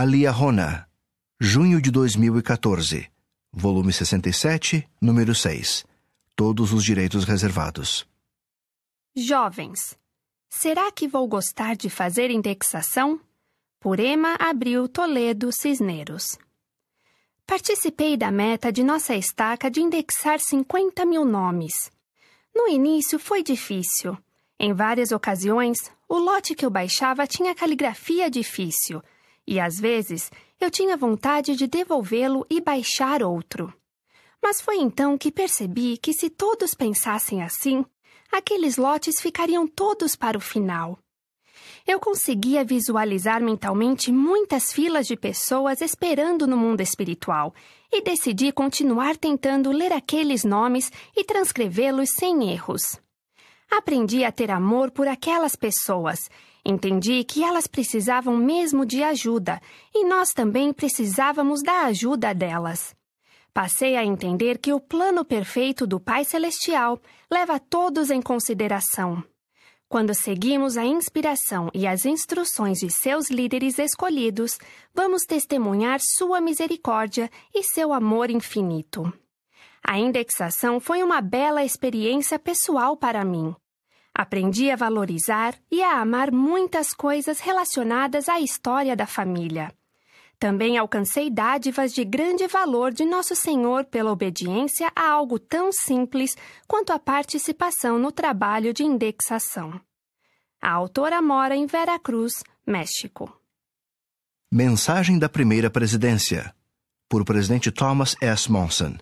Alia Rona, junho de 2014, volume 67, número 6. Todos os direitos reservados. Jovens, será que vou gostar de fazer indexação? Por Emma Abril Toledo Cisneros. Participei da meta de nossa estaca de indexar 50 mil nomes. No início foi difícil. Em várias ocasiões, o lote que eu baixava tinha caligrafia difícil e às vezes eu tinha vontade de devolvê-lo e baixar outro. Mas foi então que percebi que se todos pensassem assim, aqueles lotes ficariam todos para o final. Eu conseguia visualizar mentalmente muitas filas de pessoas esperando no mundo espiritual e decidi continuar tentando ler aqueles nomes e transcrevê-los sem erros. Aprendi a ter amor por aquelas pessoas. Entendi que elas precisavam mesmo de ajuda e nós também precisávamos da ajuda delas. Passei a entender que o plano perfeito do Pai Celestial leva todos em consideração. Quando seguimos a inspiração e as instruções de seus líderes escolhidos, vamos testemunhar sua misericórdia e seu amor infinito. A indexação foi uma bela experiência pessoal para mim. Aprendi a valorizar e a amar muitas coisas relacionadas à história da família. Também alcancei dádivas de grande valor de Nosso Senhor pela obediência a algo tão simples quanto a participação no trabalho de indexação. A autora mora em Veracruz, México. Mensagem da Primeira Presidência, por presidente Thomas S. Monson.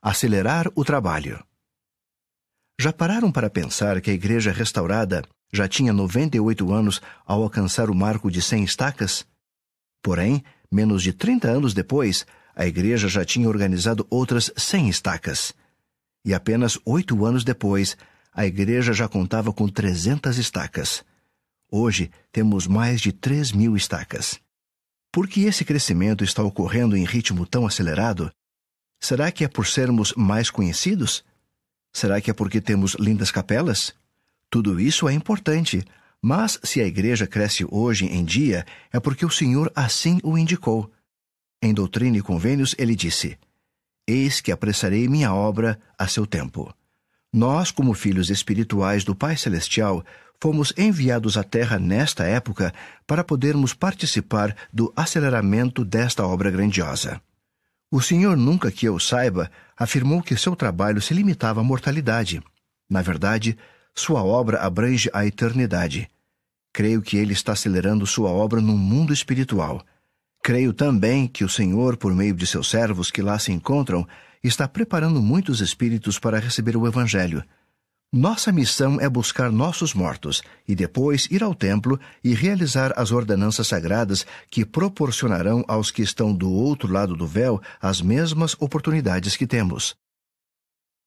Acelerar o trabalho. Já pararam para pensar que a Igreja Restaurada já tinha 98 anos ao alcançar o marco de 100 estacas? Porém, menos de 30 anos depois, a igreja já tinha organizado outras 100 estacas. E apenas oito anos depois, a igreja já contava com 300 estacas. Hoje, temos mais de 3 mil estacas. Por que esse crescimento está ocorrendo em ritmo tão acelerado? Será que é por sermos mais conhecidos? Será que é porque temos lindas capelas? Tudo isso é importante, mas se a igreja cresce hoje em dia, é porque o Senhor assim o indicou. Em Doutrina e Convênios, ele disse: Eis que apressarei minha obra a seu tempo. Nós, como filhos espirituais do Pai Celestial, fomos enviados à Terra nesta época para podermos participar do aceleramento desta obra grandiosa. O Senhor, nunca que eu saiba, afirmou que seu trabalho se limitava à mortalidade. Na verdade, sua obra abrange a eternidade. Creio que ele está acelerando sua obra no mundo espiritual. Creio também que o Senhor, por meio de seus servos que lá se encontram, está preparando muitos espíritos para receber o Evangelho. Nossa missão é buscar nossos mortos e depois ir ao templo e realizar as ordenanças sagradas que proporcionarão aos que estão do outro lado do véu as mesmas oportunidades que temos.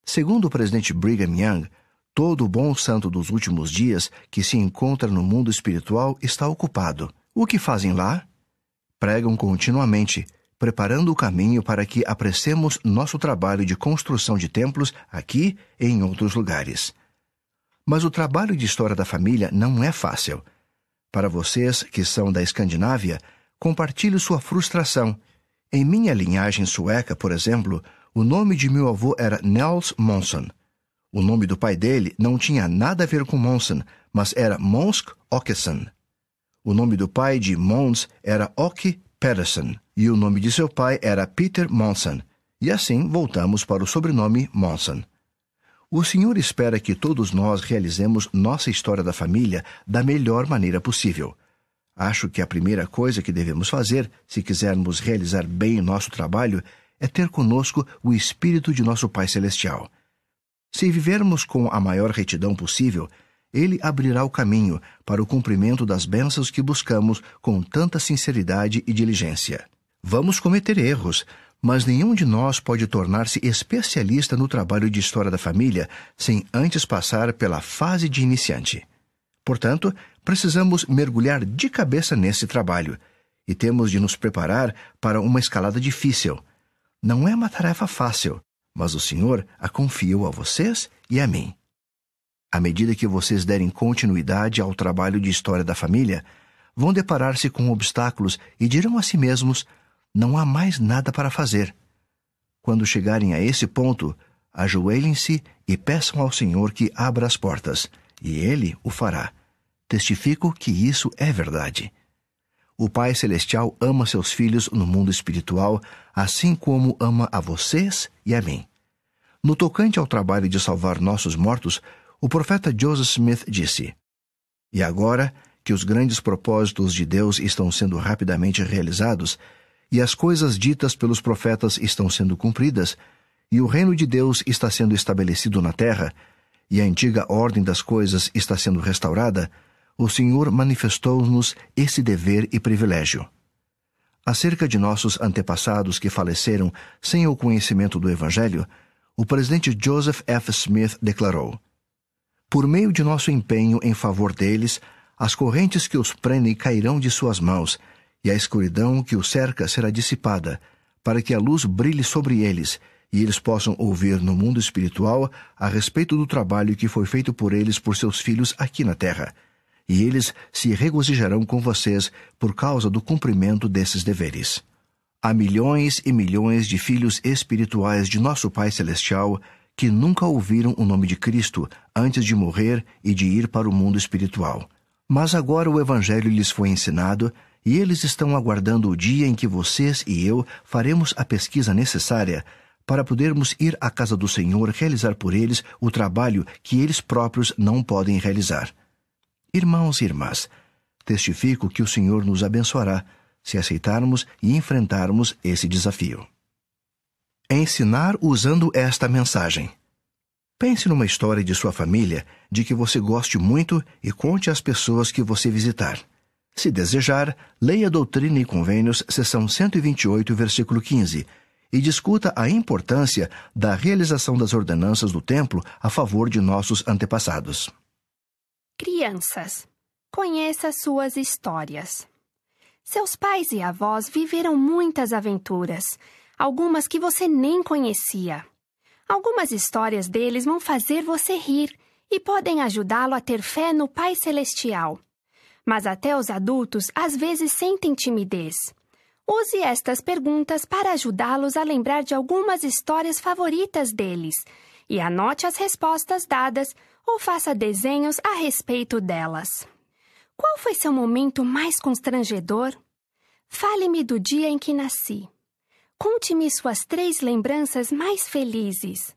Segundo o presidente Brigham Young, Todo bom santo dos últimos dias que se encontra no mundo espiritual está ocupado. O que fazem lá? Pregam continuamente, preparando o caminho para que apressemos nosso trabalho de construção de templos aqui e em outros lugares. Mas o trabalho de história da família não é fácil. Para vocês que são da Escandinávia, compartilhe sua frustração. Em minha linhagem sueca, por exemplo, o nome de meu avô era Nels Monson. O nome do pai dele não tinha nada a ver com Monson, mas era Monsk Åkesson. O nome do pai de Mons era Åke Pedersen e o nome de seu pai era Peter Monson. E assim voltamos para o sobrenome Monson. O Senhor espera que todos nós realizemos nossa história da família da melhor maneira possível. Acho que a primeira coisa que devemos fazer, se quisermos realizar bem nosso trabalho, é ter conosco o Espírito de nosso Pai Celestial. Se vivermos com a maior retidão possível, ele abrirá o caminho para o cumprimento das bênçãos que buscamos com tanta sinceridade e diligência. Vamos cometer erros, mas nenhum de nós pode tornar-se especialista no trabalho de história da família sem antes passar pela fase de iniciante. Portanto, precisamos mergulhar de cabeça nesse trabalho e temos de nos preparar para uma escalada difícil. Não é uma tarefa fácil, mas o Senhor a confiou a vocês e a mim. À medida que vocês derem continuidade ao trabalho de história da família, vão deparar-se com obstáculos e dirão a si mesmos: não há mais nada para fazer. Quando chegarem a esse ponto, ajoelhem-se e peçam ao Senhor que abra as portas, e Ele o fará. Testifico que isso é verdade. O Pai Celestial ama seus filhos no mundo espiritual, assim como ama a vocês e a mim. No tocante ao trabalho de salvar nossos mortos, o profeta Joseph Smith disse: E agora que os grandes propósitos de Deus estão sendo rapidamente realizados, e as coisas ditas pelos profetas estão sendo cumpridas, e o reino de Deus está sendo estabelecido na terra, e a antiga ordem das coisas está sendo restaurada, o Senhor manifestou-nos esse dever e privilégio. Acerca de nossos antepassados que faleceram sem o conhecimento do Evangelho, o presidente Joseph F. Smith declarou: Por meio de nosso empenho em favor deles, as correntes que os prendem cairão de suas mãos, e a escuridão que os cerca será dissipada, para que a luz brilhe sobre eles e eles possam ouvir no mundo espiritual a respeito do trabalho que foi feito por eles por seus filhos aqui na terra e eles se regozijarão com vocês por causa do cumprimento desses deveres. Há milhões e milhões de filhos espirituais de nosso Pai Celestial que nunca ouviram o nome de Cristo antes de morrer e de ir para o mundo espiritual. Mas agora o Evangelho lhes foi ensinado e eles estão aguardando o dia em que vocês e eu faremos a pesquisa necessária para podermos ir à casa do Senhor realizar por eles o trabalho que eles próprios não podem realizar. Irmãos e irmãs, testifico que o Senhor nos abençoará se aceitarmos e enfrentarmos esse desafio. Ensinar usando esta mensagem. Pense numa história de sua família de que você goste muito e conte às pessoas que você visitar. Se desejar, leia Doutrina e Convênios, seção 128, versículo 15, e discuta a importância da realização das ordenanças do templo a favor de nossos antepassados. Crianças, conheça suas histórias. Seus pais e avós viveram muitas aventuras, algumas que você nem conhecia. Algumas histórias deles vão fazer você rir e podem ajudá-lo a ter fé no Pai Celestial. Mas até os adultos às vezes sentem timidez. Use estas perguntas para ajudá-los a lembrar de algumas histórias favoritas deles e anote as respostas dadas ou faça desenhos a respeito delas. Qual foi seu momento mais constrangedor? Fale-me do dia em que nasci. Conte-me suas três lembranças mais felizes.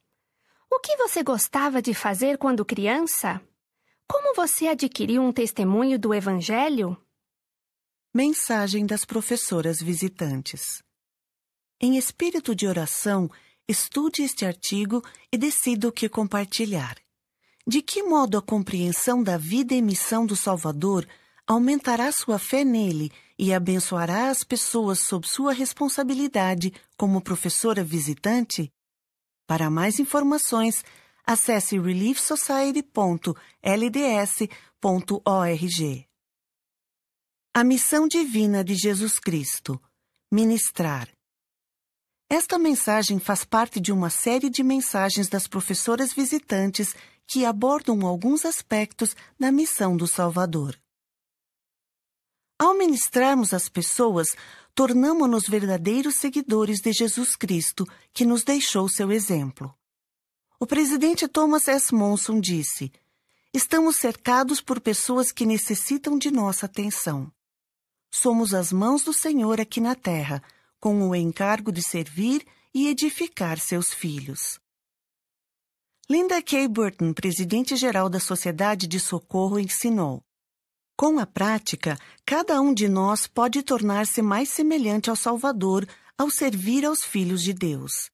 O que você gostava de fazer quando criança? Como você adquiriu um testemunho do Evangelho? Mensagem das professoras visitantes. Em espírito de oração, estude este artigo e decida o que compartilhar. De que modo a compreensão da vida e missão do Salvador aumentará sua fé nele e abençoará as pessoas sob sua responsabilidade como professora visitante? Para mais informações, acesse reliefsociety.lds.org. A missão divina de Jesus Cristo: ministrar. Esta mensagem faz parte de uma série de mensagens das professoras visitantes que abordam alguns aspectos da missão do Salvador. Ao ministrarmos as pessoas, tornamo-nos verdadeiros seguidores de Jesus Cristo, que nos deixou seu exemplo. O presidente Thomas S. Monson disse: Estamos cercados por pessoas que necessitam de nossa atenção. Somos as mãos do Senhor aqui na terra, com o encargo de servir e edificar seus filhos. Linda K. Burton, presidente-geral da Sociedade de Socorro, ensinou: Com a prática, cada um de nós pode tornar-se mais semelhante ao Salvador ao servir aos filhos de Deus.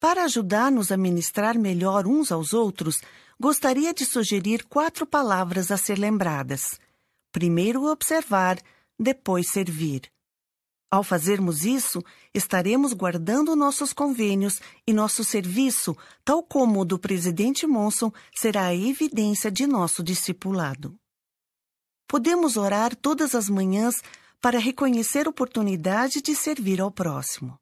Para ajudar-nos a ministrar melhor uns aos outros, gostaria de sugerir quatro palavras a ser lembradas. Primeiro, observar, depois, servir. Ao fazermos isso, estaremos guardando nossos convênios e nosso serviço, tal como o do presidente Monson, será a evidência de nosso discipulado. Podemos orar todas as manhãs para reconhecer oportunidade de servir ao próximo.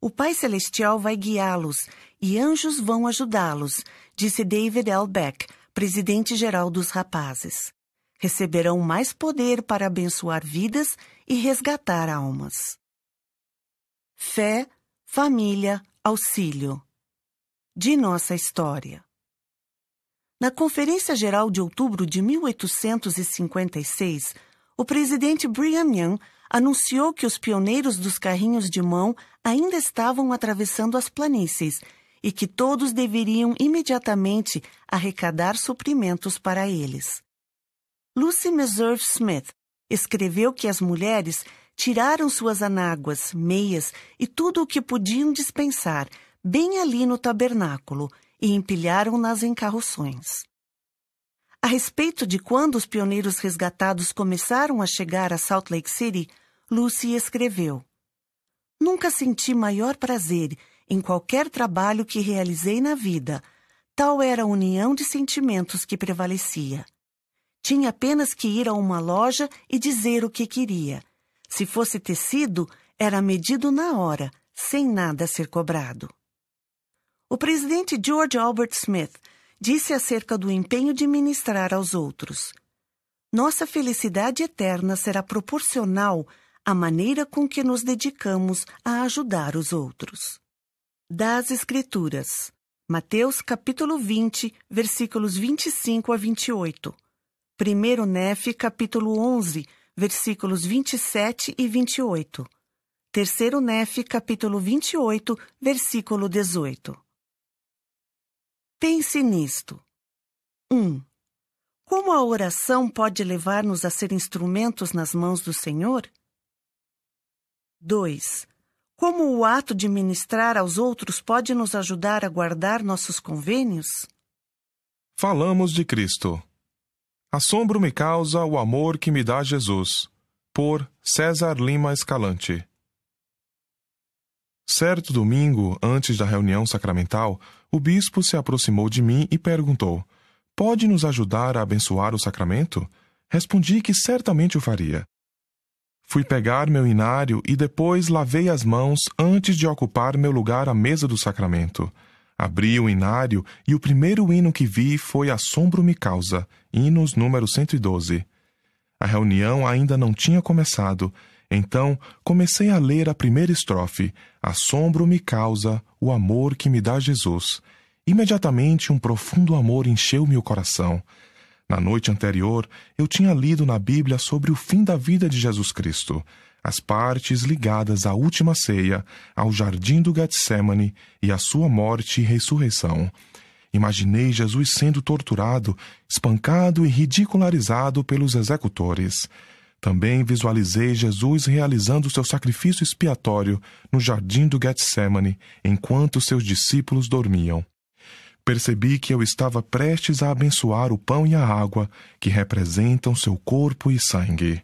O Pai Celestial vai guiá-los e anjos vão ajudá-los, disse David L. Beck, presidente-geral dos rapazes. receberão mais poder para abençoar vidas e resgatar almas. Fé, família, auxílio. De nossa história. Na Conferência Geral de outubro de 1856, o presidente Brigham Young anunciou que os pioneiros dos carrinhos de mão ainda estavam atravessando as planícies e que todos deveriam imediatamente arrecadar suprimentos para eles. Lucy Meserve Smith escreveu que as mulheres tiraram suas anáguas, meias e tudo o que podiam dispensar bem ali no tabernáculo e empilharam nas encarroções. A respeito de quando os pioneiros resgatados começaram a chegar a Salt Lake City, Lucy escreveu: Nunca senti maior prazer em qualquer trabalho que realizei na vida. Tal era a união de sentimentos que prevalecia. Tinha apenas que ir a uma loja e dizer o que queria. Se fosse tecido, era medido na hora, sem nada ser cobrado. O presidente George Albert Smith disse acerca do empenho de ministrar aos outros: Nossa felicidade eterna será proporcional à maneira com que nos dedicamos a ajudar os outros. Das Escrituras. Mateus capítulo 20, versículos 25 a 28. 1 Nefe, capítulo 11, versículos 27 e 28. 3 Nefe, capítulo 28, versículo 18. Pense nisto. 1. Um, como a oração pode levar-nos a ser instrumentos nas mãos do Senhor? 2. Como o ato de ministrar aos outros pode nos ajudar a guardar nossos convênios? Falamos de Cristo. Assombro me causa o amor que me dá Jesus. Por César Lima Escalante. Certo domingo, antes da reunião sacramental, o bispo se aproximou de mim e perguntou: Pode nos ajudar a abençoar o sacramento? Respondi que certamente o faria. Fui pegar meu inário e depois lavei as mãos antes de ocupar meu lugar à mesa do sacramento. Abri o inário e o primeiro hino que vi foi Assombro me causa, hinos número 112. A reunião ainda não tinha começado, então comecei a ler a primeira estrofe: Assombro me causa o amor que me dá Jesus. Imediatamente um profundo amor encheu-me o coração. Na noite anterior, eu tinha lido na Bíblia sobre o fim da vida de Jesus Cristo as partes ligadas à última ceia, ao jardim do Getsemane e à sua morte e ressurreição. Imaginei Jesus sendo torturado, espancado e ridicularizado pelos executores. Também visualizei Jesus realizando seu sacrifício expiatório no jardim do Getsemane, enquanto seus discípulos dormiam. Percebi que eu estava prestes a abençoar o pão e a água, que representam seu corpo e sangue.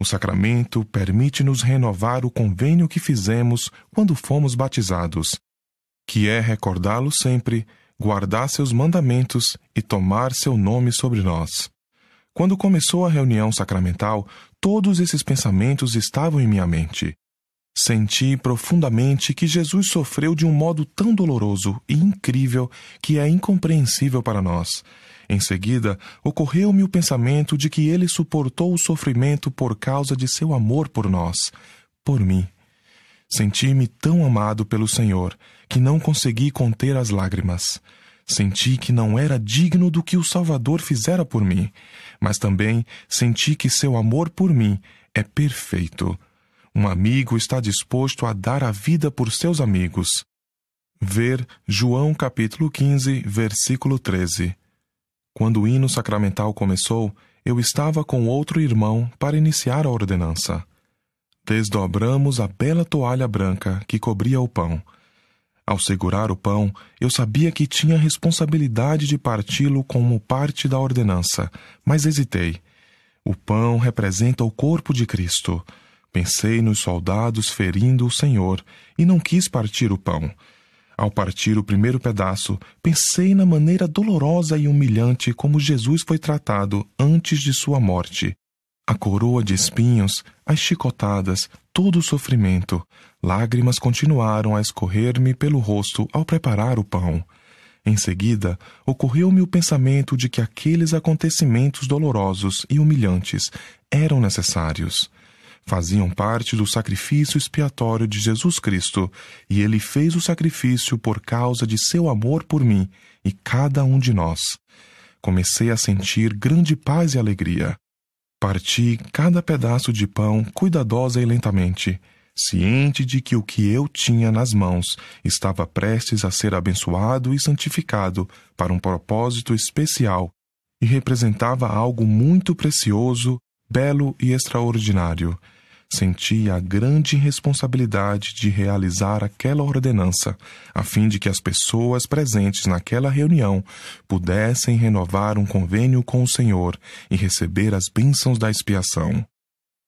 O sacramento permite-nos renovar o convênio que fizemos quando fomos batizados, que é recordá-lo sempre, guardar seus mandamentos e tomar seu nome sobre nós. Quando começou a reunião sacramental, todos esses pensamentos estavam em minha mente. Senti profundamente que Jesus sofreu de um modo tão doloroso e incrível que é incompreensível para nós em seguida, ocorreu-me o pensamento de que ele suportou o sofrimento por causa de seu amor por nós, por mim. Senti-me tão amado pelo Senhor que não consegui conter as lágrimas. Senti que não era digno do que o Salvador fizera por mim, mas também senti que seu amor por mim é perfeito. Um amigo está disposto a dar a vida por seus amigos. Ver João capítulo 15, versículo 13. Quando o hino sacramental começou, eu estava com outro irmão para iniciar a ordenança. Desdobramos a bela toalha branca que cobria o pão. Ao segurar o pão, eu sabia que tinha responsabilidade de parti-lo como parte da ordenança, mas hesitei. O pão representa o corpo de Cristo. Pensei nos soldados ferindo o Senhor e não quis partir o pão. Ao partir o primeiro pedaço, pensei na maneira dolorosa e humilhante como Jesus foi tratado antes de sua morte. A coroa de espinhos, as chicotadas, todo o sofrimento. Lágrimas continuaram a escorrer-me pelo rosto ao preparar o pão. Em seguida, ocorreu-me o pensamento de que aqueles acontecimentos dolorosos e humilhantes eram necessários. Faziam parte do sacrifício expiatório de Jesus Cristo, e ele fez o sacrifício por causa de seu amor por mim e cada um de nós. Comecei a sentir grande paz e alegria. Parti cada pedaço de pão cuidadosa e lentamente ciente de que o que eu tinha nas mãos estava prestes a ser abençoado e santificado para um propósito especial e representava algo muito precioso, belo e extraordinário. Senti a grande responsabilidade de realizar aquela ordenança, a fim de que as pessoas presentes naquela reunião pudessem renovar um convênio com o Senhor e receber as bênçãos da expiação.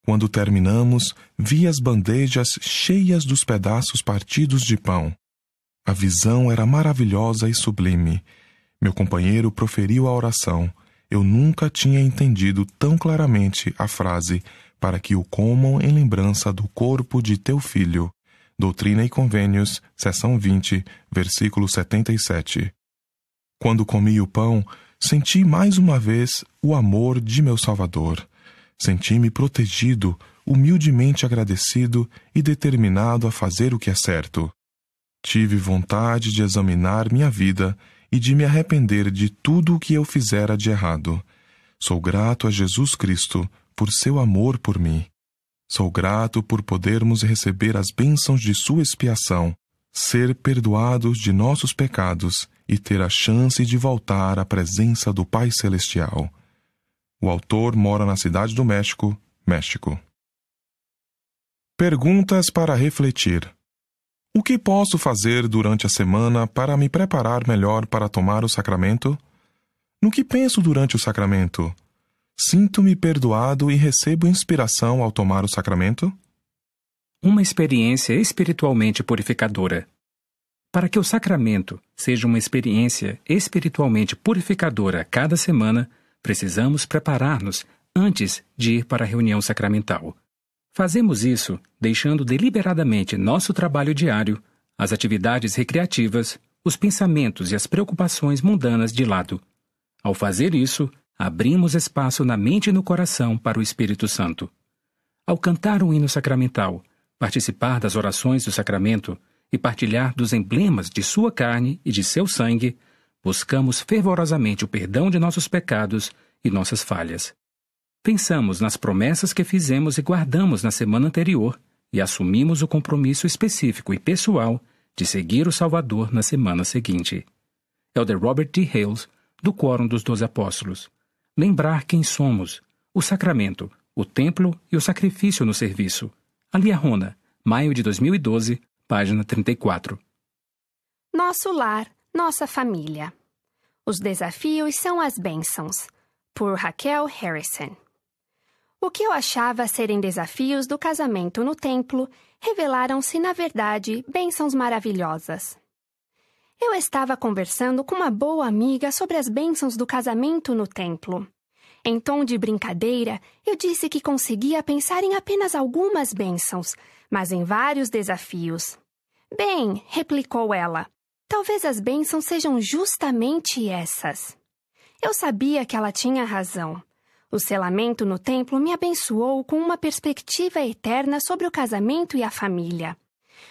Quando terminamos, vi as bandejas cheias dos pedaços partidos de pão. A visão era maravilhosa e sublime. Meu companheiro proferiu a oração. Eu nunca tinha entendido tão claramente a frase para que o comam em lembrança do corpo de teu filho. Doutrina e Convênios, seção 20, versículo 77. Quando comi o pão, senti mais uma vez o amor de meu Salvador. Senti-me protegido, humildemente agradecido e determinado a fazer o que é certo. Tive vontade de examinar minha vida e de me arrepender de tudo o que eu fizera de errado. Sou grato a Jesus Cristo por seu amor por mim. Sou grato por podermos receber as bênçãos de sua expiação, ser perdoados de nossos pecados e ter a chance de voltar à presença do Pai Celestial. O autor mora na cidade do México, México. Perguntas para refletir. O que posso fazer durante a semana para me preparar melhor para tomar o sacramento? No que penso durante o sacramento? Sinto-me perdoado e recebo inspiração ao tomar o sacramento? Uma experiência espiritualmente purificadora. Para que o sacramento seja uma experiência espiritualmente purificadora cada semana, precisamos preparar-nos antes de ir para a reunião sacramental. Fazemos isso deixando deliberadamente nosso trabalho diário, as atividades recreativas, os pensamentos e as preocupações mundanas de lado. Ao fazer isso, abrimos espaço na mente e no coração para o Espírito Santo. Ao cantar um hino sacramental, participar das orações do sacramento e partilhar dos emblemas de sua carne e de seu sangue, buscamos fervorosamente o perdão de nossos pecados e nossas falhas. Pensamos nas promessas que fizemos e guardamos na semana anterior e assumimos o compromisso específico e pessoal de seguir o Salvador na semana seguinte. Elder Robert D. Hales, do Quórum dos Doze Apóstolos. Lembrar quem somos, o sacramento, o templo e o sacrifício no serviço. Aliarona, maio de 2012, página 34. Nosso lar nossa família. Os desafios são as bênçãos. Por Raquel Harrison. O que eu achava serem desafios do casamento no templo revelaram-se, na verdade, bênçãos maravilhosas. Eu estava conversando com uma boa amiga sobre as bênçãos do casamento no templo. Em tom de brincadeira, eu disse que conseguia pensar em apenas algumas bênçãos, mas em vários desafios. Bem, replicou ela, Talvez as bênçãos sejam justamente essas. Eu sabia que ela tinha razão. O selamento no templo me abençoou com uma perspectiva eterna sobre o casamento e a família.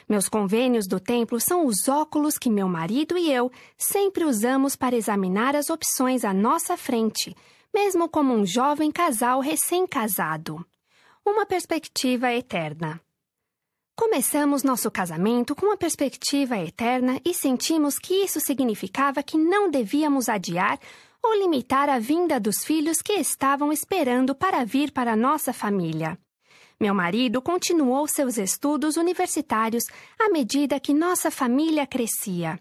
Meus convênios do templo são os óculos que meu marido e eu sempre usamos para examinar as opções à nossa frente, mesmo como um jovem casal recém-casado. Uma perspectiva eterna. Começamos nosso casamento com uma perspectiva eterna e sentimos que isso significava que não devíamos adiar ou limitar a vinda dos filhos que estavam esperando para vir para nossa família. Meu marido continuou seus estudos universitários à medida que nossa família crescia.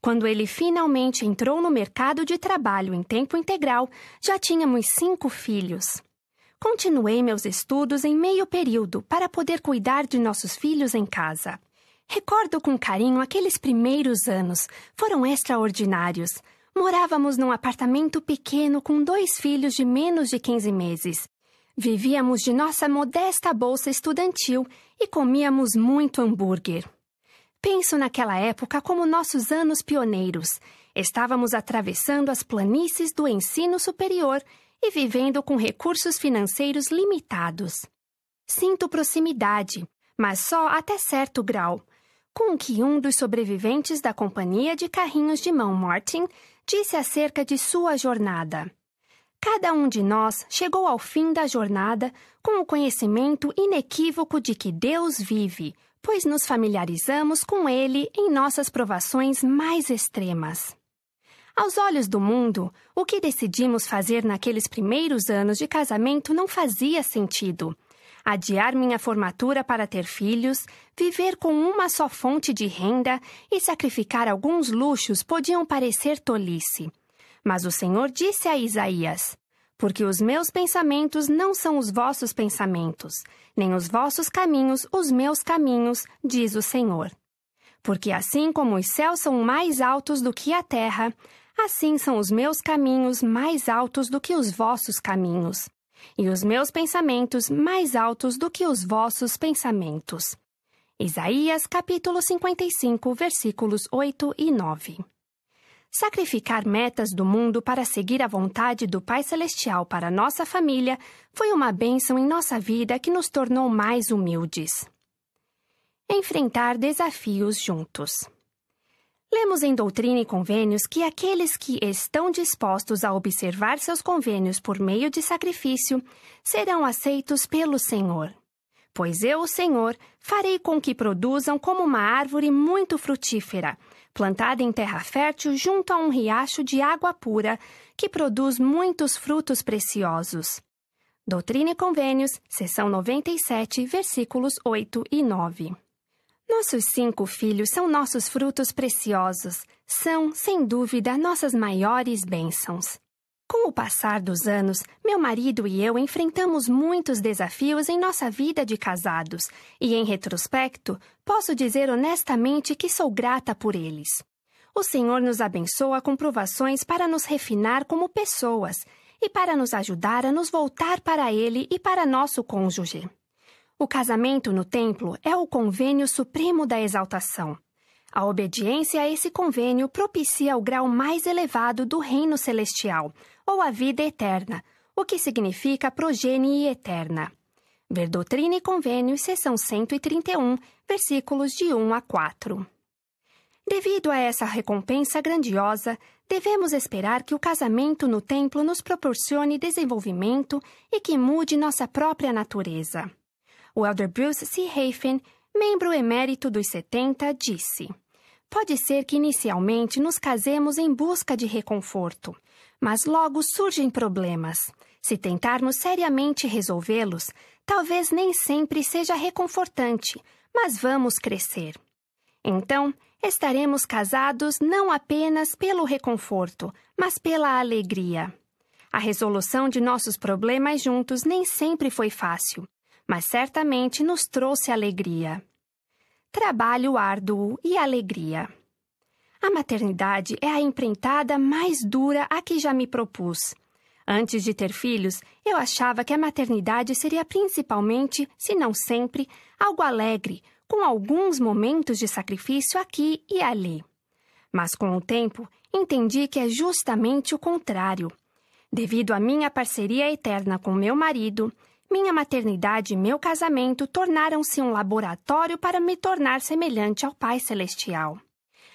Quando ele finalmente entrou no mercado de trabalho em tempo integral, já tínhamos cinco filhos. Continuei meus estudos em meio período para poder cuidar de nossos filhos em casa. Recordo com carinho aqueles primeiros anos. Foram extraordinários. Morávamos num apartamento pequeno com dois filhos de menos de 15 meses. Vivíamos de nossa modesta bolsa estudantil e comíamos muito hambúrguer. Penso naquela época como nossos anos pioneiros. Estávamos atravessando as planícies do ensino superior e vivendo com recursos financeiros limitados. Sinto proximidade, mas só até certo grau, com o que um dos sobreviventes da companhia de carrinhos de mão Martin disse acerca de sua jornada. Cada um de nós chegou ao fim da jornada com o conhecimento inequívoco de que Deus vive, pois nos familiarizamos com Ele em nossas provações mais extremas. Aos olhos do mundo, o que decidimos fazer naqueles primeiros anos de casamento não fazia sentido. Adiar minha formatura para ter filhos, viver com uma só fonte de renda e sacrificar alguns luxos podiam parecer tolice. Mas o Senhor disse a Isaías: Porque os meus pensamentos não são os vossos pensamentos, nem os vossos caminhos os meus caminhos, diz o Senhor. Porque assim como os céus são mais altos do que a terra, assim são os meus caminhos mais altos do que os vossos caminhos, e os meus pensamentos mais altos do que os vossos pensamentos. Isaías capítulo 55, versículos 8 e 9. Sacrificar metas do mundo para seguir a vontade do Pai Celestial para nossa família foi uma bênção em nossa vida que nos tornou mais humildes. Enfrentar desafios juntos. Lemos em Doutrina e Convênios que aqueles que estão dispostos a observar seus convênios por meio de sacrifício serão aceitos pelo Senhor. Pois eu, Senhor, farei com que produzam como uma árvore muito frutífera, plantada em terra fértil junto a um riacho de água pura, que produz muitos frutos preciosos. Doutrina e Convênios, seção 97, versículos 8 e 9. Nossos cinco filhos são nossos frutos preciosos, são, sem dúvida, nossas maiores bênçãos. Com o passar dos anos, meu marido e eu enfrentamos muitos desafios em nossa vida de casados, e em retrospecto, posso dizer honestamente que sou grata por eles. O Senhor nos abençoa com provações para nos refinar como pessoas e para nos ajudar a nos voltar para Ele e para nosso cônjuge. O casamento no templo é o convênio supremo da exaltação. A obediência a esse convênio propicia o grau mais elevado do reino celestial, ou a vida eterna, o que significa progenie eterna. Ver Doutrina e Convênios, seção 131, versículos de 1 a 4. Devido a essa recompensa grandiosa, devemos esperar que o casamento no templo nos proporcione desenvolvimento e que mude nossa própria natureza. O elder Bruce C. Hafen membro emérito dos 70, disse: Pode ser que inicialmente nos casemos em busca de reconforto, mas logo surgem problemas. Se tentarmos seriamente resolvê-los, talvez nem sempre seja reconfortante, mas vamos crescer. Então, estaremos casados não apenas pelo reconforto, mas pela alegria. A resolução de nossos problemas juntos nem sempre foi fácil, mas certamente nos trouxe alegria. Trabalho árduo e alegria. A maternidade é a empreitada mais dura a que já me propus. Antes de ter filhos, eu achava que a maternidade seria principalmente, se não sempre, algo alegre, com alguns momentos de sacrifício aqui e ali. Mas com o tempo, entendi que é justamente o contrário. Devido à minha parceria eterna com meu marido, minha maternidade e meu casamento tornaram-se um laboratório para me tornar semelhante ao Pai Celestial.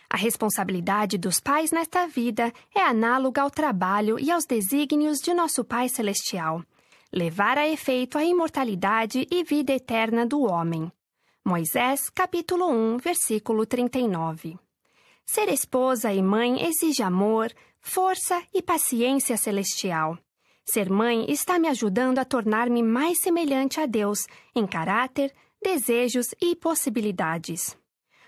A responsabilidade dos pais nesta vida é análoga ao trabalho e aos desígnios de nosso Pai Celestial levar a efeito a imortalidade e vida eterna do homem. Moisés, capítulo 1, versículo 39. Ser esposa e mãe exige amor, força e paciência celestial. Ser mãe está me ajudando a tornar-me mais semelhante a Deus em caráter, desejos e possibilidades.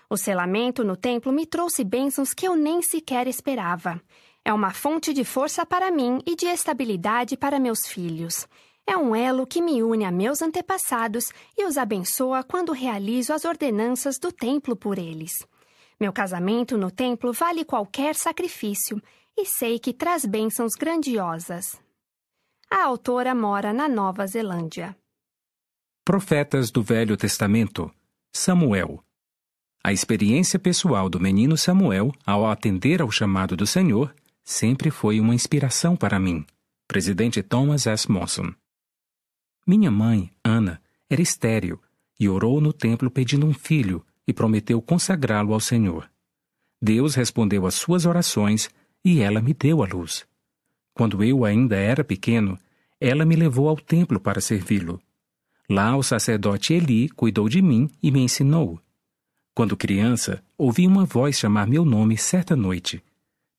O selamento no templo me trouxe bênçãos que eu nem sequer esperava. É uma fonte de força para mim e de estabilidade para meus filhos. É um elo que me une a meus antepassados e os abençoa quando realizo as ordenanças do templo por eles. Meu casamento no templo vale qualquer sacrifício e sei que traz bênçãos grandiosas. A autora mora na Nova Zelândia. Profetas do Velho Testamento Samuel. A experiência pessoal do menino Samuel ao atender ao chamado do Senhor sempre foi uma inspiração para mim. Presidente Thomas S. Monson. Minha mãe, Ana, era estéril e orou no templo pedindo um filho e prometeu consagrá-lo ao Senhor. Deus respondeu às suas orações e ela me deu a luz. Quando eu ainda era pequeno, ela me levou ao templo para servi-lo. Lá o sacerdote Eli cuidou de mim e me ensinou. Quando criança, ouvi uma voz chamar meu nome certa noite.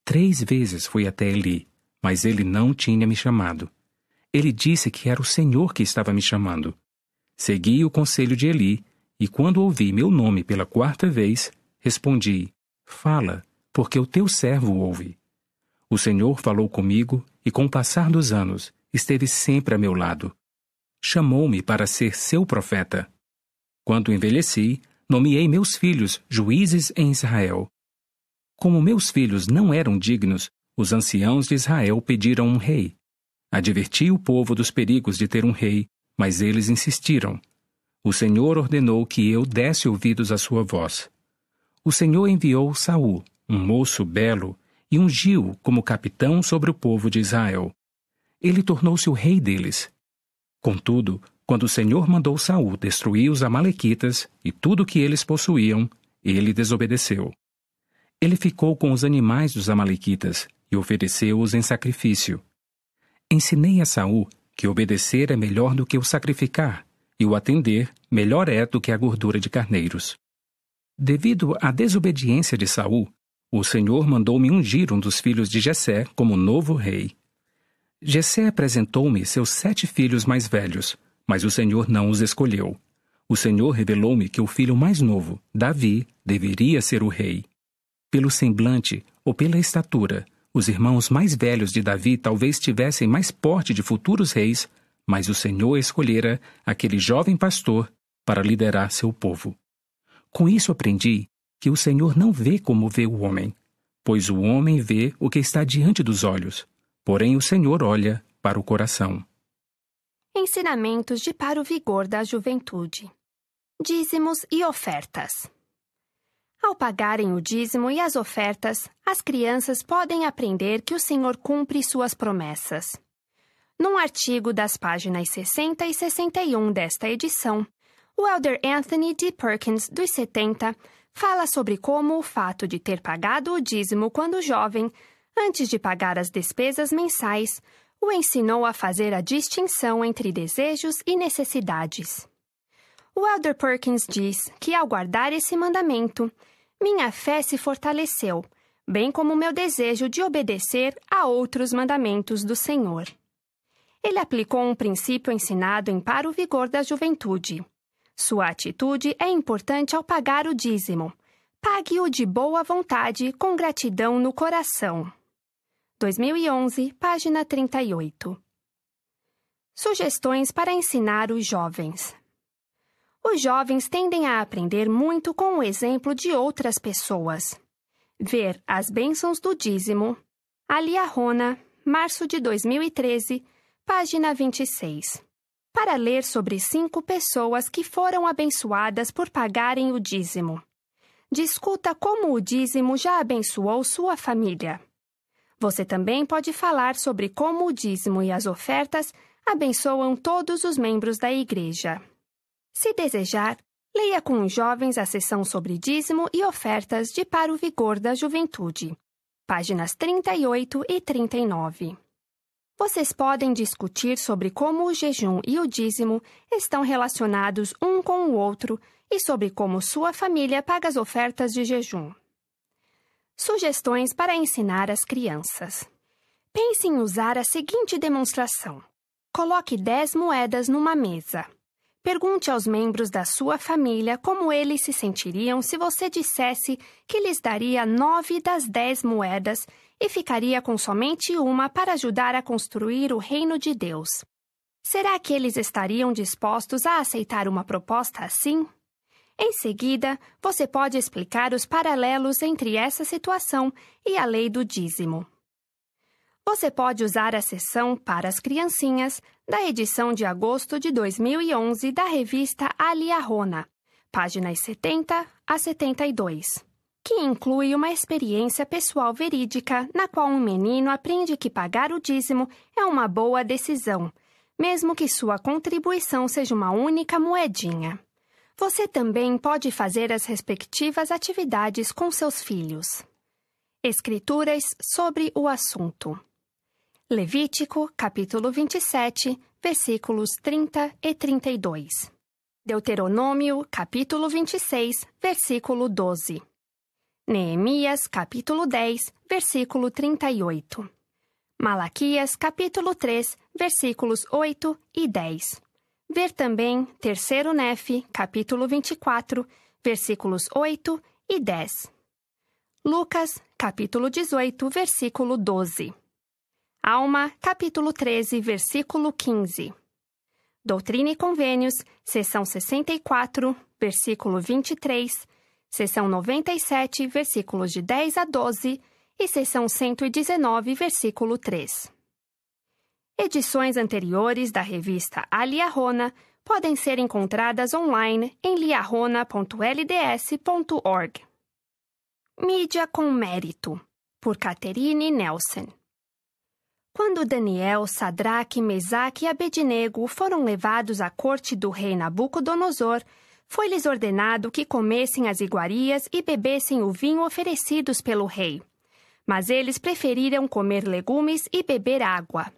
Três vezes fui até Eli, mas ele não tinha me chamado. Ele disse que era o Senhor que estava me chamando. Segui o conselho de Eli, e quando ouvi meu nome pela quarta vez, respondi: Fala, porque o teu servo ouve. O Senhor falou comigo e, com o passar dos anos, esteve sempre a meu lado. Chamou-me para ser seu profeta. Quando envelheci, nomeei meus filhos juízes em Israel. Como meus filhos não eram dignos, os anciãos de Israel pediram um rei. Adverti o povo dos perigos de ter um rei, mas eles insistiram. O Senhor ordenou que eu desse ouvidos à sua voz. O Senhor enviou Saul, um moço belo, e ungiu como capitão sobre o povo de Israel. Ele tornou-se o rei deles. Contudo, quando o Senhor mandou Saul destruir os amalequitas e tudo o que eles possuíam, ele desobedeceu. Ele ficou com os animais dos amalequitas e ofereceu-os em sacrifício. Ensinei a Saul que obedecer é melhor do que o sacrificar, e o atender melhor é do que a gordura de carneiros. Devido à desobediência de Saul, o Senhor mandou-me ungir um dos filhos de Jessé como novo rei. Jessé apresentou-me seus sete filhos mais velhos, mas o Senhor não os escolheu. O Senhor revelou-me que o filho mais novo, Davi, deveria ser o rei. Pelo semblante ou pela estatura, os irmãos mais velhos de Davi talvez tivessem mais porte de futuros reis, mas o Senhor escolhera aquele jovem pastor para liderar seu povo. Com isso aprendi que o Senhor não vê como vê o homem, pois o homem vê o que está diante dos olhos, porém o Senhor olha para o coração. Ensinamentos de para o vigor da juventude. Dízimos e ofertas. Ao pagarem o dízimo e as ofertas, as crianças podem aprender que o Senhor cumpre suas promessas. Num artigo das páginas 60 e 61 desta edição, o elder Anthony D. Perkins, dos 70, fala sobre como o fato de ter pagado o dízimo quando jovem, antes de pagar as despesas mensais, o ensinou a fazer a distinção entre desejos e necessidades. O Elder Perkins diz que, ao guardar esse mandamento, minha fé se fortaleceu, bem como meu desejo de obedecer a outros mandamentos do Senhor. Ele aplicou um princípio ensinado em Para o Vigor da Juventude. Sua atitude é importante ao pagar o dízimo. Pague-o de boa vontade, com gratidão no coração. 2011, página 38. Sugestões para ensinar os jovens. Os jovens tendem a aprender muito com o exemplo de outras pessoas. Ver as bênçãos do dízimo. Alia Rona, março de 2013, página 26. Para ler sobre cinco pessoas que foram abençoadas por pagarem o dízimo. Discuta como o dízimo já abençoou sua família. Você também pode falar sobre como o dízimo e as ofertas abençoam todos os membros da igreja. Se desejar, leia com os jovens a sessão sobre dízimo e ofertas de Para o Vigor da Juventude, páginas 38 e 39. Vocês podem discutir sobre como o jejum e o dízimo estão relacionados um com o outro e sobre como sua família paga as ofertas de jejum. Sugestões para ensinar as crianças. Pense em usar a seguinte demonstração: coloque 10 moedas numa mesa. Pergunte aos membros da sua família como eles se sentiriam se você dissesse que lhes daria nove das dez moedas e ficaria com somente uma para ajudar a construir o reino de Deus. Será que eles estariam dispostos a aceitar uma proposta assim? Em seguida, você pode explicar os paralelos entre essa situação e a lei do dízimo. Você pode usar a seção para as criancinhas da edição de agosto de 2011 da revista Aliarona páginas 70 a 72, que inclui uma experiência pessoal verídica na qual um menino aprende que pagar o dízimo é uma boa decisão, mesmo que sua contribuição seja uma única moedinha. Você também pode fazer as respectivas atividades com seus filhos. Escrituras sobre o assunto. Levítico, capítulo 27, versículos 30 e 32. Deuteronômio, capítulo 26, versículo 12. Neemias, capítulo 10, versículo 38. Malaquias, capítulo 3, versículos 8 e 10. Ver também Terceiro Nefe, capítulo 24, versículos 8 e 10. Lucas, capítulo 18, versículo 12. Alma, capítulo 13, versículo 15. Doutrina e Convênios, seção 64, versículo 23, seção 97, versículos de 10 a 12 e seção 119, versículo 3. Edições anteriores da revista A Liarona podem ser encontradas online em liarona.lds.org. Mídia com Mérito, por Catherine Nelson. Quando Daniel, Sadraque, Mesaque e Abednego foram levados à corte do rei Nabucodonosor, foi-lhes ordenado que comessem as iguarias e bebessem o vinho oferecidos pelo rei. Mas eles preferiram comer legumes e beber água.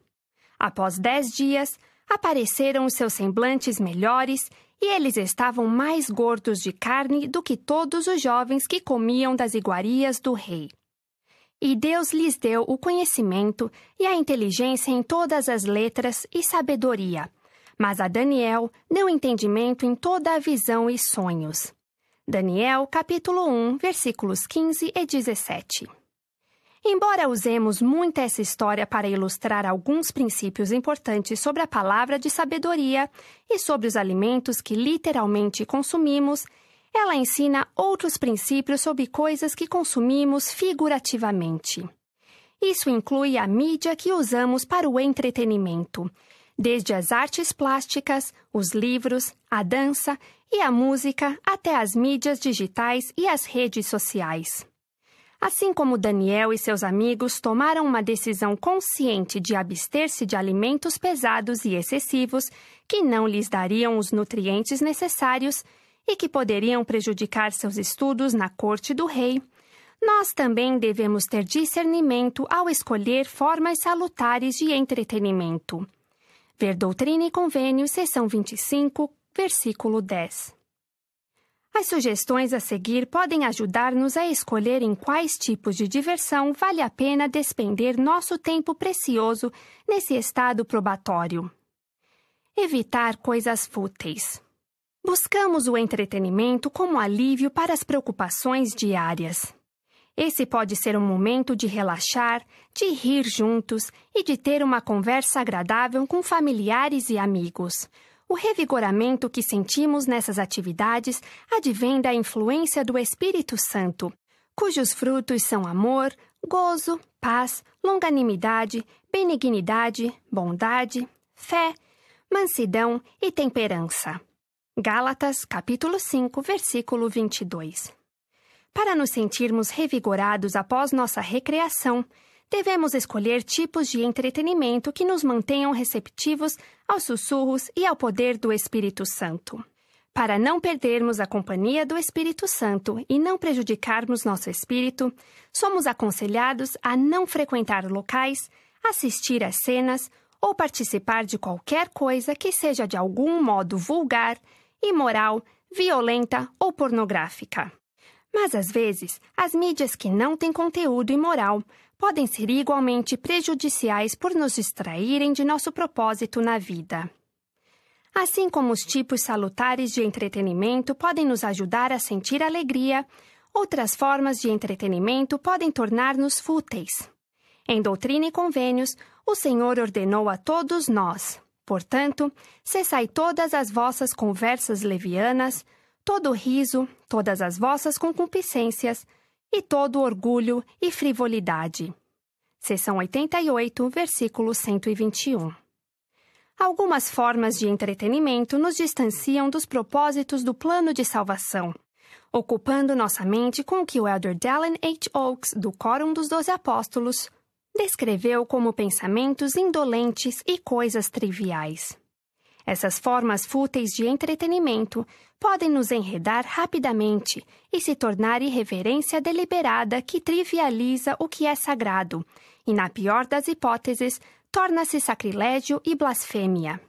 Após dez dias, apareceram os seus semblantes melhores e eles estavam mais gordos de carne do que todos os jovens que comiam das iguarias do rei. E Deus lhes deu o conhecimento e a inteligência em todas as letras e sabedoria. Mas a Daniel deu entendimento em toda a visão e sonhos. Daniel, capítulo 1, versículos 15 e 17. Embora usemos muito essa história para ilustrar alguns princípios importantes sobre a palavra de sabedoria e sobre os alimentos que literalmente consumimos, ela ensina outros princípios sobre coisas que consumimos figurativamente. Isso inclui a mídia que usamos para o entretenimento, desde as artes plásticas, os livros, a dança e a música até as mídias digitais e as redes sociais. Assim como Daniel e seus amigos tomaram uma decisão consciente de abster-se de alimentos pesados e excessivos que não lhes dariam os nutrientes necessários e que poderiam prejudicar seus estudos na corte do rei, nós também devemos ter discernimento ao escolher formas salutares de entretenimento. Ver Doutrina e Convênio, seção 25, versículo 10. As sugestões a seguir podem ajudar-nos a escolher em quais tipos de diversão vale a pena despender nosso tempo precioso nesse estado probatório. Evitar coisas fúteis. Buscamos o entretenimento como alívio para as preocupações diárias. Esse pode ser um momento de relaxar, de rir juntos e de ter uma conversa agradável com familiares e amigos o revigoramento que sentimos nessas atividades advém da influência do Espírito Santo, cujos frutos são amor, gozo, paz, longanimidade, benignidade, bondade, fé, mansidão e temperança. Gálatas, capítulo 5, versículo 22. Para nos sentirmos revigorados após nossa recreação, devemos escolher tipos de entretenimento que nos mantenham receptivos aos sussurros e ao poder do Espírito Santo. Para não perdermos a companhia do Espírito Santo e não prejudicarmos nosso espírito, somos aconselhados a não frequentar locais, assistir às cenas ou participar de qualquer coisa que seja de algum modo vulgar, imoral, violenta ou pornográfica. Mas às vezes, as mídias que não têm conteúdo imoral podem ser igualmente prejudiciais por nos distraírem de nosso propósito na vida. Assim como os tipos salutares de entretenimento podem nos ajudar a sentir alegria, outras formas de entretenimento podem tornar-nos fúteis. Em Doutrina e Convênios, o Senhor ordenou a todos nós: portanto, cessai todas as vossas conversas levianas, todo riso, todas as vossas concupiscências, e todo orgulho e frivolidade. Seção 88, versículo 121. Algumas formas de entretenimento nos distanciam dos propósitos do plano de salvação, ocupando nossa mente com o que o elder Dallin H. Oaks, do Quórum dos Doze Apóstolos, descreveu como pensamentos indolentes e coisas triviais. Essas formas fúteis de entretenimento podem nos enredar rapidamente e se tornar irreverência deliberada que trivializa o que é sagrado e, na pior das hipóteses, torna-se sacrilégio e blasfêmia.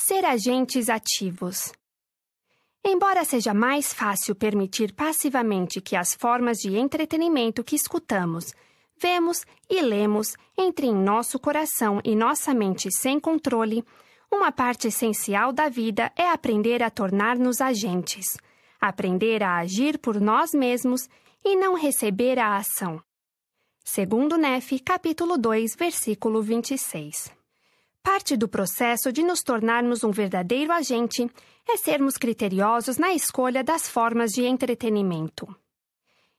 Ser agentes ativos. Embora seja mais fácil permitir passivamente que as formas de entretenimento que escutamos, vemos e lemos entrem em nosso coração e nossa mente sem controle, uma parte essencial da vida é aprender a tornar-nos agentes, aprender a agir por nós mesmos e não receber a ação. Segundo Nefe, capítulo 2, versículo 26. Parte do processo de nos tornarmos um verdadeiro agente é sermos criteriosos na escolha das formas de entretenimento.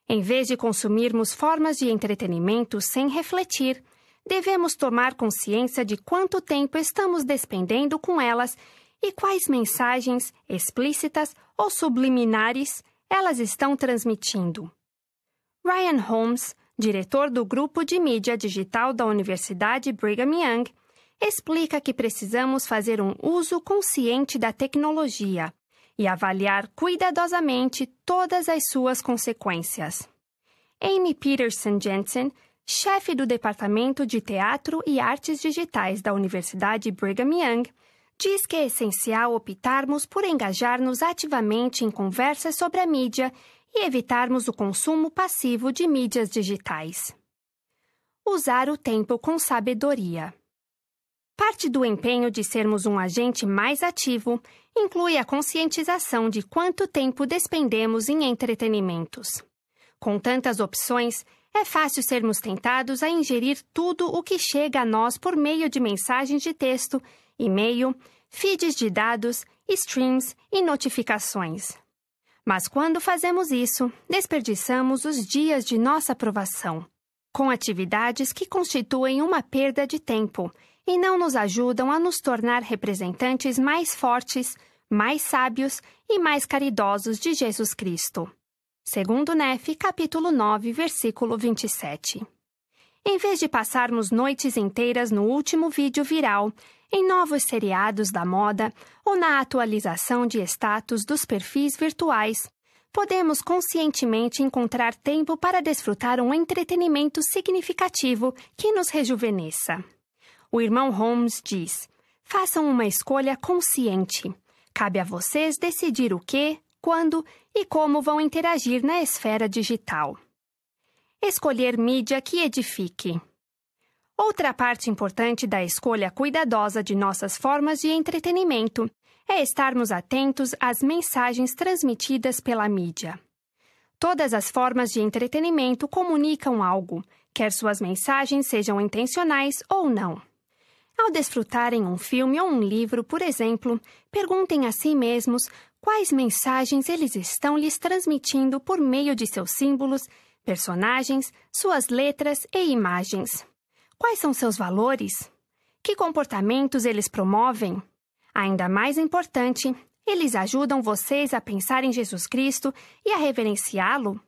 Em vez de consumirmos formas de entretenimento sem refletir, devemos tomar consciência de quanto tempo estamos despendendo com elas e quais mensagens, explícitas ou subliminares, elas estão transmitindo. Ryan Holmes, diretor do Grupo de Mídia Digital da Universidade Brigham Young, explica que precisamos fazer um uso consciente da tecnologia e avaliar cuidadosamente todas as suas consequências. Amy Peterson Jensen, chefe do Departamento de Teatro e Artes Digitais da Universidade Brigham Young, diz que é essencial optarmos por engajar-nos ativamente em conversas sobre a mídia e evitarmos o consumo passivo de mídias digitais. Usar o tempo com sabedoria. Parte do empenho de sermos um agente mais ativo inclui a conscientização de quanto tempo despendemos em entretenimentos. Com tantas opções, é fácil sermos tentados a ingerir tudo o que chega a nós por meio de mensagens de texto, e-mail, feeds de dados, streams e notificações. Mas quando fazemos isso, desperdiçamos os dias de nossa aprovação, com atividades que constituem uma perda de tempo e não nos ajudam a nos tornar representantes mais fortes, mais sábios e mais caridosos de Jesus Cristo. Segundo Nefe, capítulo 9, versículo 27. Em vez de passarmos noites inteiras no último vídeo viral, em novos seriados da moda ou na atualização de status dos perfis virtuais, podemos conscientemente encontrar tempo para desfrutar um entretenimento significativo que nos rejuvenesça. O irmão Holmes diz: façam uma escolha consciente. Cabe a vocês decidir o que, quando e como vão interagir na esfera digital. Escolher mídia que edifique. Outra parte importante da escolha cuidadosa de nossas formas de entretenimento é estarmos atentos às mensagens transmitidas pela mídia. Todas as formas de entretenimento comunicam algo, quer suas mensagens sejam intencionais ou não. Ao desfrutarem um filme ou um livro, por exemplo, perguntem a si mesmos quais mensagens eles estão lhes transmitindo por meio de seus símbolos, personagens, suas letras e imagens. Quais são seus valores? Que comportamentos eles promovem? Ainda mais importante, eles ajudam vocês a pensar em Jesus Cristo e a reverenciá-lo?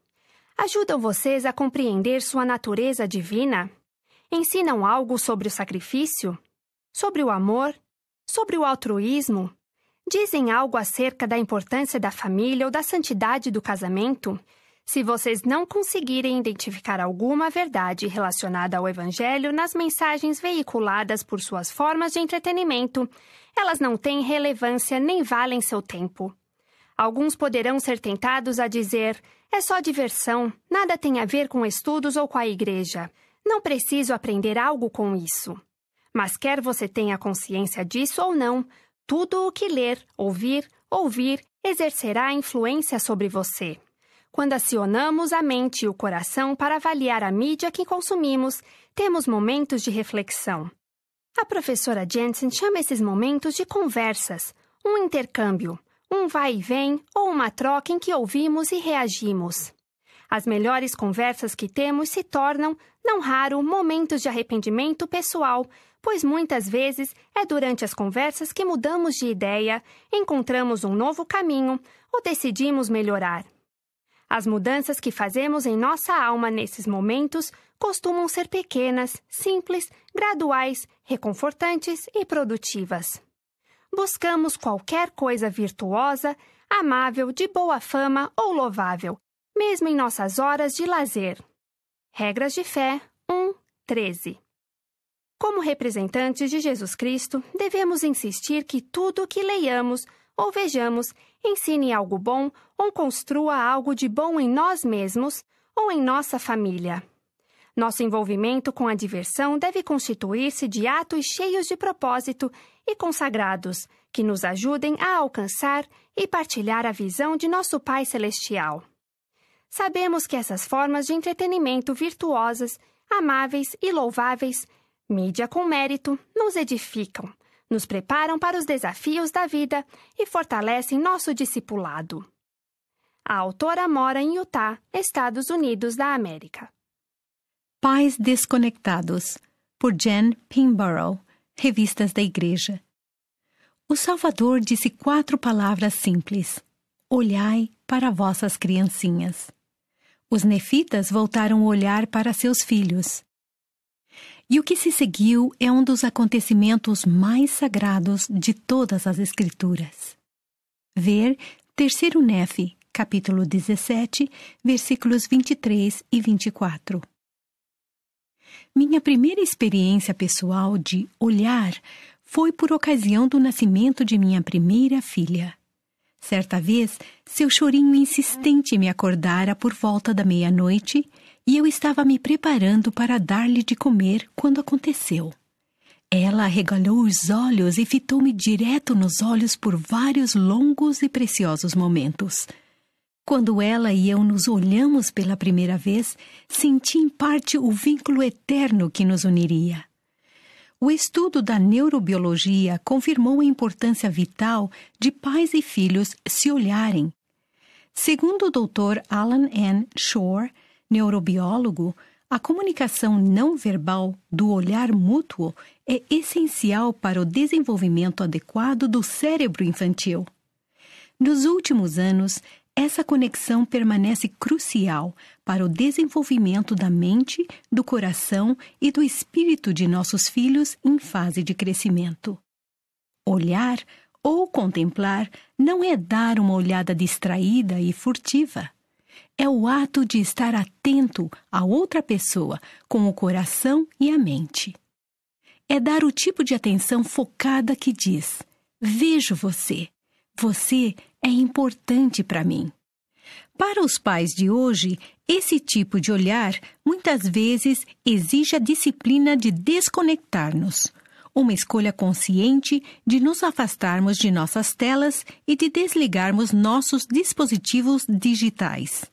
Ajudam vocês a compreender sua natureza divina? Ensinam algo sobre o sacrifício? Sobre o amor? Sobre o altruísmo? Dizem algo acerca da importância da família ou da santidade do casamento? Se vocês não conseguirem identificar alguma verdade relacionada ao Evangelho nas mensagens veiculadas por suas formas de entretenimento, elas não têm relevância nem valem seu tempo. Alguns poderão ser tentados a dizer: é só diversão, nada tem a ver com estudos ou com a igreja. Não preciso aprender algo com isso. Mas quer você tenha consciência disso ou não, tudo o que ler, ouvir, ouvir exercerá influência sobre você. Quando acionamos a mente e o coração para avaliar a mídia que consumimos, temos momentos de reflexão. A professora Jensen chama esses momentos de conversas, um intercâmbio, um vai e vem ou uma troca em que ouvimos e reagimos. As melhores conversas que temos se tornam, não raro, momentos de arrependimento pessoal pois muitas vezes é durante as conversas que mudamos de ideia, encontramos um novo caminho ou decidimos melhorar. As mudanças que fazemos em nossa alma nesses momentos costumam ser pequenas, simples, graduais, reconfortantes e produtivas. Buscamos qualquer coisa virtuosa, amável, de boa fama ou louvável, mesmo em nossas horas de lazer. Regras de Fé 1, 13 Como representantes de Jesus Cristo, devemos insistir que tudo o que leiamos ou vejamos ensine algo bom ou construa algo de bom em nós mesmos ou em nossa família. Nosso envolvimento com a diversão deve constituir-se de atos cheios de propósito e consagrados, que nos ajudem a alcançar e partilhar a visão de nosso Pai Celestial. Sabemos que essas formas de entretenimento virtuosas, amáveis e louváveis, mídia com mérito, nos edificam, nos preparam para os desafios da vida e fortalecem nosso discipulado. A autora mora em Utah, Estados Unidos da América. Pais Desconectados, por Jen Pinborough, Revistas da Igreja. O Salvador disse quatro palavras simples: Olhai para vossas criancinhas. Os nefitas voltaram o olhar para seus filhos. E o que se seguiu é um dos acontecimentos mais sagrados de todas as Escrituras. Ver Terceiro Nefe, capítulo 17, versículos 23 e 24. Minha primeira experiência pessoal de olhar foi por ocasião do nascimento de minha primeira filha. Certa vez, seu chorinho insistente me acordara por volta da meia-noite e eu estava me preparando para dar-lhe de comer quando aconteceu. Ela arregalou os olhos e fitou-me direto nos olhos por vários longos e preciosos momentos. Quando ela e eu nos olhamos pela primeira vez, senti em parte o vínculo eterno que nos uniria. O estudo da neurobiologia confirmou a importância vital de pais e filhos se olharem. Segundo o Dr. Alan N. Shore, neurobiólogo, a comunicação não verbal do olhar mútuo é essencial para o desenvolvimento adequado do cérebro infantil. Nos últimos anos, essa conexão permanece crucial para o desenvolvimento da mente, do coração e do espírito de nossos filhos em fase de crescimento. Olhar ou contemplar não é dar uma olhada distraída e furtiva. É o ato de estar atento a outra pessoa com o coração e a mente. É dar o tipo de atenção focada que diz: Vejo você. Você é importante para mim. Para os pais de hoje, esse tipo de olhar muitas vezes exige a disciplina de desconectar-nos, uma escolha consciente de nos afastarmos de nossas telas e de desligarmos nossos dispositivos digitais.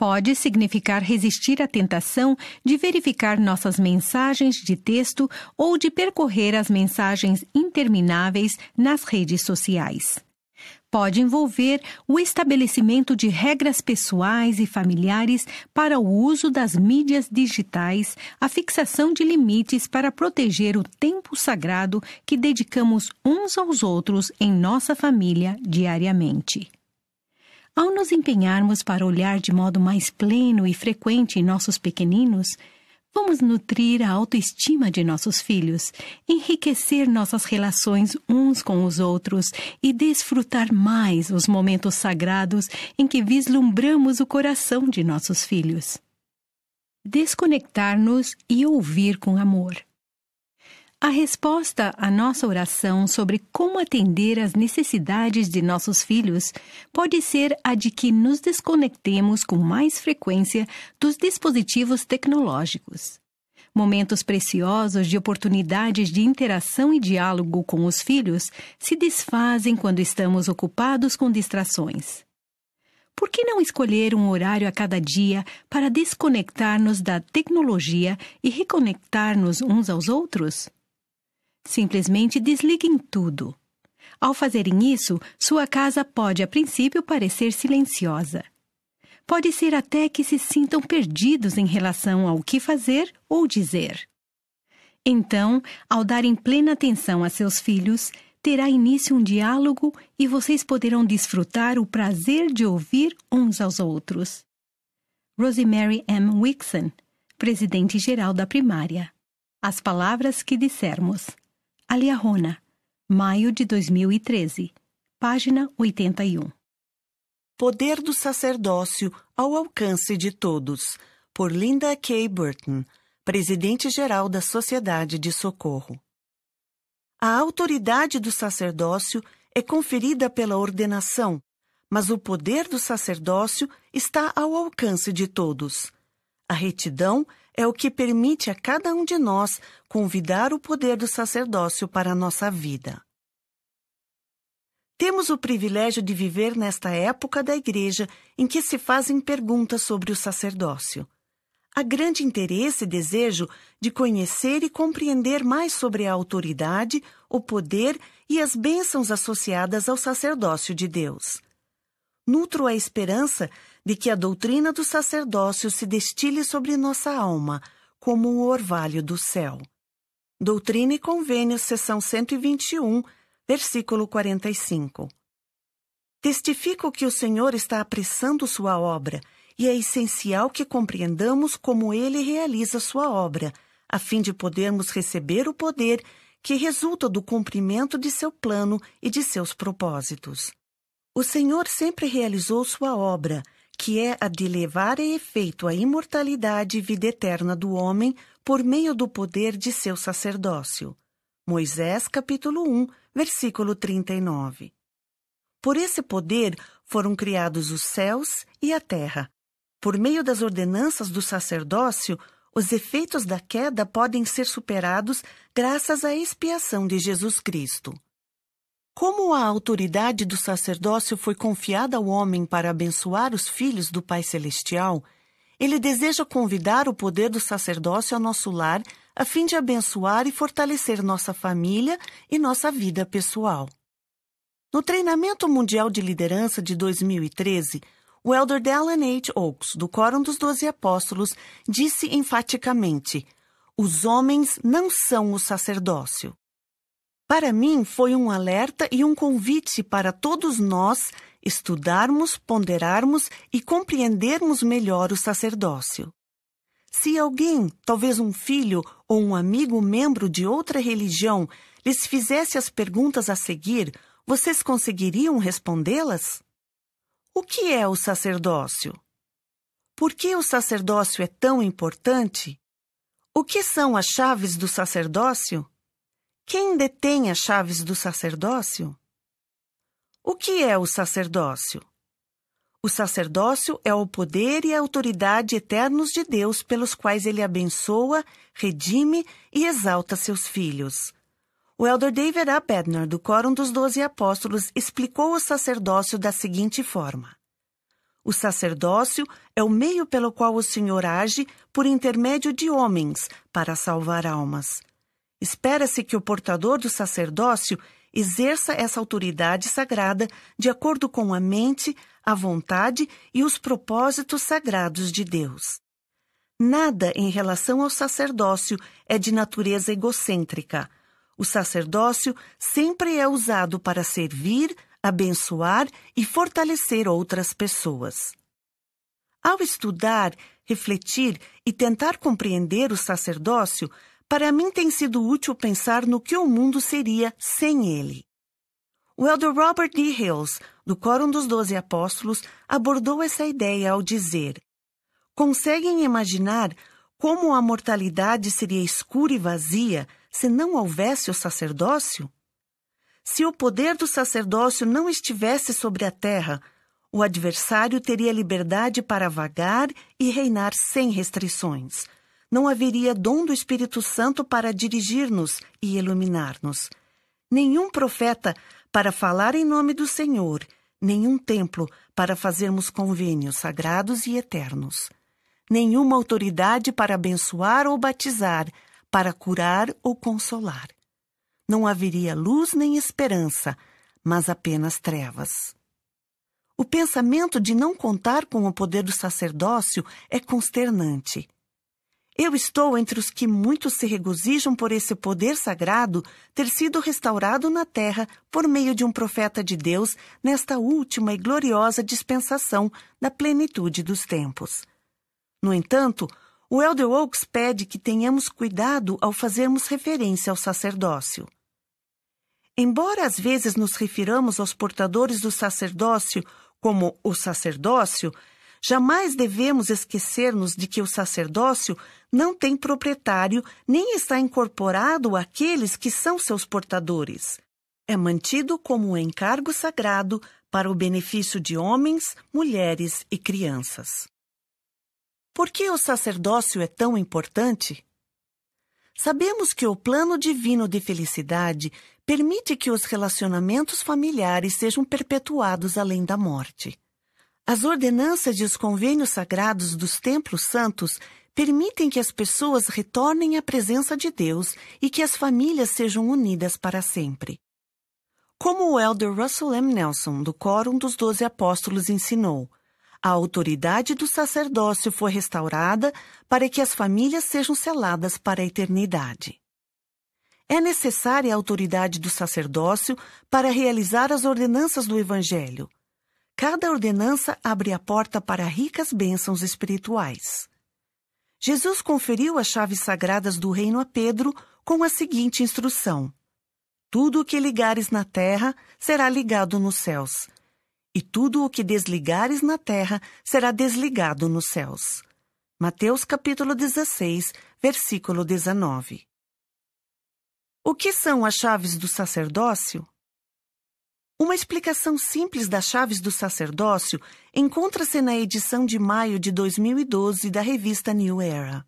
Pode significar resistir à tentação de verificar nossas mensagens de texto ou de percorrer as mensagens intermináveis nas redes sociais pode envolver o estabelecimento de regras pessoais e familiares para o uso das mídias digitais, a fixação de limites para proteger o tempo sagrado que dedicamos uns aos outros em nossa família diariamente. Ao nos empenharmos para olhar de modo mais pleno e frequente em nossos pequeninos, Vamos nutrir a autoestima de nossos filhos, enriquecer nossas relações uns com os outros e desfrutar mais os momentos sagrados em que vislumbramos o coração de nossos filhos. Desconectar-nos e ouvir com amor. A resposta à nossa oração sobre como atender às necessidades de nossos filhos pode ser a de que nos desconectemos com mais frequência dos dispositivos tecnológicos. Momentos preciosos de oportunidades de interação e diálogo com os filhos se desfazem quando estamos ocupados com distrações. Por que não escolher um horário a cada dia para desconectar-nos da tecnologia e reconectar-nos uns aos outros? Simplesmente desliguem tudo. Ao fazerem isso, sua casa pode a princípio parecer silenciosa. Pode ser até que se sintam perdidos em relação ao que fazer ou dizer. Então, ao darem plena atenção a seus filhos, terá início um diálogo e vocês poderão desfrutar o prazer de ouvir uns aos outros. Rosemary M. Wixon, presidente-geral da primária. As palavras que dissermos. Aliahona, maio de 2013, página 81. Poder do sacerdócio ao alcance de todos, por Linda K. Burton, presidente-geral da Sociedade de Socorro. A autoridade do sacerdócio é conferida pela ordenação, mas o poder do sacerdócio está ao alcance de todos. A retidão é o que permite a cada um de nós convidar o poder do sacerdócio para a nossa vida. Temos o privilégio de viver nesta época da Igreja em que se fazem perguntas sobre o sacerdócio. Há grande interesse e desejo de conhecer e compreender mais sobre a autoridade, o poder e as bênçãos associadas ao sacerdócio de Deus. Nutro a esperança de que a doutrina do sacerdócio se destile sobre nossa alma, como o orvalho do céu. Doutrina e Convênios, seção 121, versículo 45. Testifico que o Senhor está apressando sua obra e é essencial que compreendamos como ele realiza sua obra, a fim de podermos receber o poder que resulta do cumprimento de seu plano e de seus propósitos. O Senhor sempre realizou sua obra, que é a de levar a efeito a imortalidade e vida eterna do homem por meio do poder de seu sacerdócio. Moisés capítulo 1, versículo 39. Por esse poder foram criados os céus e a terra, por meio das ordenanças do sacerdócio, os efeitos da queda podem ser superados graças à expiação de Jesus Cristo. Como a autoridade do sacerdócio foi confiada ao homem para abençoar os filhos do Pai Celestial, ele deseja convidar o poder do sacerdócio ao nosso lar a fim de abençoar e fortalecer nossa família e nossa vida pessoal. No treinamento mundial de liderança de 2013, o elder Dallin H. Oaks, do Quórum dos Doze Apóstolos, disse enfaticamente: Os homens não são o sacerdócio. Para mim, foi um alerta e um convite para todos nós estudarmos, ponderarmos e compreendermos melhor o sacerdócio. Se alguém, talvez um filho ou um amigo membro de outra religião, lhes fizesse as perguntas a seguir, vocês conseguiriam respondê-las? O que é o sacerdócio? Por que o sacerdócio é tão importante? O que são as chaves do sacerdócio? Quem detém as chaves do sacerdócio? O que é o sacerdócio? O sacerdócio é o poder e a autoridade eternos de Deus pelos quais ele abençoa, redime e exalta seus filhos. O elder David A. Bednar, do Quórum dos Doze Apóstolos, explicou o sacerdócio da seguinte forma: O sacerdócio é o meio pelo qual o Senhor age por intermédio de homens para salvar almas. Espera-se que o portador do sacerdócio exerça essa autoridade sagrada de acordo com a mente, a vontade e os propósitos sagrados de Deus. Nada em relação ao sacerdócio é de natureza egocêntrica o sacerdócio sempre é usado para servir, abençoar e fortalecer outras pessoas. Ao estudar, refletir e tentar compreender o sacerdócio, para mim tem sido útil pensar no que o mundo seria sem ele. O elder Robert D. Hills, do Quórum dos Doze Apóstolos, abordou essa ideia ao dizer: Conseguem imaginar como a mortalidade seria escura e vazia se não houvesse o sacerdócio? Se o poder do sacerdócio não estivesse sobre a terra, o adversário teria liberdade para vagar e reinar sem restrições. Não haveria dom do Espírito Santo para dirigir-nos e iluminar-nos. Nenhum profeta para falar em nome do Senhor, nenhum templo para fazermos convênios sagrados e eternos. Nenhuma autoridade para abençoar ou batizar, para curar ou consolar. Não haveria luz nem esperança, mas apenas trevas. O pensamento de não contar com o poder do sacerdócio é consternante. Eu estou entre os que muitos se regozijam por esse poder sagrado ter sido restaurado na terra por meio de um profeta de Deus nesta última e gloriosa dispensação da plenitude dos tempos. No entanto, o Elder Oaks pede que tenhamos cuidado ao fazermos referência ao sacerdócio. Embora às vezes nos refiramos aos portadores do sacerdócio como o sacerdócio, jamais devemos esquecer-nos de que o sacerdócio não tem proprietário nem está incorporado àqueles que são seus portadores. É mantido como um encargo sagrado para o benefício de homens, mulheres e crianças. Por que o sacerdócio é tão importante? Sabemos que o plano divino de felicidade permite que os relacionamentos familiares sejam perpetuados além da morte. As ordenanças e os convênios sagrados dos templos santos permitem que as pessoas retornem à presença de Deus e que as famílias sejam unidas para sempre. Como o elder Russell M. Nelson, do Quórum dos Doze Apóstolos, ensinou, a autoridade do sacerdócio foi restaurada para que as famílias sejam seladas para a eternidade. É necessária a autoridade do sacerdócio para realizar as ordenanças do Evangelho. Cada ordenança abre a porta para ricas bênçãos espirituais. Jesus conferiu as chaves sagradas do reino a Pedro com a seguinte instrução: Tudo o que ligares na terra será ligado nos céus e tudo o que desligares na terra será desligado nos céus. Mateus capítulo 16, versículo 19. O que são as chaves do sacerdócio? Uma explicação simples das chaves do sacerdócio encontra-se na edição de maio de 2012 da revista New Era.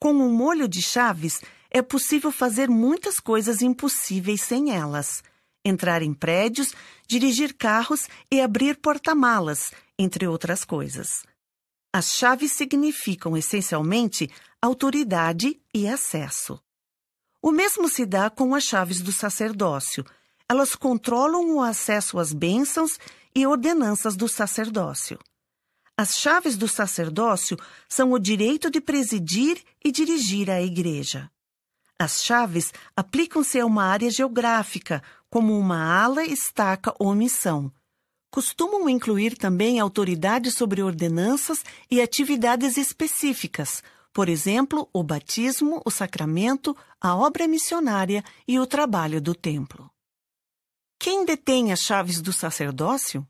Com um molho de chaves, é possível fazer muitas coisas impossíveis sem elas entrar em prédios, dirigir carros e abrir porta-malas, entre outras coisas. As chaves significam essencialmente autoridade e acesso. O mesmo se dá com as chaves do sacerdócio. Elas controlam o acesso às bênçãos e ordenanças do sacerdócio. As chaves do sacerdócio são o direito de presidir e dirigir a igreja. As chaves aplicam-se a uma área geográfica, como uma ala, estaca ou missão. Costumam incluir também autoridade sobre ordenanças e atividades específicas, por exemplo, o batismo, o sacramento, a obra missionária e o trabalho do templo. Quem detém as chaves do sacerdócio?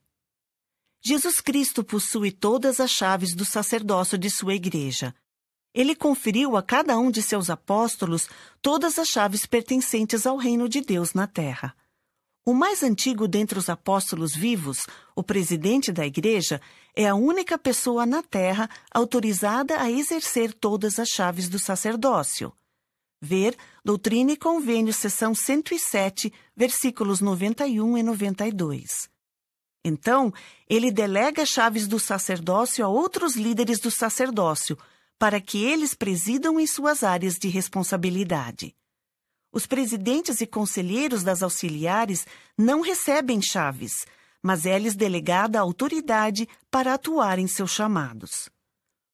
Jesus Cristo possui todas as chaves do sacerdócio de sua igreja. Ele conferiu a cada um de seus apóstolos todas as chaves pertencentes ao reino de Deus na terra. O mais antigo dentre os apóstolos vivos, o presidente da igreja, é a única pessoa na terra autorizada a exercer todas as chaves do sacerdócio. Ver Doutrina e Convênio, seção 107, versículos 91 e 92. Então, ele delega chaves do sacerdócio a outros líderes do sacerdócio, para que eles presidam em suas áreas de responsabilidade. Os presidentes e conselheiros das auxiliares não recebem chaves, mas é-lhes delegada a autoridade para atuar em seus chamados.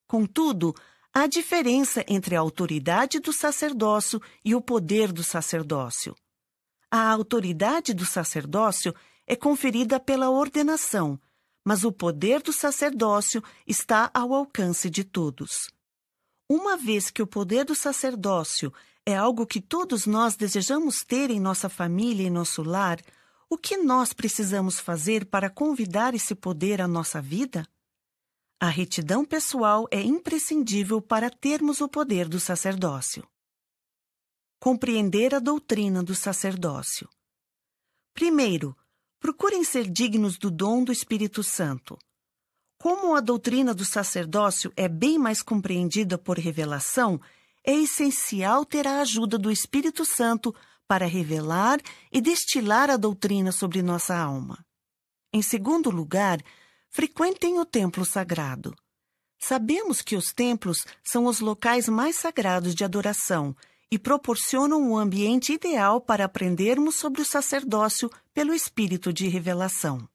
Contudo, há diferença entre a autoridade do sacerdócio e o poder do sacerdócio. A autoridade do sacerdócio é conferida pela ordenação, mas o poder do sacerdócio está ao alcance de todos. Uma vez que o poder do sacerdócio é algo que todos nós desejamos ter em nossa família e nosso lar, o que nós precisamos fazer para convidar esse poder à nossa vida? A retidão pessoal é imprescindível para termos o poder do sacerdócio. Compreender a doutrina do sacerdócio. Primeiro, procurem ser dignos do dom do Espírito Santo. Como a doutrina do sacerdócio é bem mais compreendida por revelação, é essencial ter a ajuda do Espírito Santo para revelar e destilar a doutrina sobre nossa alma. Em segundo lugar, frequentem o templo sagrado. Sabemos que os templos são os locais mais sagrados de adoração e proporcionam um ambiente ideal para aprendermos sobre o sacerdócio pelo espírito de revelação.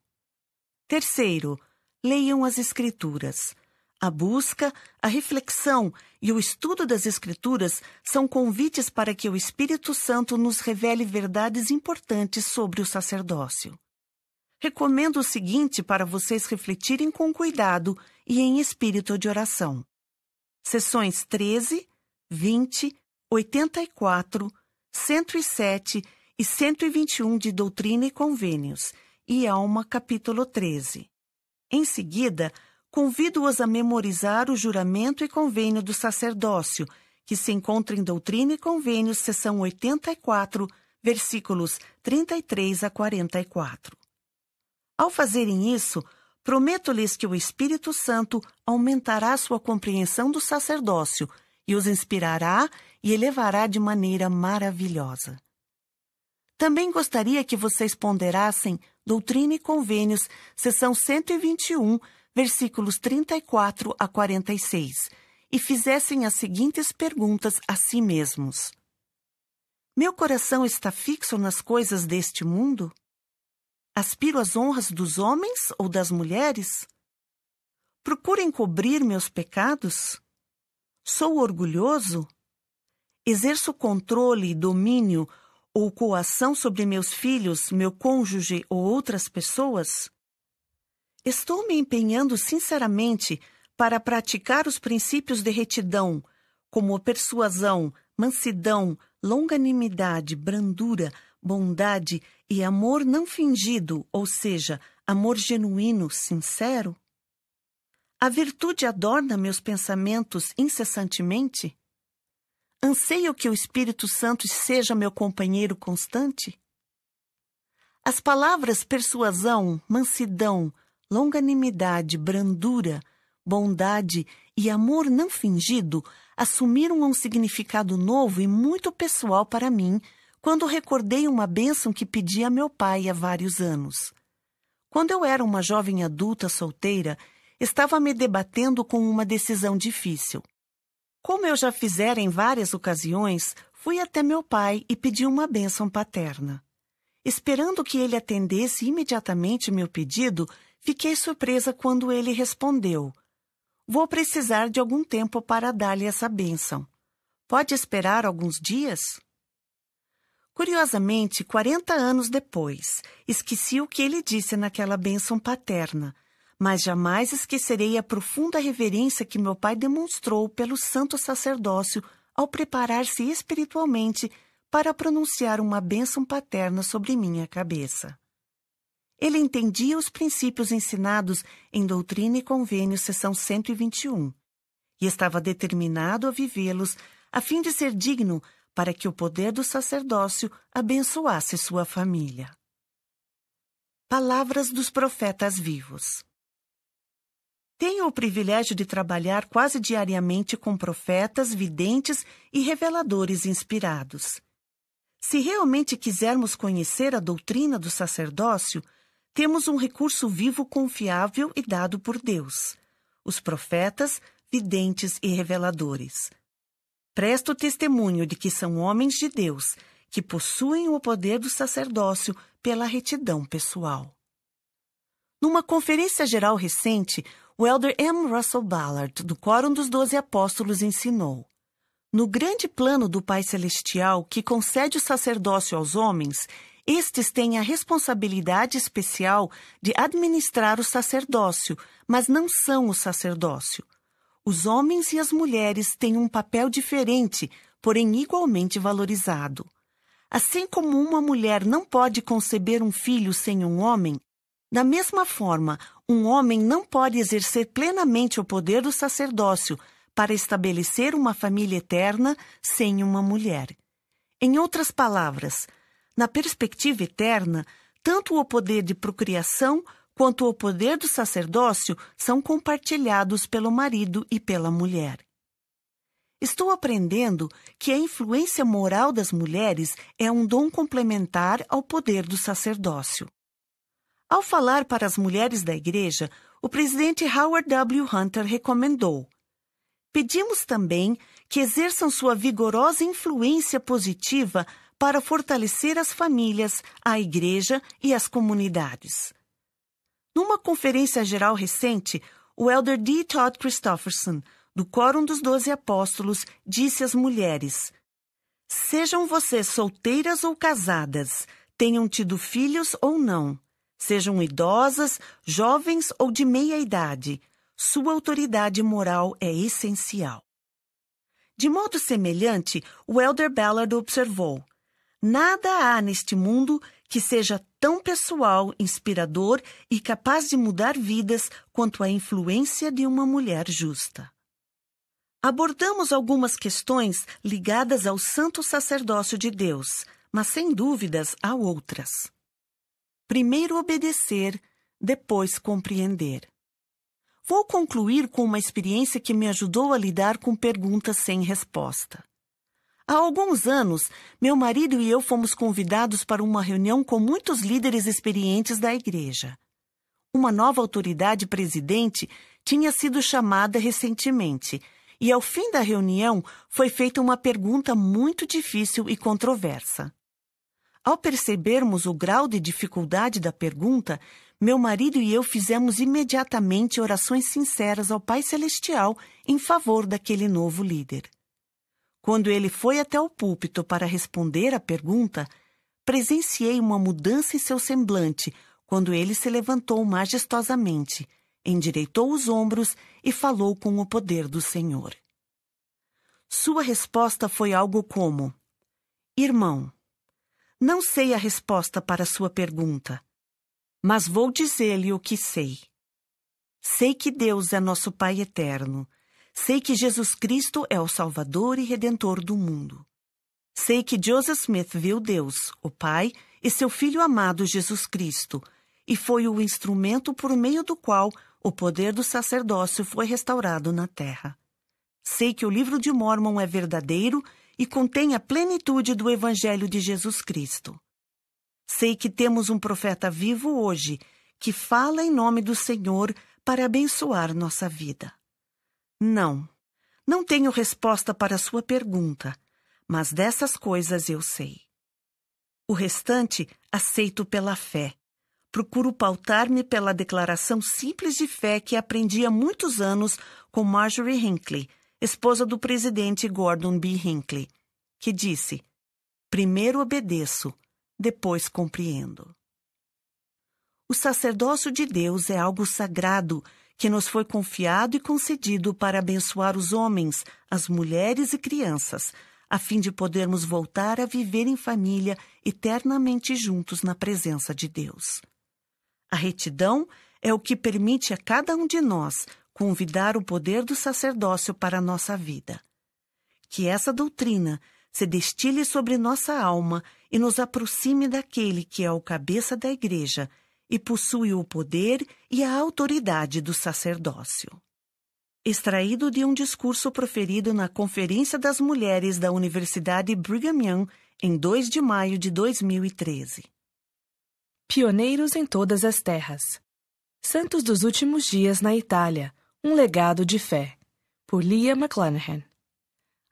Terceiro, leiam as Escrituras. A busca, a reflexão e o estudo das Escrituras são convites para que o Espírito Santo nos revele verdades importantes sobre o sacerdócio. Recomendo o seguinte para vocês refletirem com cuidado e em espírito de oração. Sessões 13, 20, 84, 107 e 121 de Doutrina e Convênios, e Alma, capítulo 13. Em seguida, convido-os a memorizar o juramento e convênio do sacerdócio, que se encontra em Doutrina e Convênios, seção 84, versículos 33 a 44. Ao fazerem isso, prometo-lhes que o Espírito Santo aumentará sua compreensão do sacerdócio e os inspirará e elevará de maneira maravilhosa. Também gostaria que vocês ponderassem Doutrina e Convênios, seção 121, versículos 34 a 46, e fizessem as seguintes perguntas a si mesmos: Meu coração está fixo nas coisas deste mundo? Aspiro às honras dos homens ou das mulheres? Procuro encobrir meus pecados? Sou orgulhoso? Exerço controle domínio ou coação sobre meus filhos, meu cônjuge ou outras pessoas? Estou me empenhando sinceramente para praticar os princípios de retidão, como persuasão, mansidão, longanimidade, brandura, bondade e amor não fingido, ou seja, amor genuíno, sincero? A virtude adorna meus pensamentos incessantemente? Anseio que o Espírito Santo seja meu companheiro constante? As palavras persuasão, mansidão, longanimidade, brandura, bondade e amor não fingido assumiram um significado novo e muito pessoal para mim quando recordei uma bênção que pedi a meu pai há vários anos. Quando eu era uma jovem adulta solteira, estava me debatendo com uma decisão difícil. Como eu já fizera em várias ocasiões, fui até meu pai e pedi uma bênção paterna. Esperando que ele atendesse imediatamente meu pedido, Fiquei surpresa quando ele respondeu: Vou precisar de algum tempo para dar-lhe essa bênção. Pode esperar alguns dias? Curiosamente, quarenta anos depois, esqueci o que ele disse naquela bênção paterna, mas jamais esquecerei a profunda reverência que meu pai demonstrou pelo santo sacerdócio ao preparar-se espiritualmente para pronunciar uma bênção paterna sobre minha cabeça. Ele entendia os princípios ensinados em Doutrina e Convênio, seção 121, e estava determinado a vivê-los a fim de ser digno para que o poder do sacerdócio abençoasse sua família. Palavras dos profetas vivos. Tenho o privilégio de trabalhar quase diariamente com profetas, videntes e reveladores inspirados. Se realmente quisermos conhecer a doutrina do sacerdócio, temos um recurso vivo confiável e dado por Deus: os profetas, videntes e reveladores. Presto testemunho de que são homens de Deus, que possuem o poder do sacerdócio pela retidão pessoal. Numa conferência geral recente, o elder M. Russell Ballard, do Quórum dos Doze Apóstolos, ensinou: No grande plano do Pai Celestial que concede o sacerdócio aos homens, estes têm a responsabilidade especial de administrar o sacerdócio, mas não são o sacerdócio. Os homens e as mulheres têm um papel diferente, porém igualmente valorizado. Assim como uma mulher não pode conceber um filho sem um homem, da mesma forma, um homem não pode exercer plenamente o poder do sacerdócio para estabelecer uma família eterna sem uma mulher. Em outras palavras, na perspectiva eterna, tanto o poder de procriação quanto o poder do sacerdócio são compartilhados pelo marido e pela mulher. Estou aprendendo que a influência moral das mulheres é um dom complementar ao poder do sacerdócio. Ao falar para as mulheres da igreja, o presidente Howard W. Hunter recomendou: Pedimos também que exerçam sua vigorosa influência positiva para fortalecer as famílias, a igreja e as comunidades. Numa conferência geral recente, o elder D. Todd Christofferson, do Quórum dos Doze Apóstolos, disse às mulheres: Sejam vocês solteiras ou casadas, tenham tido filhos ou não, sejam idosas, jovens ou de meia idade, sua autoridade moral é essencial. De modo semelhante, o elder Ballard observou: Nada há neste mundo que seja tão pessoal, inspirador e capaz de mudar vidas quanto a influência de uma mulher justa. Abordamos algumas questões ligadas ao santo sacerdócio de Deus, mas sem dúvidas há outras. Primeiro obedecer, depois compreender. Vou concluir com uma experiência que me ajudou a lidar com perguntas sem resposta. Há alguns anos, meu marido e eu fomos convidados para uma reunião com muitos líderes experientes da igreja. Uma nova autoridade presidente tinha sido chamada recentemente, e ao fim da reunião foi feita uma pergunta muito difícil e controversa. Ao percebermos o grau de dificuldade da pergunta, meu marido e eu fizemos imediatamente orações sinceras ao Pai Celestial em favor daquele novo líder. Quando ele foi até o púlpito para responder à pergunta, presenciei uma mudança em seu semblante quando ele se levantou majestosamente, endireitou os ombros e falou com o poder do Senhor. Sua resposta foi algo como: Irmão, não sei a resposta para sua pergunta, mas vou dizer-lhe o que sei. Sei que Deus é nosso Pai eterno Sei que Jesus Cristo é o Salvador e Redentor do mundo. Sei que Joseph Smith viu Deus, o Pai, e seu Filho amado Jesus Cristo, e foi o instrumento por meio do qual o poder do sacerdócio foi restaurado na terra. Sei que o livro de Mormon é verdadeiro e contém a plenitude do Evangelho de Jesus Cristo. Sei que temos um profeta vivo hoje que fala em nome do Senhor para abençoar nossa vida. Não, não tenho resposta para a sua pergunta, mas dessas coisas eu sei. O restante aceito pela fé. Procuro pautar-me pela declaração simples de fé que aprendi há muitos anos com Marjorie Hinckley, esposa do presidente Gordon B. Hinckley, que disse: Primeiro obedeço, depois compreendo. O sacerdócio de Deus é algo sagrado que nos foi confiado e concedido para abençoar os homens, as mulheres e crianças, a fim de podermos voltar a viver em família eternamente juntos na presença de Deus. A retidão é o que permite a cada um de nós convidar o poder do sacerdócio para a nossa vida. Que essa doutrina se destile sobre nossa alma e nos aproxime daquele que é o cabeça da Igreja e possui o poder e a autoridade do sacerdócio. Extraído de um discurso proferido na Conferência das Mulheres da Universidade Brigham Young em 2 de maio de 2013. Pioneiros em todas as terras. Santos dos últimos dias na Itália. Um legado de fé. Por Leah McClanahan.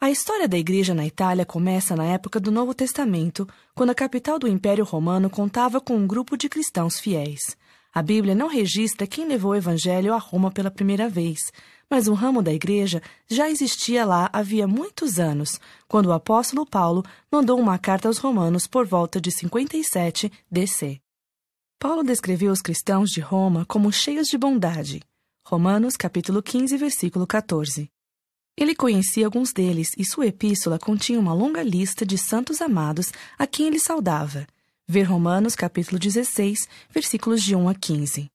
A história da Igreja na Itália começa na época do Novo Testamento, quando a capital do Império Romano contava com um grupo de cristãos fiéis. A Bíblia não registra quem levou o Evangelho a Roma pela primeira vez, mas um ramo da Igreja já existia lá havia muitos anos, quando o apóstolo Paulo mandou uma carta aos Romanos por volta de 57 DC. Paulo descreveu os cristãos de Roma como cheios de bondade. Romanos capítulo 15, versículo 14. Ele conhecia alguns deles e sua epístola continha uma longa lista de santos amados a quem ele saudava. Ver Romanos capítulo 16, versículos de 1 a 15.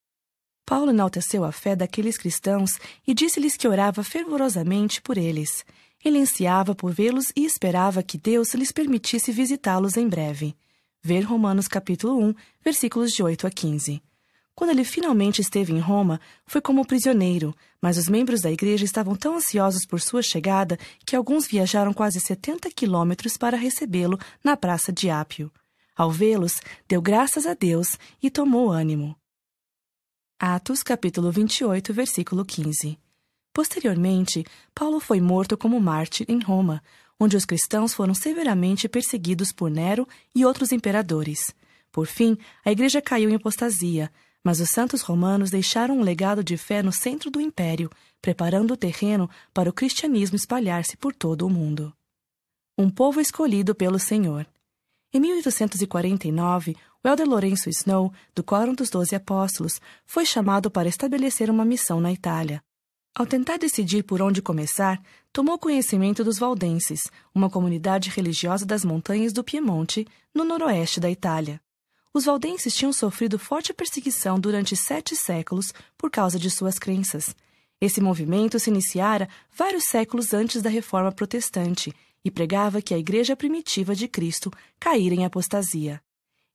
Paulo enalteceu a fé daqueles cristãos e disse-lhes que orava fervorosamente por eles. Ele ansiava por vê-los e esperava que Deus lhes permitisse visitá-los em breve. Ver Romanos capítulo 1, versículos de 8 a 15. Quando ele finalmente esteve em Roma, foi como prisioneiro, mas os membros da igreja estavam tão ansiosos por sua chegada que alguns viajaram quase 70 quilômetros para recebê-lo na Praça de Ápio. Ao vê-los, deu graças a Deus e tomou ânimo. Atos capítulo 28, versículo 15. Posteriormente, Paulo foi morto como mártir em Roma, onde os cristãos foram severamente perseguidos por Nero e outros imperadores. Por fim, a igreja caiu em apostasia, mas os santos romanos deixaram um legado de fé no centro do império, preparando o terreno para o cristianismo espalhar-se por todo o mundo. Um povo escolhido pelo Senhor. Em 1849, o elder Lourenço Snow, do Quórum dos Doze Apóstolos, foi chamado para estabelecer uma missão na Itália. Ao tentar decidir por onde começar, tomou conhecimento dos Valdenses, uma comunidade religiosa das montanhas do Piemonte, no noroeste da Itália. Os valdenses tinham sofrido forte perseguição durante sete séculos por causa de suas crenças. Esse movimento se iniciara vários séculos antes da Reforma Protestante e pregava que a Igreja primitiva de Cristo caíra em apostasia.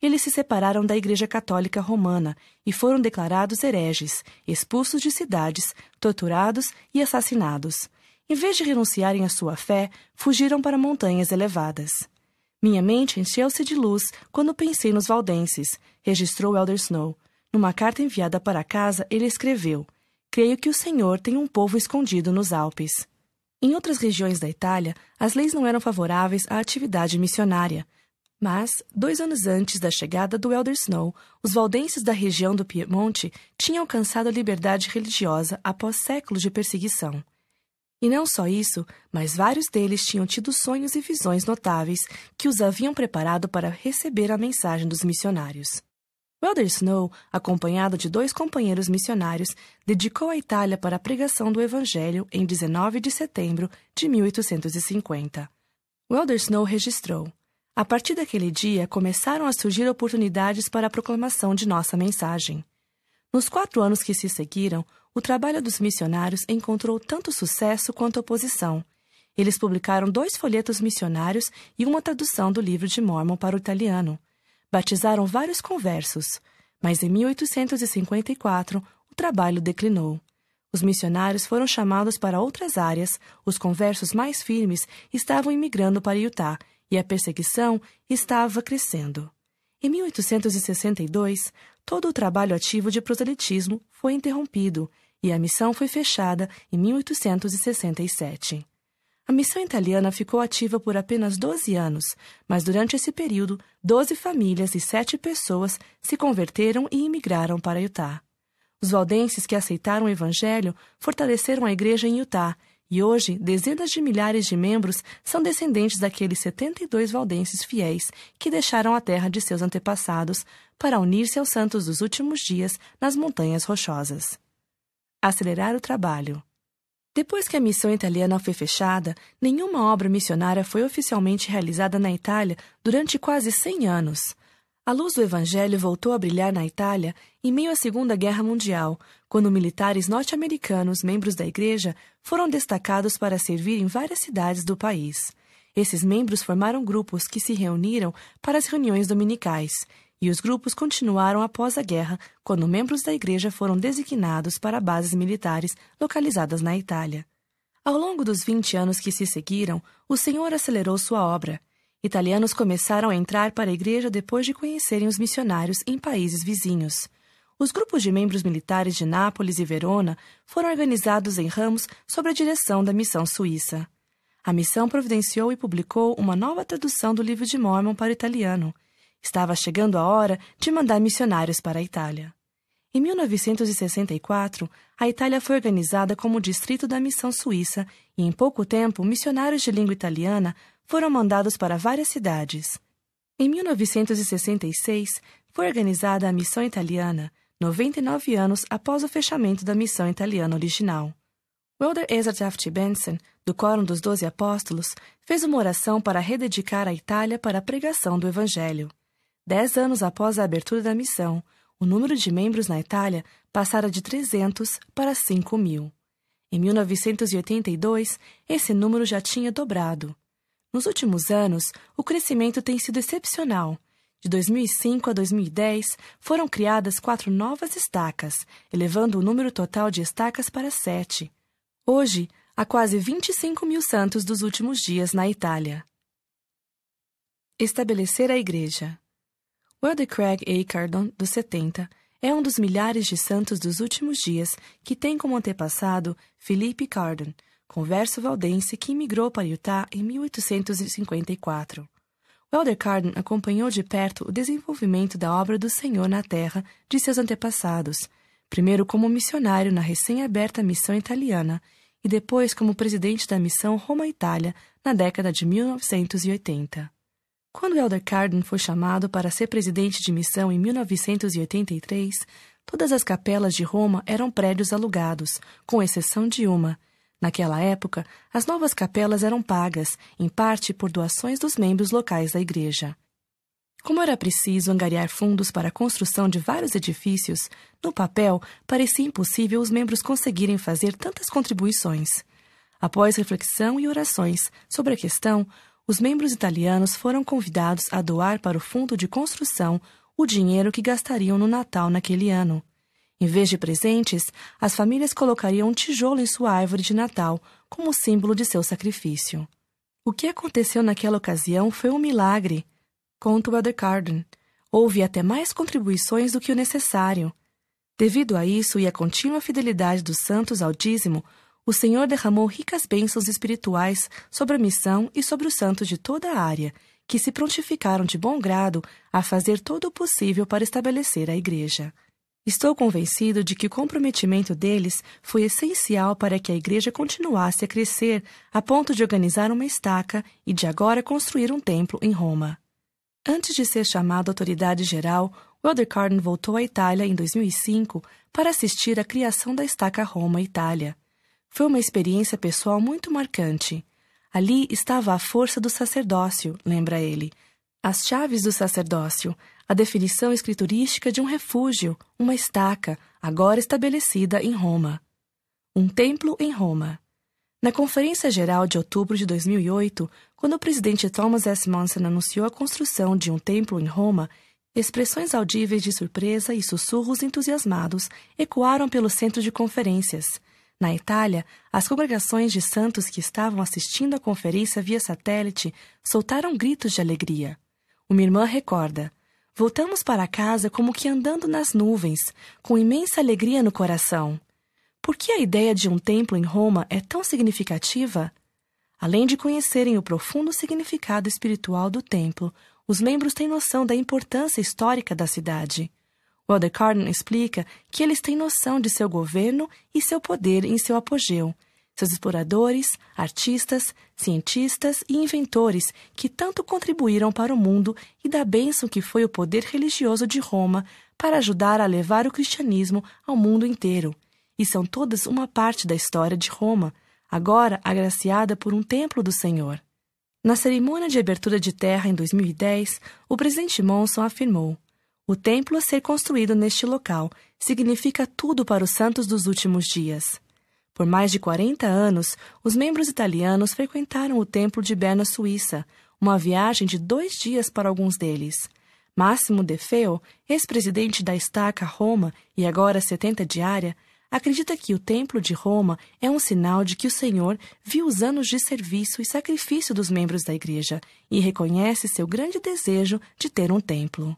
Eles se separaram da Igreja Católica Romana e foram declarados hereges, expulsos de cidades, torturados e assassinados. Em vez de renunciarem à sua fé, fugiram para montanhas elevadas. Minha mente encheu-se de luz quando pensei nos valdenses, registrou Elder Snow. Numa carta enviada para casa, ele escreveu: Creio que o Senhor tem um povo escondido nos Alpes. Em outras regiões da Itália, as leis não eram favoráveis à atividade missionária. Mas, dois anos antes da chegada do Elder Snow, os valdenses da região do Piemonte tinham alcançado a liberdade religiosa após séculos de perseguição. E não só isso, mas vários deles tinham tido sonhos e visões notáveis que os haviam preparado para receber a mensagem dos missionários. Elder Snow, acompanhado de dois companheiros missionários, dedicou a Itália para a pregação do Evangelho em 19 de setembro de 1850. Elder Snow registrou: A partir daquele dia começaram a surgir oportunidades para a proclamação de nossa mensagem. Nos quatro anos que se seguiram, o trabalho dos missionários encontrou tanto sucesso quanto oposição. Eles publicaram dois folhetos missionários e uma tradução do livro de Mormon para o italiano batizaram vários conversos, mas em 1854 o trabalho declinou. Os missionários foram chamados para outras áreas, os conversos mais firmes estavam imigrando para Utah e a perseguição estava crescendo. Em 1862, todo o trabalho ativo de proselitismo foi interrompido e a missão foi fechada em 1867. A missão italiana ficou ativa por apenas 12 anos, mas durante esse período, 12 famílias e 7 pessoas se converteram e imigraram para Utah. Os valdenses que aceitaram o evangelho fortaleceram a igreja em Utah e hoje dezenas de milhares de membros são descendentes daqueles 72 valdenses fiéis que deixaram a terra de seus antepassados para unir-se aos santos dos últimos dias nas montanhas rochosas. Acelerar o trabalho. Depois que a missão italiana foi fechada, nenhuma obra missionária foi oficialmente realizada na Itália durante quase 100 anos. A luz do Evangelho voltou a brilhar na Itália em meio à Segunda Guerra Mundial, quando militares norte-americanos, membros da Igreja, foram destacados para servir em várias cidades do país. Esses membros formaram grupos que se reuniram para as reuniões dominicais e os grupos continuaram após a guerra, quando membros da igreja foram designados para bases militares localizadas na Itália. Ao longo dos 20 anos que se seguiram, o Senhor acelerou sua obra. Italianos começaram a entrar para a igreja depois de conhecerem os missionários em países vizinhos. Os grupos de membros militares de Nápoles e Verona foram organizados em ramos sob a direção da missão suíça. A missão providenciou e publicou uma nova tradução do livro de Mormon para o italiano, Estava chegando a hora de mandar missionários para a Itália. Em 1964, a Itália foi organizada como distrito da missão suíça e, em pouco tempo, missionários de língua italiana foram mandados para várias cidades. Em 1966, foi organizada a missão italiana, 99 anos após o fechamento da missão italiana original. Welder Ezra Taft Benson, do Quórum dos Doze Apóstolos, fez uma oração para rededicar a Itália para a pregação do Evangelho. Dez anos após a abertura da missão, o número de membros na Itália passara de 300 para 5 mil. Em 1982, esse número já tinha dobrado. Nos últimos anos, o crescimento tem sido excepcional. De 2005 a 2010, foram criadas quatro novas estacas, elevando o número total de estacas para sete. Hoje, há quase 25 mil santos dos últimos dias na Itália. Estabelecer a Igreja Welder Craig A. Cardon, dos 70, é um dos milhares de santos dos últimos dias que tem como antepassado Philippe Cardon, converso valdense que imigrou para Utah em 1854. o Elder Carden acompanhou de perto o desenvolvimento da obra do Senhor na terra de seus antepassados, primeiro como missionário na recém-aberta missão italiana e depois como presidente da missão Roma-Itália na década de 1980. Quando Elder Carden foi chamado para ser presidente de missão em 1983, todas as capelas de Roma eram prédios alugados, com exceção de uma, Naquela época, as novas capelas eram pagas, em parte por doações dos membros locais da igreja. Como era preciso angariar fundos para a construção de vários edifícios, no papel parecia impossível os membros conseguirem fazer tantas contribuições. Após reflexão e orações sobre a questão, os membros italianos foram convidados a doar para o fundo de construção o dinheiro que gastariam no Natal naquele ano. Em vez de presentes, as famílias colocariam um tijolo em sua árvore de Natal, como símbolo de seu sacrifício. O que aconteceu naquela ocasião foi um milagre, conta Elder Carden. Houve até mais contribuições do que o necessário. Devido a isso e à contínua fidelidade dos santos ao dízimo, o Senhor derramou ricas bênçãos espirituais sobre a missão e sobre os santos de toda a área, que se prontificaram de bom grado a fazer todo o possível para estabelecer a igreja. Estou convencido de que o comprometimento deles foi essencial para que a igreja continuasse a crescer a ponto de organizar uma estaca e de agora construir um templo em Roma. Antes de ser chamado autoridade geral, Elder Carden voltou à Itália em 2005 para assistir à criação da estaca Roma-Itália. Foi uma experiência pessoal muito marcante. Ali estava a força do sacerdócio, lembra ele. As chaves do sacerdócio, a definição escriturística de um refúgio, uma estaca, agora estabelecida em Roma. Um templo em Roma. Na Conferência Geral de outubro de 2008, quando o presidente Thomas S. Monson anunciou a construção de um templo em Roma, expressões audíveis de surpresa e sussurros entusiasmados ecoaram pelo centro de conferências. Na Itália, as congregações de santos que estavam assistindo à conferência via satélite soltaram gritos de alegria. Uma irmã recorda: Voltamos para casa como que andando nas nuvens, com imensa alegria no coração. Por que a ideia de um templo em Roma é tão significativa? Além de conhecerem o profundo significado espiritual do templo, os membros têm noção da importância histórica da cidade. Walter Carden explica que eles têm noção de seu governo e seu poder em seu apogeu, seus exploradores, artistas, cientistas e inventores que tanto contribuíram para o mundo e da bênção que foi o poder religioso de Roma para ajudar a levar o cristianismo ao mundo inteiro. E são todas uma parte da história de Roma, agora agraciada por um templo do Senhor. Na cerimônia de abertura de terra em 2010, o presidente Monson afirmou: O templo a ser construído neste local significa tudo para os santos dos últimos dias. Por mais de 40 anos, os membros italianos frequentaram o templo de Berna, Suíça, uma viagem de dois dias para alguns deles. Máximo De Feo, ex-presidente da Estaca Roma e agora 70 diária, acredita que o Templo de Roma é um sinal de que o Senhor viu os anos de serviço e sacrifício dos membros da Igreja e reconhece seu grande desejo de ter um templo.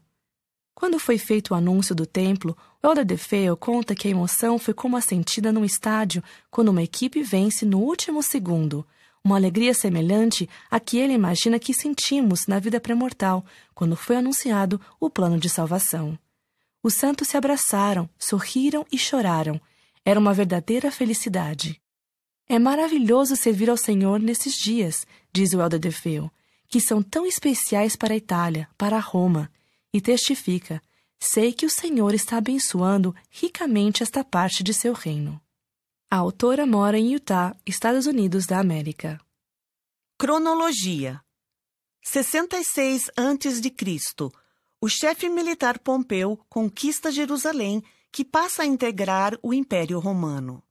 Quando foi feito o anúncio do templo, Elder DeFeo conta que a emoção foi como a sentida num estádio quando uma equipe vence no último segundo. Uma alegria semelhante à que ele imagina que sentimos na vida pré-mortal, quando foi anunciado o plano de salvação. Os santos se abraçaram, sorriram e choraram. Era uma verdadeira felicidade. É maravilhoso servir ao Senhor nesses dias, diz o Elder DeFeo, que são tão especiais para a Itália, para Roma e testifica: Sei que o Senhor está abençoando ricamente esta parte de seu reino. A autora mora em Utah, Estados Unidos da América. Cronologia: 66 a.C. O chefe militar Pompeu conquista Jerusalém, que passa a integrar o Império Romano.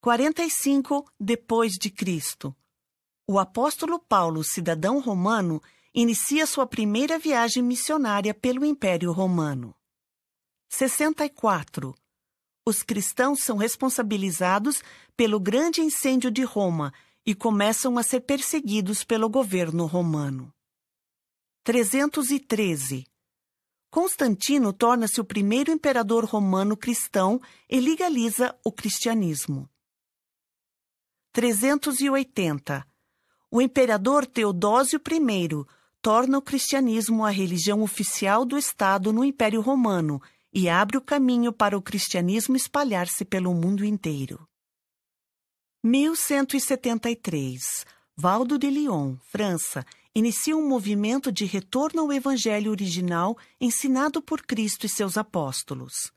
45 depois de Cristo. O apóstolo Paulo, cidadão romano, inicia sua primeira viagem missionária pelo Império Romano. 64. Os cristãos são responsabilizados pelo grande incêndio de Roma e começam a ser perseguidos pelo governo romano. 313. Constantino torna-se o primeiro imperador romano cristão e legaliza o cristianismo. 380. O imperador Teodósio I torna o cristianismo a religião oficial do Estado no Império Romano e abre o caminho para o cristianismo espalhar-se pelo mundo inteiro. 1173 Valdo de Lyon, França, inicia um movimento de retorno ao evangelho original ensinado por Cristo e seus apóstolos.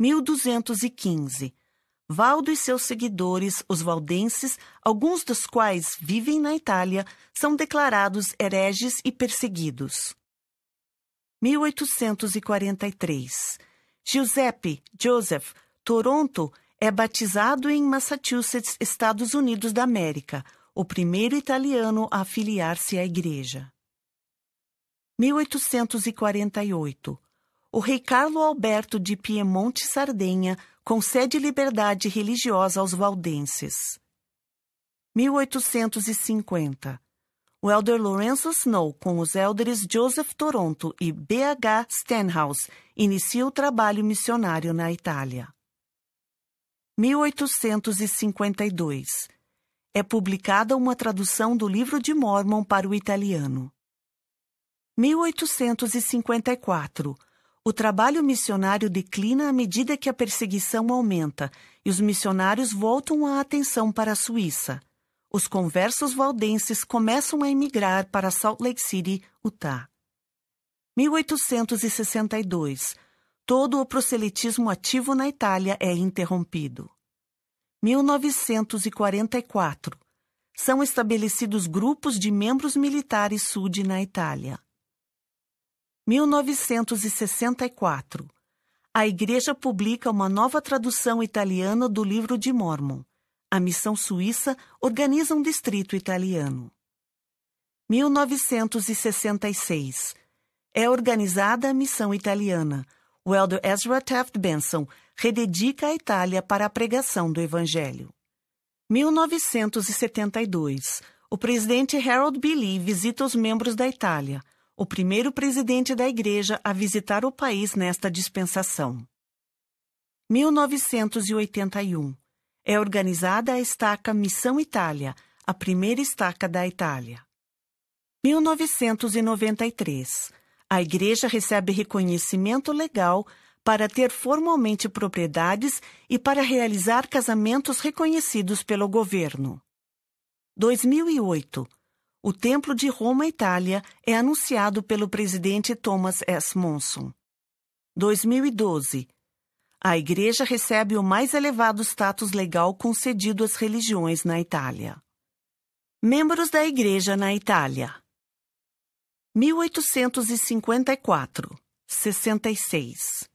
1215 Valdo e seus seguidores, os valdenses, alguns dos quais vivem na Itália, são declarados hereges e perseguidos. 1843 Giuseppe Joseph Toronto é batizado em Massachusetts, Estados Unidos da América, o primeiro italiano a afiliar-se à igreja. 1848 O rei Carlo Alberto de Piemonte Sardenha concede liberdade religiosa aos valdenses. 1850. O elder Lorenzo Snow, com os elders Joseph Toronto e B.H. Stenhouse, inicia o trabalho missionário na Itália. 1852. É publicada uma tradução do Livro de Mormon para o italiano. 1854 o trabalho missionário declina à medida que a perseguição aumenta e os missionários voltam a atenção para a Suíça. Os conversos valdenses começam a emigrar para Salt Lake City, Utah. 1862. Todo o proselitismo ativo na Itália é interrompido. 1944. São estabelecidos grupos de membros militares SUD na Itália. 1964. A Igreja publica uma nova tradução italiana do Livro de Mormon. A Missão Suíça organiza um distrito italiano. 1966. É organizada a Missão Italiana. O elder Ezra Taft Benson rededica a Itália para a pregação do Evangelho. 1972. O presidente Harold B. Lee visita os membros da Itália o primeiro presidente da Igreja a visitar o país nesta dispensação. 1981. É organizada a estaca Missão Itália, a primeira estaca da Itália. 1993. A Igreja recebe reconhecimento legal para ter formalmente propriedades e para realizar casamentos reconhecidos pelo governo. 2008 o Templo de Roma, Itália, é anunciado pelo presidente Thomas S. Monson. 2012. A Igreja recebe o mais elevado status legal concedido às religiões na Itália. Membros da Igreja na Itália: 1854 66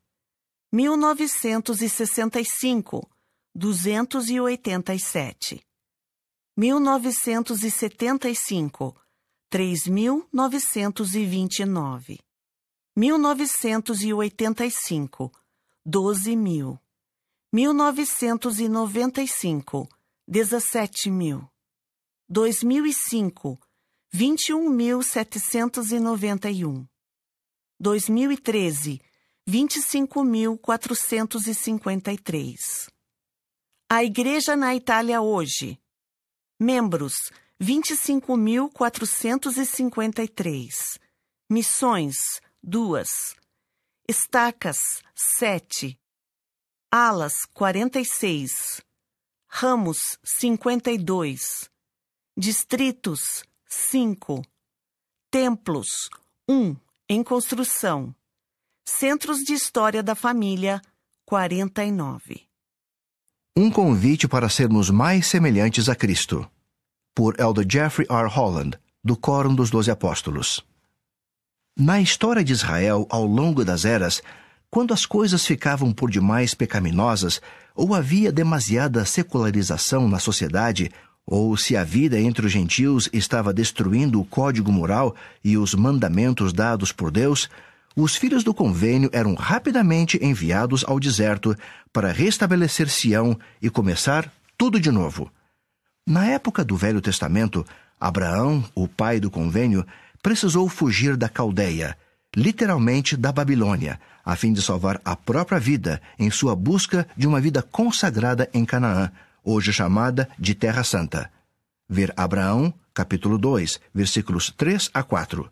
1965 287 1975, 3.929. 1985, 12 mil. 1995, 17 mil. 2005, 21.791. 2013, 25.453. A Igreja na Itália hoje Membros: 25.453. Missões: 2. Estacas: 7. Alas: 46. Ramos: 52. Distritos: 5. Templos: 1. Em construção. Centros de História da Família: 49. Um convite para sermos mais semelhantes a Cristo por Elder Jeffrey R. Holland, do Quórum dos Doze Apóstolos. Na história de Israel, ao longo das eras, quando as coisas ficavam por demais pecaminosas, ou havia demasiada secularização na sociedade, ou se a vida entre os gentios estava destruindo o código moral e os mandamentos dados por Deus, os filhos do convênio eram rapidamente enviados ao deserto para restabelecer Sião e começar tudo de novo. Na época do Velho Testamento, Abraão, o pai do convênio, precisou fugir da Caldeia, literalmente da Babilônia, a fim de salvar a própria vida em sua busca de uma vida consagrada em Canaã, hoje chamada de Terra Santa. Ver Abraão, capítulo 2, versículos 3 a 4.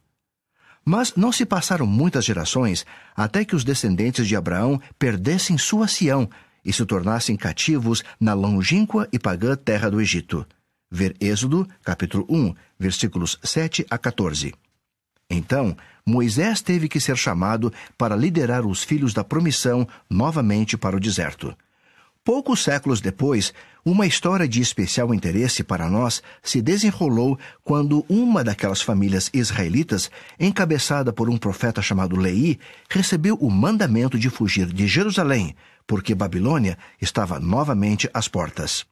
Mas não se passaram muitas gerações até que os descendentes de Abraão perdessem sua Sião e se tornassem cativos na longínqua e pagã terra do Egito. Ver Êxodo, capítulo 1, versículos 7 a 14. Então, Moisés teve que ser chamado para liderar os filhos da promissão novamente para o deserto. Poucos séculos depois, uma história de especial interesse para nós se desenrolou quando uma daquelas famílias israelitas, encabeçada por um profeta chamado Lei, recebeu o mandamento de fugir de Jerusalém, porque Babilônia estava novamente às portas.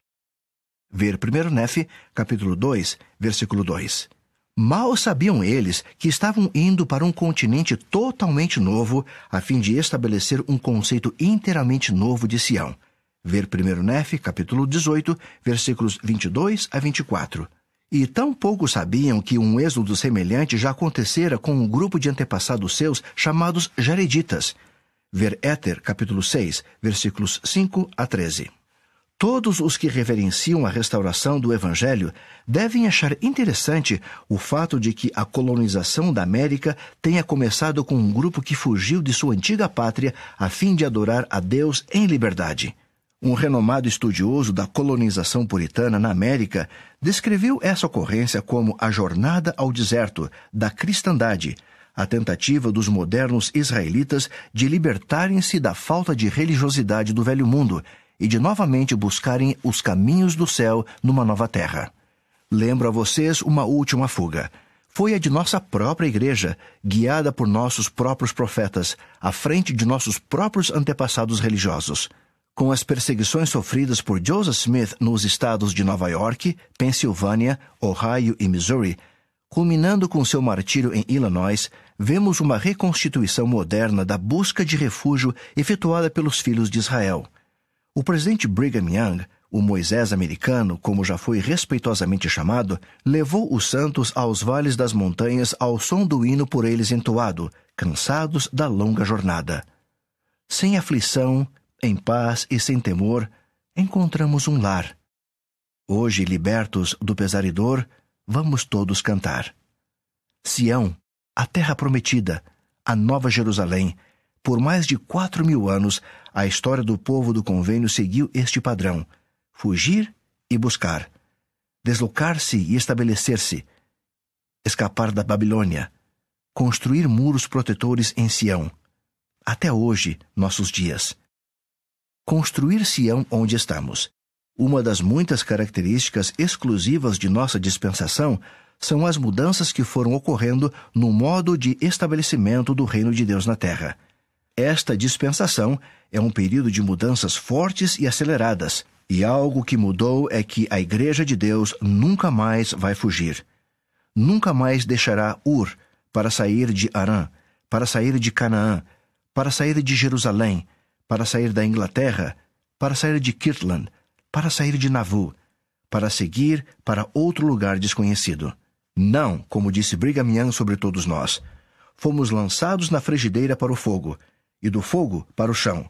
Ver 1 Nefe, capítulo 2, versículo 2. Mal sabiam eles que estavam indo para um continente totalmente novo, a fim de estabelecer um conceito inteiramente novo de Sião. Ver 1 Nefe, capítulo 18, versículos 22 a 24. E tão pouco sabiam que um êxodo semelhante já acontecera com um grupo de antepassados seus chamados Jareditas. Ver Éter, capítulo 6, versículos 5 a 13. Todos os que reverenciam a restauração do Evangelho devem achar interessante o fato de que a colonização da América tenha começado com um grupo que fugiu de sua antiga pátria a fim de adorar a Deus em liberdade. Um renomado estudioso da colonização puritana na América descreveu essa ocorrência como a jornada ao deserto da cristandade, a tentativa dos modernos israelitas de libertarem-se da falta de religiosidade do velho mundo e de novamente buscarem os caminhos do céu numa nova terra. Lembro a vocês uma última fuga. Foi a de nossa própria igreja, guiada por nossos próprios profetas, à frente de nossos próprios antepassados religiosos. Com as perseguições sofridas por Joseph Smith nos estados de Nova York, Pensilvânia, Ohio e Missouri, culminando com seu martírio em Illinois, vemos uma reconstituição moderna da busca de refúgio efetuada pelos filhos de Israel. O presidente Brigham Young, o Moisés americano, como já foi respeitosamente chamado, levou os santos aos vales das montanhas ao som do hino por eles entoado, cansados da longa jornada. Sem aflição, em paz e sem temor, encontramos um lar. Hoje, libertos do pesar e dor, vamos todos cantar. Sião, a terra prometida, a nova Jerusalém, por mais de quatro mil anos, a história do povo do convênio seguiu este padrão: fugir e buscar, deslocar-se e estabelecer-se, escapar da Babilônia, construir muros protetores em Sião. Até hoje, nossos dias. Construir Sião onde estamos. Uma das muitas características exclusivas de nossa dispensação são as mudanças que foram ocorrendo no modo de estabelecimento do reino de Deus na terra. Esta dispensação é um período de mudanças fortes e aceleradas, e algo que mudou é que a Igreja de Deus nunca mais vai fugir. Nunca mais deixará Ur para sair de Arã, para sair de Canaã, para sair de Jerusalém, para sair da Inglaterra, para sair de Kirtland, para sair de Navu, para seguir para outro lugar desconhecido. Não, como disse Brigham Young sobre todos nós. Fomos lançados na frigideira para o fogo, e do fogo para o chão.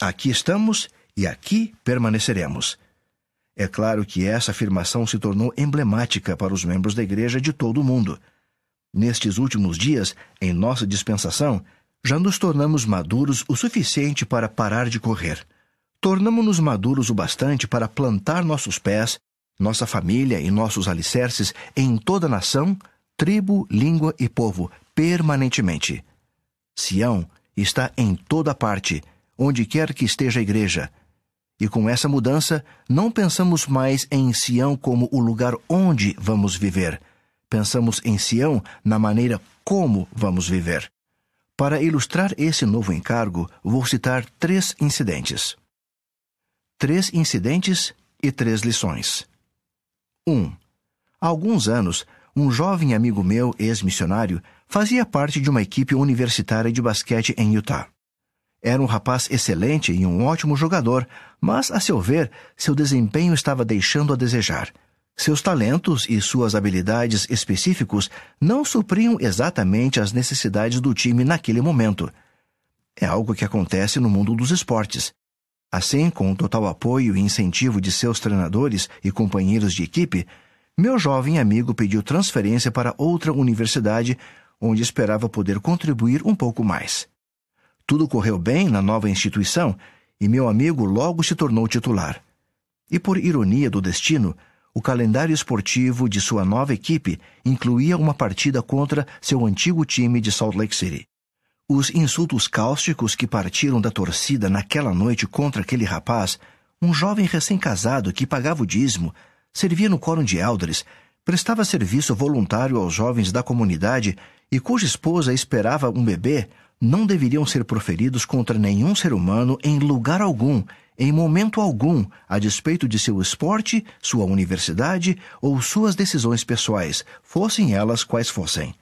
Aqui estamos e aqui permaneceremos. É claro que essa afirmação se tornou emblemática para os membros da Igreja de todo o mundo. Nestes últimos dias, em nossa dispensação, já nos tornamos maduros o suficiente para parar de correr. Tornamos-nos maduros o bastante para plantar nossos pés, nossa família e nossos alicerces em toda nação, tribo, língua e povo, permanentemente. Sião está em toda parte, onde quer que esteja a igreja. E com essa mudança, não pensamos mais em Sião como o lugar onde vamos viver. Pensamos em Sião na maneira como vamos viver. Para ilustrar esse novo encargo, vou citar três incidentes. Três incidentes e três lições. 1. Um, há alguns anos, um jovem amigo meu, ex-missionário, fazia parte de uma equipe universitária de basquete em Utah. Era um rapaz excelente e um ótimo jogador, mas, a seu ver, seu desempenho estava deixando a desejar. Seus talentos e suas habilidades específicos não supriam exatamente as necessidades do time naquele momento. É algo que acontece no mundo dos esportes. Assim, com o total apoio e incentivo de seus treinadores e companheiros de equipe, meu jovem amigo pediu transferência para outra universidade, onde esperava poder contribuir um pouco mais. Tudo correu bem na nova instituição e meu amigo logo se tornou titular. E por ironia do destino, o calendário esportivo de sua nova equipe incluía uma partida contra seu antigo time de Salt Lake City. Os insultos cáusticos que partiram da torcida naquela noite contra aquele rapaz, um jovem recém-casado que pagava o dízimo, servia no quórum de elders, prestava serviço voluntário aos jovens da comunidade e cuja esposa esperava um bebê, não deveriam ser proferidos contra nenhum ser humano em lugar algum em momento algum, a despeito de seu esporte, sua universidade ou suas decisões pessoais, fossem elas quais fossem.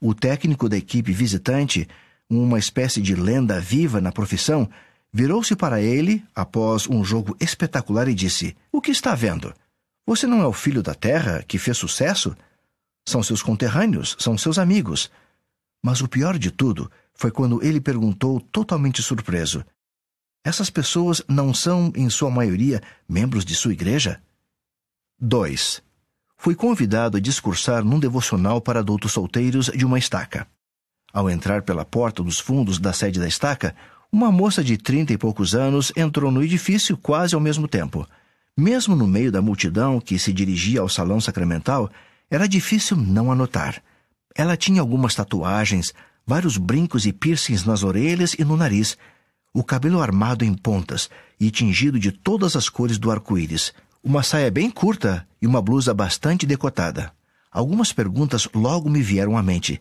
O técnico da equipe visitante, uma espécie de lenda viva na profissão, virou-se para ele, após um jogo espetacular, e disse: O que está vendo? Você não é o filho da terra que fez sucesso? São seus conterrâneos, são seus amigos. Mas o pior de tudo foi quando ele perguntou, totalmente surpreso: essas pessoas não são, em sua maioria, membros de sua igreja? 2. Fui convidado a discursar num devocional para adultos solteiros de uma estaca. Ao entrar pela porta dos fundos da sede da estaca, uma moça de trinta e poucos anos entrou no edifício quase ao mesmo tempo. Mesmo no meio da multidão que se dirigia ao salão sacramental, era difícil não a notar. Ela tinha algumas tatuagens, vários brincos e piercings nas orelhas e no nariz, o cabelo armado em pontas e tingido de todas as cores do arco-íris, uma saia bem curta e uma blusa bastante decotada. Algumas perguntas logo me vieram à mente.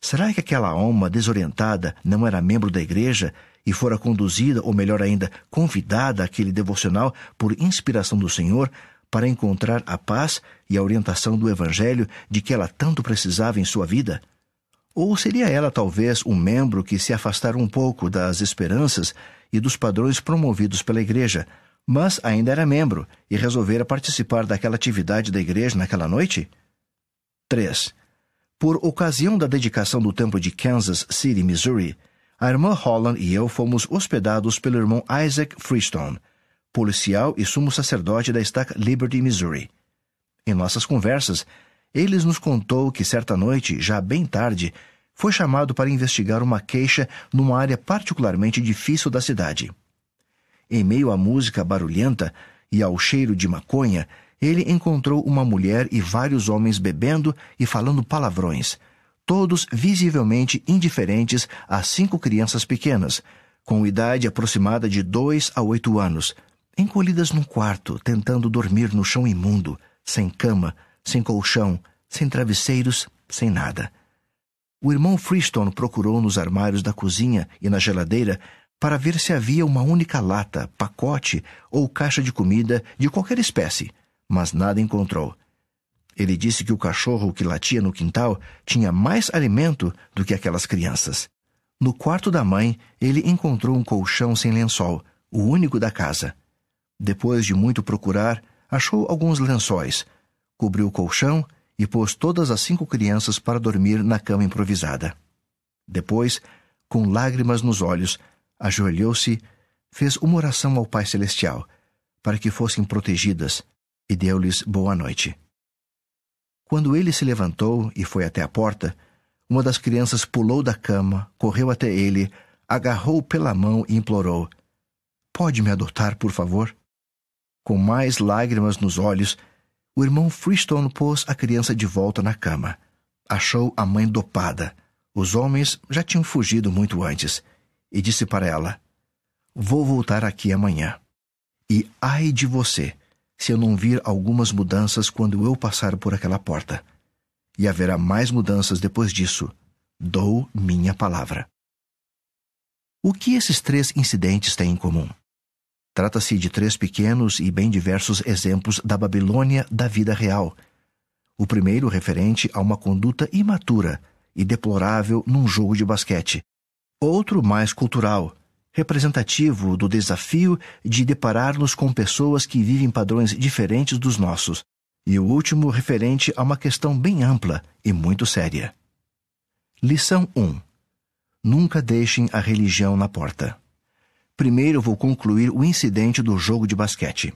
Será que aquela alma desorientada não era membro da igreja e fora conduzida, ou melhor ainda, convidada àquele devocional por inspiração do Senhor para encontrar a paz e a orientação do Evangelho de que ela tanto precisava em sua vida? Ou seria ela talvez um membro que se afastara um pouco das esperanças e dos padrões promovidos pela igreja, mas ainda era membro e resolvera participar daquela atividade da igreja naquela noite? 3. Por ocasião da dedicação do templo de Kansas City, Missouri, a irmã Holland e eu fomos hospedados pelo irmão Isaac Freestone, policial e sumo sacerdote da estaca Liberty, Missouri. Em nossas conversas, eles nos contou que certa noite, já bem tarde, foi chamado para investigar uma queixa numa área particularmente difícil da cidade. Em meio à música barulhenta e ao cheiro de maconha, ele encontrou uma mulher e vários homens bebendo e falando palavrões, todos visivelmente indiferentes a cinco crianças pequenas, com idade aproximada de dois a oito anos, encolhidas num quarto, tentando dormir no chão imundo, sem cama, sem colchão, sem travesseiros, sem nada. O irmão Freestone procurou nos armários da cozinha e na geladeira para ver se havia uma única lata, pacote ou caixa de comida de qualquer espécie, mas nada encontrou. Ele disse que o cachorro que latia no quintal tinha mais alimento do que aquelas crianças. No quarto da mãe, ele encontrou um colchão sem lençol, o único da casa. Depois de muito procurar, achou alguns lençóis, cobriu o colchão e pôs todas as cinco crianças para dormir na cama improvisada. Depois, com lágrimas nos olhos, ajoelhou-se, fez uma oração ao Pai Celestial, para que fossem protegidas, e deu-lhes boa noite. Quando ele se levantou e foi até a porta, uma das crianças pulou da cama, correu até ele, agarrou-o pela mão e implorou: Pode me adotar, por favor? Com mais lágrimas nos olhos, o irmão Freestone pôs a criança de volta na cama. Achou a mãe dopada. Os homens já tinham fugido muito antes. E disse para ela: Vou voltar aqui amanhã. E ai de você, se eu não vir algumas mudanças quando eu passar por aquela porta. E haverá mais mudanças depois disso. Dou minha palavra. O que esses três incidentes têm em comum? Trata-se de três pequenos e bem diversos exemplos da Babilônia da vida real. O primeiro referente a uma conduta imatura e deplorável num jogo de basquete. Outro mais cultural, representativo do desafio de deparar-nos com pessoas que vivem padrões diferentes dos nossos. E o último referente a uma questão bem ampla e muito séria. Lição 1. Nunca deixem a religião na porta. Primeiro vou concluir o incidente do jogo de basquete.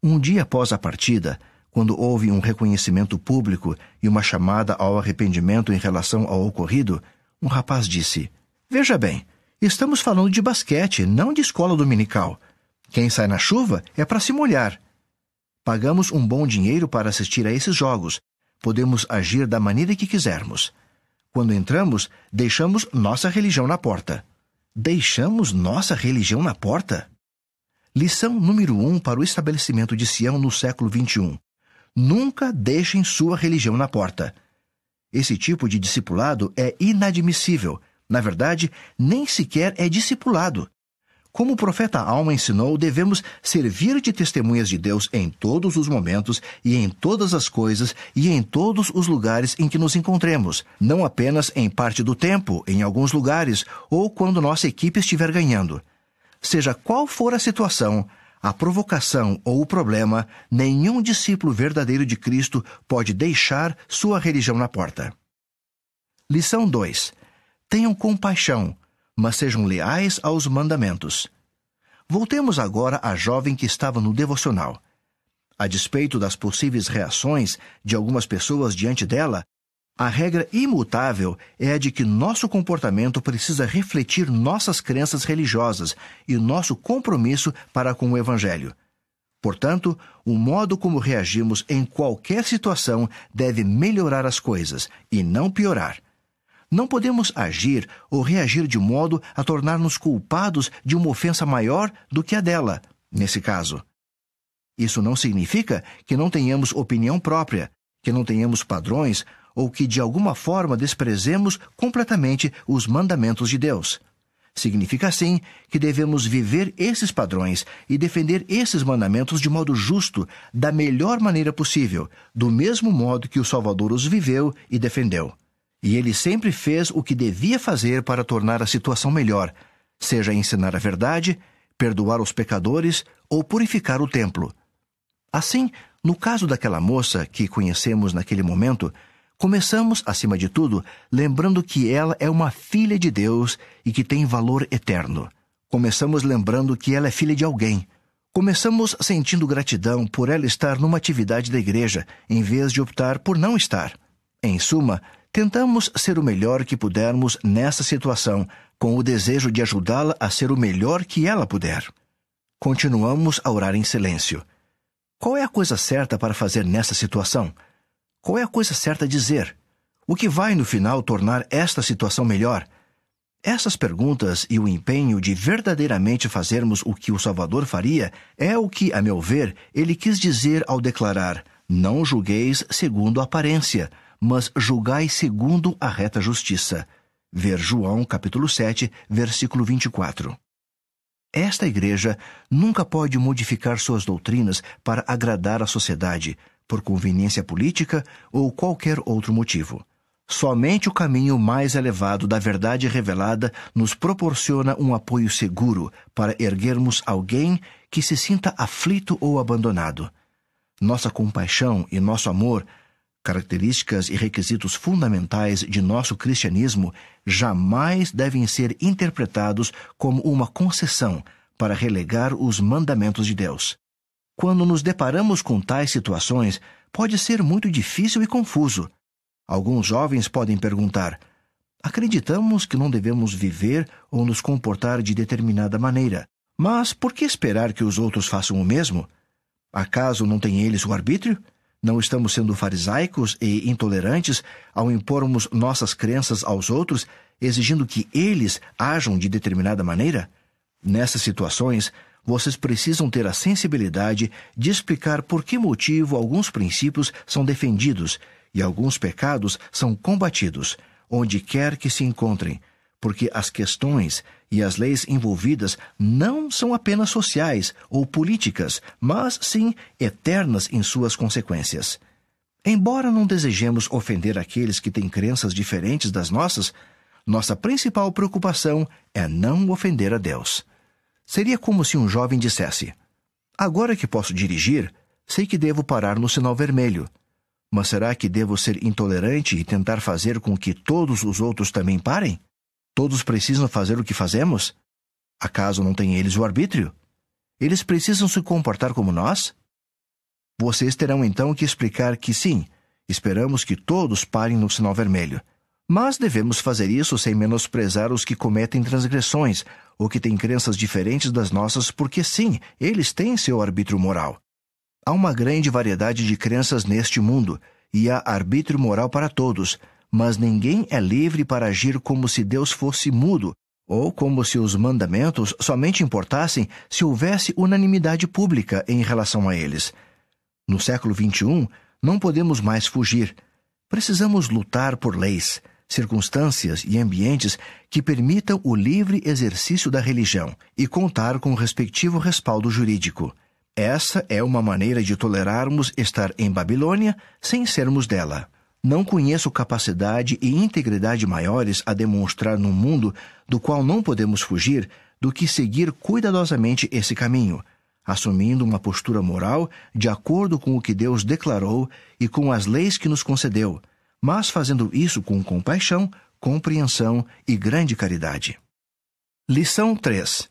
Um dia após a partida, quando houve um reconhecimento público e uma chamada ao arrependimento em relação ao ocorrido, um rapaz disse: Veja bem, estamos falando de basquete, não de escola dominical. Quem sai na chuva é para se molhar. Pagamos um bom dinheiro para assistir a esses jogos. Podemos agir da maneira que quisermos. Quando entramos, deixamos nossa religião na porta. Deixamos nossa religião na porta? Lição número 1 um para o estabelecimento de Sião no século XXI. Nunca deixem sua religião na porta. Esse tipo de discipulado é inadmissível. Na verdade, nem sequer é discipulado. Como o profeta Alma ensinou, devemos servir de testemunhas de Deus em todos os momentos e em todas as coisas e em todos os lugares em que nos encontremos, não apenas em parte do tempo, em alguns lugares ou quando nossa equipe estiver ganhando. Seja qual for a situação, a provocação ou o problema, nenhum discípulo verdadeiro de Cristo pode deixar sua religião na porta. Lição 2. Tenham compaixão, mas sejam leais aos mandamentos. Voltemos agora à jovem que estava no devocional. A despeito das possíveis reações de algumas pessoas diante dela, a regra imutável é a de que nosso comportamento precisa refletir nossas crenças religiosas e nosso compromisso para com o Evangelho. Portanto, o modo como reagimos em qualquer situação deve melhorar as coisas e não piorar. Não podemos agir ou reagir de modo a tornar-nos culpados de uma ofensa maior do que a dela, nesse caso. Isso não significa que não tenhamos opinião própria, que não tenhamos padrões ou que de alguma forma desprezemos completamente os mandamentos de Deus. Significa, sim, que devemos viver esses padrões e defender esses mandamentos de modo justo, da melhor maneira possível, do mesmo modo que o Salvador os viveu e defendeu. E ele sempre fez o que devia fazer para tornar a situação melhor, seja ensinar a verdade, perdoar os pecadores ou purificar o templo. Assim, no caso daquela moça que conhecemos naquele momento, Começamos, acima de tudo, lembrando que ela é uma filha de Deus e que tem valor eterno. Começamos lembrando que ela é filha de alguém. Começamos sentindo gratidão por ela estar numa atividade da igreja, em vez de optar por não estar. Em suma, tentamos ser o melhor que pudermos nessa situação, com o desejo de ajudá-la a ser o melhor que ela puder. Continuamos a orar em silêncio. Qual é a coisa certa para fazer nessa situação? Qual é a coisa certa a dizer? O que vai, no final, tornar esta situação melhor? Essas perguntas e o empenho de verdadeiramente fazermos o que o Salvador faria é o que, a meu ver, ele quis dizer ao declarar: Não julgueis segundo a aparência, mas julgai segundo a reta justiça. Ver João capítulo 7, versículo 24. Esta igreja nunca pode modificar suas doutrinas para agradar a sociedade, por conveniência política ou qualquer outro motivo. Somente o caminho mais elevado da verdade revelada nos proporciona um apoio seguro para erguermos alguém que se sinta aflito ou abandonado. Nossa compaixão e nosso amor, características e requisitos fundamentais de nosso cristianismo, jamais devem ser interpretados como uma concessão para relegar os mandamentos de Deus. Quando nos deparamos com tais situações, pode ser muito difícil e confuso. Alguns jovens podem perguntar: acreditamos que não devemos viver ou nos comportar de determinada maneira, mas por que esperar que os outros façam o mesmo? Acaso não têm eles o arbítrio? Não estamos sendo farisaicos e intolerantes ao impormos nossas crenças aos outros, exigindo que eles ajam de determinada maneira? Nessas situações, vocês precisam ter a sensibilidade de explicar por que motivo alguns princípios são defendidos e alguns pecados são combatidos, onde quer que se encontrem, porque as questões e as leis envolvidas não são apenas sociais ou políticas, mas sim eternas em suas consequências. Embora não desejemos ofender aqueles que têm crenças diferentes das nossas, nossa principal preocupação é não ofender a Deus. Seria como se um jovem dissesse: Agora que posso dirigir, sei que devo parar no sinal vermelho. Mas será que devo ser intolerante e tentar fazer com que todos os outros também parem? Todos precisam fazer o que fazemos? Acaso não têm eles o arbítrio? Eles precisam se comportar como nós? Vocês terão então que explicar que sim, esperamos que todos parem no sinal vermelho. Mas devemos fazer isso sem menosprezar os que cometem transgressões ou que têm crenças diferentes das nossas, porque sim, eles têm seu arbítrio moral. Há uma grande variedade de crenças neste mundo, e há arbítrio moral para todos, mas ninguém é livre para agir como se Deus fosse mudo, ou como se os mandamentos somente importassem se houvesse unanimidade pública em relação a eles. No século XXI, não podemos mais fugir. Precisamos lutar por leis, circunstâncias e ambientes que permitam o livre exercício da religião e contar com o respectivo respaldo jurídico. Essa é uma maneira de tolerarmos estar em Babilônia sem sermos dela. Não conheço capacidade e integridade maiores a demonstrar num mundo do qual não podemos fugir do que seguir cuidadosamente esse caminho, assumindo uma postura moral de acordo com o que Deus declarou e com as leis que nos concedeu, mas fazendo isso com compaixão, compreensão e grande caridade. Lição 3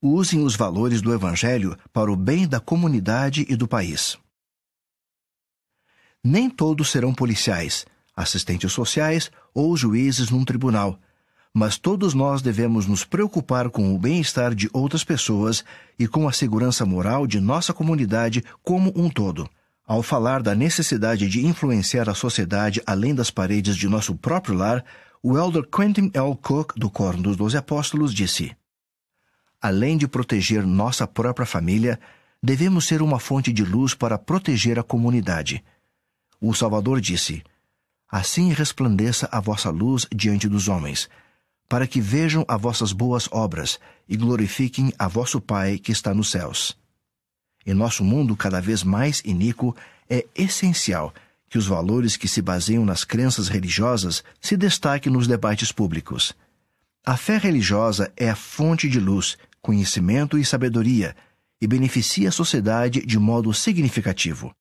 usem os valores do Evangelho para o bem da comunidade e do país. Nem todos serão policiais, assistentes sociais ou juízes num tribunal, mas todos nós devemos nos preocupar com o bem-estar de outras pessoas e com a segurança moral de nossa comunidade como um todo. Ao falar da necessidade de influenciar a sociedade além das paredes de nosso próprio lar, o elder Quentin L. Cook, do Coro dos Doze Apóstolos, disse: além de proteger nossa própria família, devemos ser uma fonte de luz para proteger a comunidade. O Salvador disse: Assim resplandeça a vossa luz diante dos homens, para que vejam as vossas boas obras e glorifiquem a vosso Pai que está nos céus. Em nosso mundo cada vez mais iníquo, é essencial que os valores que se baseiam nas crenças religiosas se destaquem nos debates públicos. A fé religiosa é a fonte de luz conhecimento e sabedoria e beneficia a sociedade de modo significativo.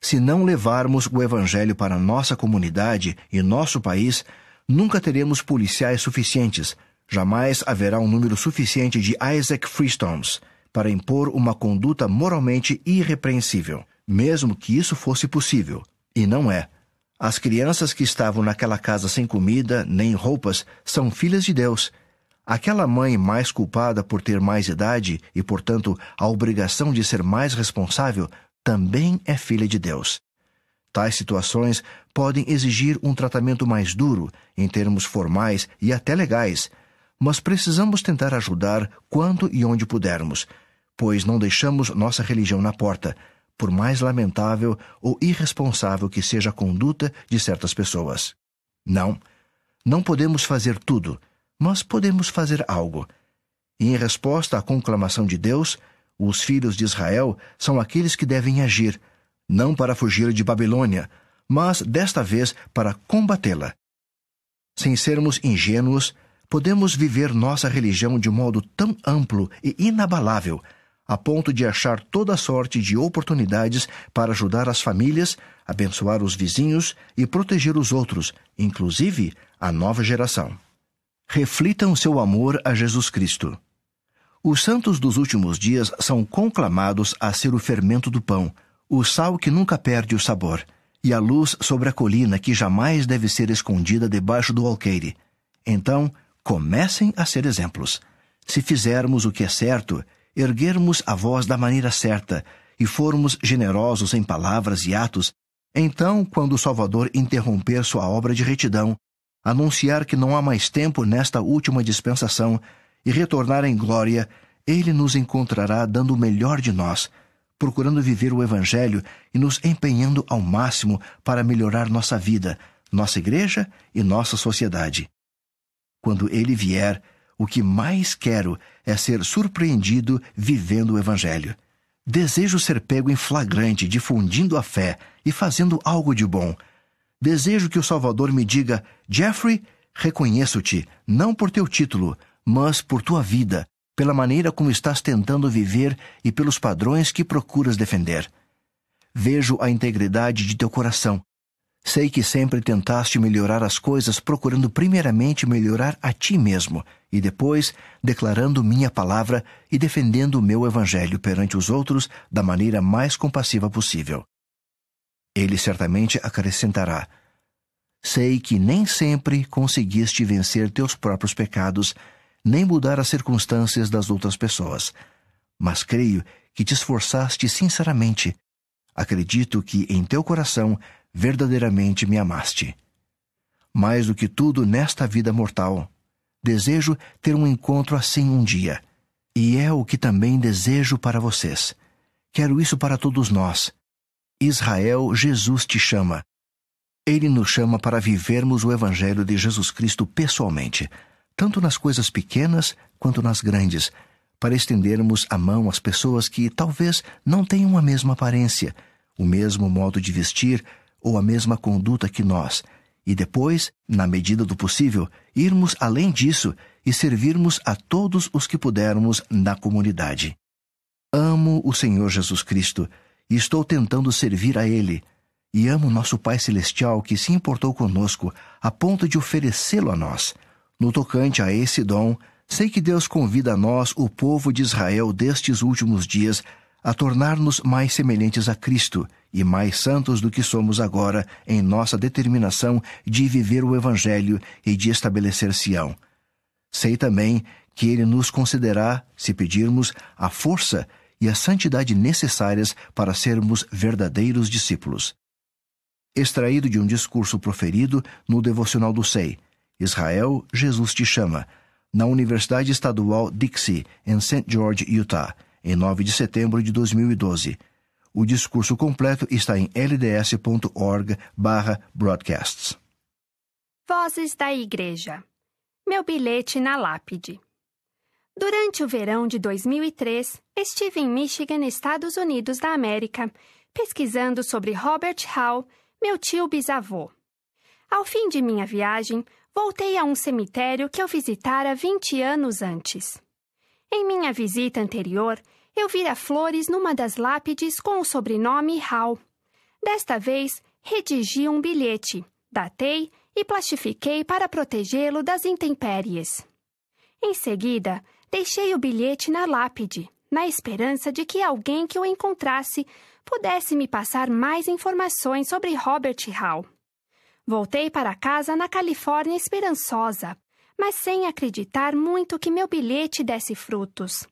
Se não levarmos o Evangelho para nossa comunidade e nosso país, nunca teremos policiais suficientes, jamais haverá um número suficiente de Isaac Freestones para impor uma conduta moralmente irrepreensível, mesmo que isso fosse possível. E não é. As crianças que estavam naquela casa sem comida nem roupas são filhas de Deus Aquela mãe mais culpada por ter mais idade e, portanto, a obrigação de ser mais responsável, também é filha de Deus. Tais situações podem exigir um tratamento mais duro, em termos formais e até legais, mas precisamos tentar ajudar quando e onde pudermos, pois não deixamos nossa religião na porta, por mais lamentável ou irresponsável que seja a conduta de certas pessoas. Não, não podemos fazer tudo mas podemos fazer algo. E em resposta à conclamação de Deus, os filhos de Israel são aqueles que devem agir, não para fugir de Babilônia, mas desta vez para combatê-la. Sem sermos ingênuos, podemos viver nossa religião de modo tão amplo e inabalável, a ponto de achar toda sorte de oportunidades para ajudar as famílias, abençoar os vizinhos e proteger os outros, inclusive a nova geração reflitam seu amor a Jesus Cristo. Os santos dos últimos dias são conclamados a ser o fermento do pão, o sal que nunca perde o sabor, e a luz sobre a colina que jamais deve ser escondida debaixo do alqueire. Então, comecem a ser exemplos. Se fizermos o que é certo, erguermos a voz da maneira certa e formos generosos em palavras e atos, então, quando o Salvador interromper sua obra de retidão, anunciar que não há mais tempo nesta última dispensação e retornar em glória, ele nos encontrará dando o melhor de nós, procurando viver o Evangelho e nos empenhando ao máximo para melhorar nossa vida, nossa igreja e nossa sociedade. Quando ele vier, o que mais quero é ser surpreendido vivendo o Evangelho. Desejo ser pego em flagrante, difundindo a fé e fazendo algo de bom Desejo que o Salvador me diga: Jeffrey, reconheço-te, não por teu título, mas por tua vida, pela maneira como estás tentando viver e pelos padrões que procuras defender. Vejo a integridade de teu coração. Sei que sempre tentaste melhorar as coisas procurando primeiramente melhorar a ti mesmo e depois declarando minha palavra e defendendo o meu evangelho perante os outros da maneira mais compassiva possível. Ele certamente acrescentará: Sei que nem sempre conseguiste vencer teus próprios pecados, nem mudar as circunstâncias das outras pessoas, mas creio que te esforçaste sinceramente. Acredito que em teu coração verdadeiramente me amaste. Mais do que tudo nesta vida mortal, desejo ter um encontro assim um dia. E é o que também desejo para vocês. Quero isso para todos nós. Israel, Jesus te chama. Ele nos chama para vivermos o Evangelho de Jesus Cristo pessoalmente, tanto nas coisas pequenas quanto nas grandes, para estendermos a mão às pessoas que talvez não tenham a mesma aparência, o mesmo modo de vestir ou a mesma conduta que nós, e depois, na medida do possível, irmos além disso e servirmos a todos os que pudermos na comunidade. Amo o Senhor Jesus Cristo e estou tentando servir a Ele. E amo nosso Pai Celestial que se importou conosco a ponto de oferecê-lo a nós. No tocante a esse dom, sei que Deus convida a nós, o povo de Israel destes últimos dias, a tornar-nos mais semelhantes a Cristo e mais santos do que somos agora em nossa determinação de viver o Evangelho e de estabelecer Sião. Sei também que Ele nos concederá, se pedirmos, a força e a santidade necessárias para sermos verdadeiros discípulos. Extraído de um discurso proferido no devocional do SEI, Israel, Jesus te chama, na Universidade Estadual Dixie, em St. George, Utah em 9 de setembro de 2012. O discurso completo está em lds.org/broadcasts. Vozes da Igreja. Meu bilhete na lápide. Durante o verão de 2003, estive em Michigan, Estados Unidos da América, pesquisando sobre Robert Hall, meu tio bisavô. Ao fim de minha viagem, voltei a um cemitério que eu visitara 20 anos antes. Em minha visita anterior, eu vira flores numa das lápides com o sobrenome Hall. Desta vez, redigi um bilhete, datei e plastifiquei para protegê-lo das intempéries. Em seguida, deixei o bilhete na lápide, na esperança de que alguém que o encontrasse pudesse me passar mais informações sobre Robert Hall. Voltei para casa na Califórnia esperançosa, mas sem acreditar muito que meu bilhete desse frutos.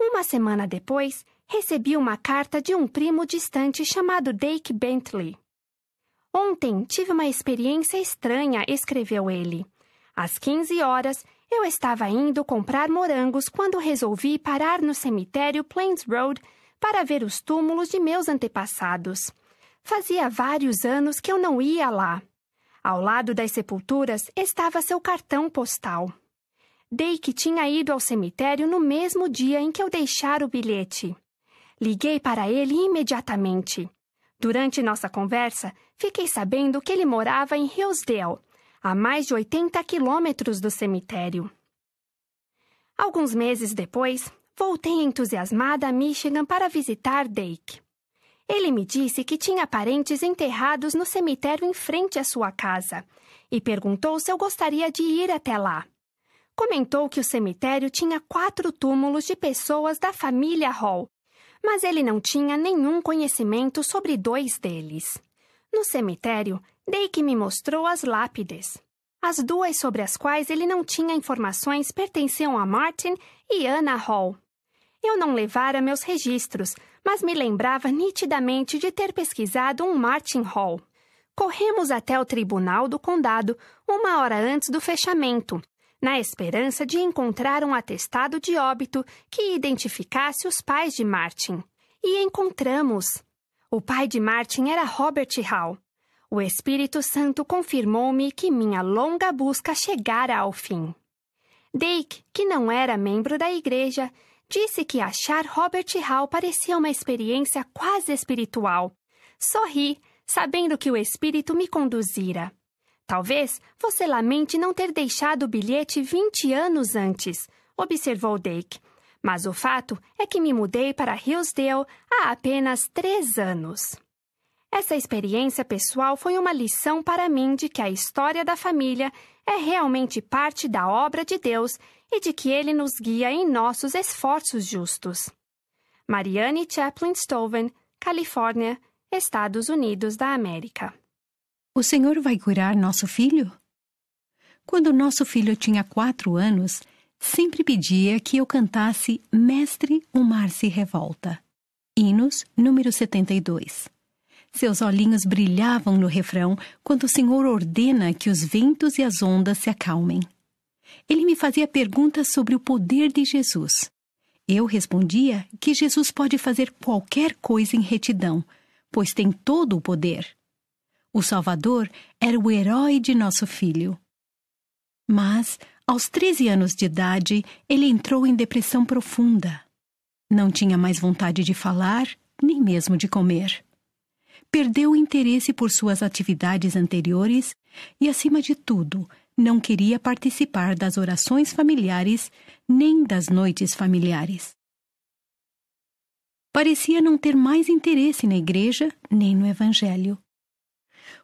Uma semana depois, recebi uma carta de um primo distante chamado Dake Bentley. Ontem tive uma experiência estranha, escreveu ele. Às 15 horas, eu estava indo comprar morangos quando resolvi parar no cemitério Plains Road para ver os túmulos de meus antepassados. Fazia vários anos que eu não ia lá. Ao lado das sepulturas estava seu cartão postal. Dake tinha ido ao cemitério no mesmo dia em que eu deixara o bilhete. Liguei para ele imediatamente. Durante nossa conversa, fiquei sabendo que ele morava em Hillsdale, a mais de 80 quilômetros do cemitério. Alguns meses depois, voltei entusiasmada a Michigan para visitar Dake. Ele me disse que tinha parentes enterrados no cemitério em frente à sua casa e perguntou se eu gostaria de ir até lá. Comentou que o cemitério tinha quatro túmulos de pessoas da família Hall, mas ele não tinha nenhum conhecimento sobre dois deles. No cemitério, Dake me mostrou as lápides. As duas sobre as quais ele não tinha informações pertenciam a Martin e Anna Hall. Eu não levara meus registros, mas me lembrava nitidamente de ter pesquisado um Martin Hall. Corremos até o tribunal do condado uma hora antes do fechamento, na esperança de encontrar um atestado de óbito que identificasse os pais de Martin. E encontramos. O pai de Martin era Robert Hall. O Espírito Santo confirmou-me que minha longa busca chegara ao fim. Dake, que não era membro da igreja, Disse que achar Robert Hall parecia uma experiência quase espiritual. Sorri, sabendo que o espírito me conduzira. Talvez você lamente não ter deixado o bilhete 20 anos antes, observou Dake. Mas o fato é que me mudei para Hillsdale há apenas três anos. Essa experiência pessoal foi uma lição para mim de que a história da família é realmente parte da obra de Deus e de que Ele nos guia em nossos esforços justos. Marianne Chaplin Stoven, Califórnia, Estados Unidos da América. O Senhor vai curar nosso filho? Quando nosso filho tinha quatro anos, sempre pedia que eu cantasse Mestre, o Mar se Revolta. Hinos, número 72. Seus olhinhos brilhavam no refrão quando o Senhor ordena que os ventos e as ondas se acalmem. Ele me fazia perguntas sobre o poder de Jesus. Eu respondia que Jesus pode fazer qualquer coisa em retidão, pois tem todo o poder. O Salvador era o herói de nosso filho. Mas, aos 13 anos de idade, ele entrou em depressão profunda. Não tinha mais vontade de falar, nem mesmo de comer perdeu o interesse por suas atividades anteriores e, acima de tudo, não queria participar das orações familiares nem das noites familiares. Parecia não ter mais interesse na igreja nem no Evangelho.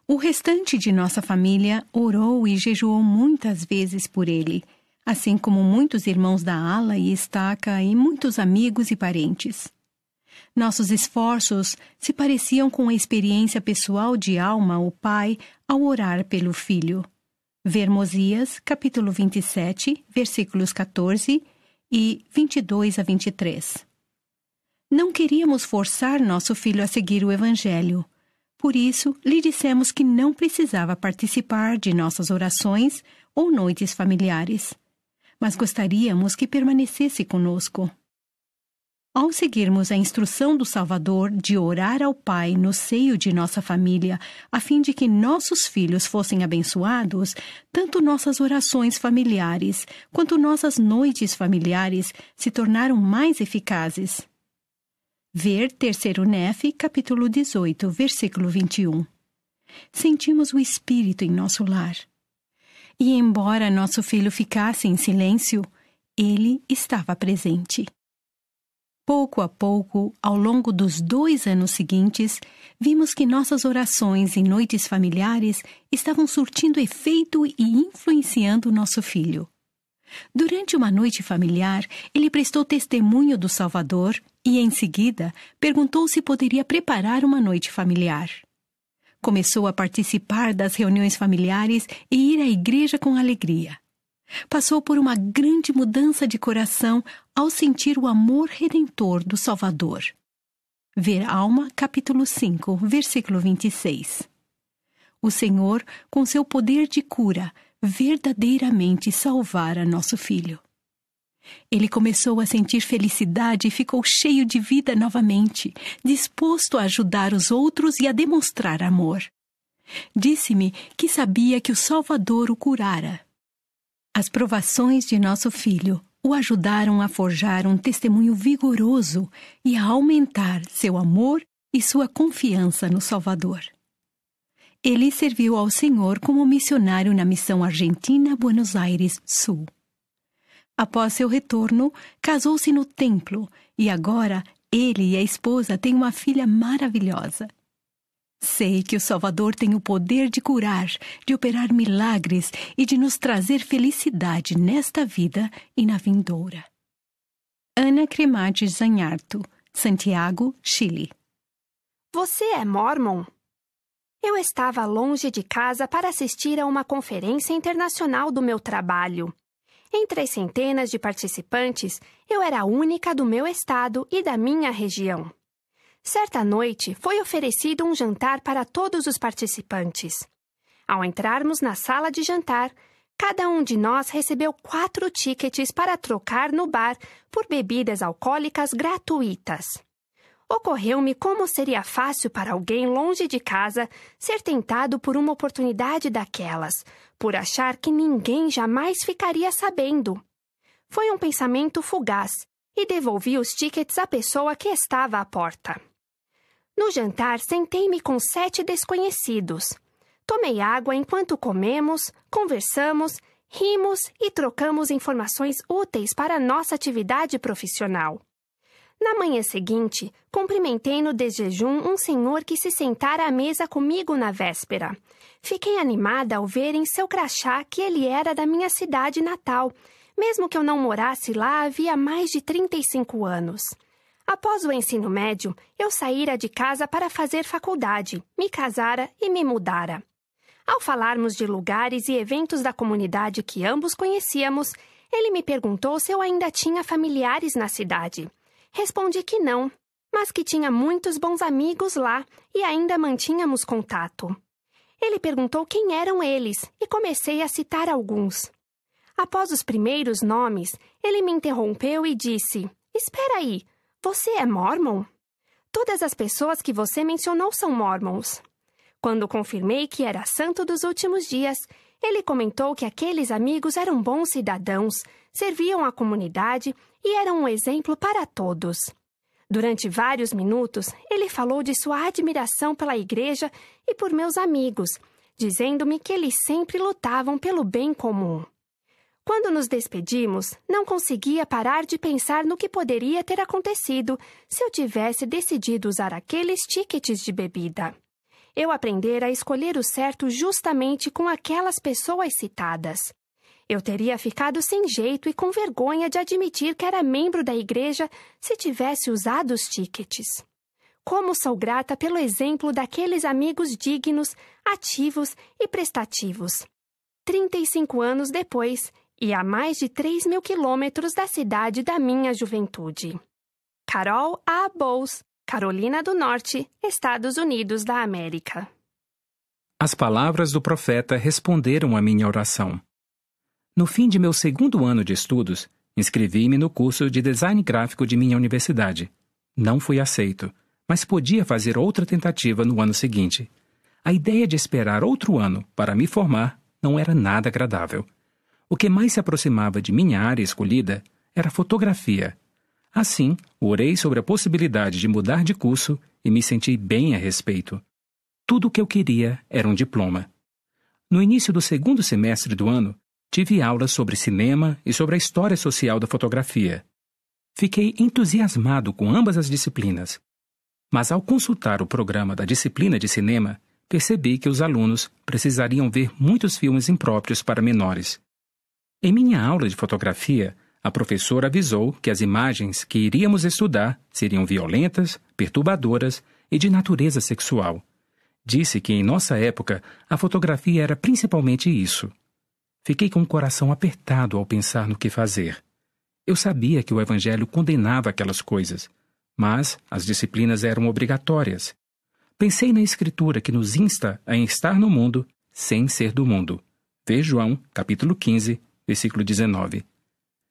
O restante de nossa família orou e jejuou muitas vezes por ele, assim como muitos irmãos da ala e estaca e muitos amigos e parentes. Nossos esforços se pareciam com a experiência pessoal de Alma, o pai, ao orar pelo filho. Ver Mosias, capítulo 27, versículos 14 e 22 a 23. Não queríamos forçar nosso filho a seguir o Evangelho. Por isso, lhe dissemos que não precisava participar de nossas orações ou noites familiares, mas gostaríamos que permanecesse conosco. Ao seguirmos a instrução do Salvador de orar ao Pai no seio de nossa família, a fim de que nossos filhos fossem abençoados, tanto nossas orações familiares quanto nossas noites familiares se tornaram mais eficazes. Ver Terceiro Nefe, capítulo 18, versículo 21. Sentimos o Espírito em nosso lar. E embora nosso filho ficasse em silêncio, ele estava presente. Pouco a pouco, ao longo dos dois anos seguintes, vimos que nossas orações e noites familiares estavam surtindo efeito e influenciando nosso filho. Durante uma noite familiar, ele prestou testemunho do Salvador e, em seguida, perguntou se poderia preparar uma noite familiar. Começou a participar das reuniões familiares e ir à igreja com alegria. Passou por uma grande mudança de coração ao sentir o amor redentor do Salvador. Ver Alma, capítulo 5, versículo 26. O Senhor, com seu poder de cura, verdadeiramente salvara nosso filho. Ele começou a sentir felicidade e ficou cheio de vida novamente, disposto a ajudar os outros e a demonstrar amor. Disse-me que sabia que o Salvador o curara as provações de nosso filho o ajudaram a forjar um testemunho vigoroso e a aumentar seu amor e sua confiança no Salvador. Ele serviu ao Senhor como missionário na missão Argentina Buenos Aires Sul. Após seu retorno, casou-se no templo e agora ele e a esposa têm uma filha maravilhosa. Sei que o Salvador tem o poder de curar, de operar milagres e de nos trazer felicidade nesta vida e na vindoura. Ana Cremades Zanharto, Santiago, Chile. Você é mormon? Eu estava longe de casa para assistir a uma conferência internacional do meu trabalho. Entre as centenas de participantes, eu era a única do meu estado e da minha região. Certa noite foi oferecido um jantar para todos os participantes. Ao entrarmos na sala de jantar, cada um de nós recebeu quatro tickets para trocar no bar por bebidas alcoólicas gratuitas. Ocorreu-me como seria fácil para alguém longe de casa ser tentado por uma oportunidade daquelas, por achar que ninguém jamais ficaria sabendo. Foi um pensamento fugaz e devolvi os tickets à pessoa que estava à porta. No jantar, sentei-me com sete desconhecidos. Tomei água enquanto comemos, conversamos, rimos e trocamos informações úteis para nossa atividade profissional. Na manhã seguinte, cumprimentei no desjejum um senhor que se sentara à mesa comigo na véspera. Fiquei animada ao ver em seu crachá que ele era da minha cidade natal, mesmo que eu não morasse lá havia mais de 35 anos. Após o ensino médio, eu saíra de casa para fazer faculdade, me casara e me mudara. Ao falarmos de lugares e eventos da comunidade que ambos conhecíamos, ele me perguntou se eu ainda tinha familiares na cidade. Respondi que não, mas que tinha muitos bons amigos lá e ainda mantínhamos contato. Ele perguntou quem eram eles e comecei a citar alguns. Após os primeiros nomes, ele me interrompeu e disse: Espera aí, você é mormon? Todas as pessoas que você mencionou são mormons. Quando confirmei que era santo dos últimos dias, ele comentou que aqueles amigos eram bons cidadãos, serviam à comunidade e eram um exemplo para todos. Durante vários minutos, ele falou de sua admiração pela igreja e por meus amigos, dizendo-me que eles sempre lutavam pelo bem comum. Quando nos despedimos, não conseguia parar de pensar no que poderia ter acontecido se eu tivesse decidido usar aqueles tickets de bebida. Eu aprendera a escolher o certo justamente com aquelas pessoas citadas. Eu teria ficado sem jeito e com vergonha de admitir que era membro da igreja se tivesse usado os tickets. Como sou grata pelo exemplo daqueles amigos dignos, ativos e prestativos. 35 anos depois, e a mais de 3 mil quilômetros da cidade da minha juventude. Carol A. Bowles, Carolina do Norte, Estados Unidos da América. As palavras do profeta responderam à minha oração. No fim de meu segundo ano de estudos, inscrevi-me no curso de design gráfico de minha universidade. Não fui aceito, mas podia fazer outra tentativa no ano seguinte. A ideia de esperar outro ano para me formar não era nada agradável. O que mais se aproximava de minha área escolhida era fotografia. Assim, orei sobre a possibilidade de mudar de curso e me senti bem a respeito. Tudo o que eu queria era um diploma. No início do segundo semestre do ano, tive aulas sobre cinema e sobre a história social da fotografia. Fiquei entusiasmado com ambas as disciplinas. Mas ao consultar o programa da disciplina de cinema, percebi que os alunos precisariam ver muitos filmes impróprios para menores. Em minha aula de fotografia, a professora avisou que as imagens que iríamos estudar seriam violentas, perturbadoras e de natureza sexual. Disse que em nossa época a fotografia era principalmente isso. Fiquei com o coração apertado ao pensar no que fazer. Eu sabia que o Evangelho condenava aquelas coisas, mas as disciplinas eram obrigatórias. Pensei na Escritura que nos insta a estar no mundo sem ser do mundo. Vê João, capítulo 15, versículo 19.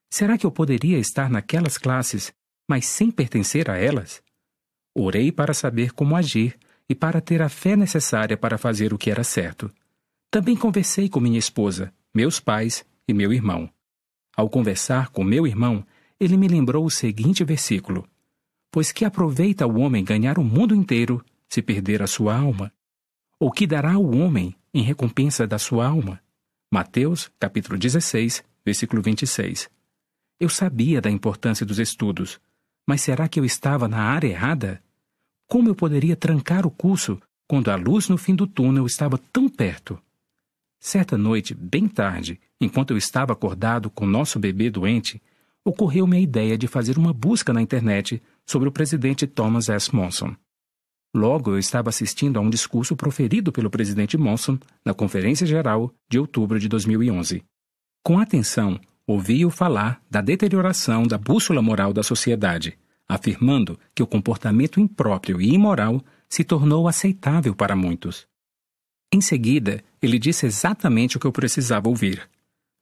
Será que eu poderia estar naquelas classes, mas sem pertencer a elas? Orei para saber como agir e para ter a fé necessária para fazer o que era certo. Também conversei com minha esposa, meus pais e meu irmão. Ao conversar com meu irmão, ele me lembrou o seguinte versículo: Pois que aproveita o homem ganhar o mundo inteiro se perder a sua alma? Ou que dará o homem em recompensa da sua alma? Mateus, capítulo 16, versículo 26. Eu sabia da importância dos estudos, mas será que eu estava na área errada? Como eu poderia trancar o curso quando a luz no fim do túnel estava tão perto? Certa noite, bem tarde, enquanto eu estava acordado com nosso bebê doente, ocorreu-me a ideia de fazer uma busca na internet sobre o presidente Thomas S. Monson. Logo, eu estava assistindo a um discurso proferido pelo presidente Monson na Conferência Geral de outubro de 2011. Com atenção, ouvi-o falar da deterioração da bússola moral da sociedade, afirmando que o comportamento impróprio e imoral se tornou aceitável para muitos. Em seguida, ele disse exatamente o que eu precisava ouvir.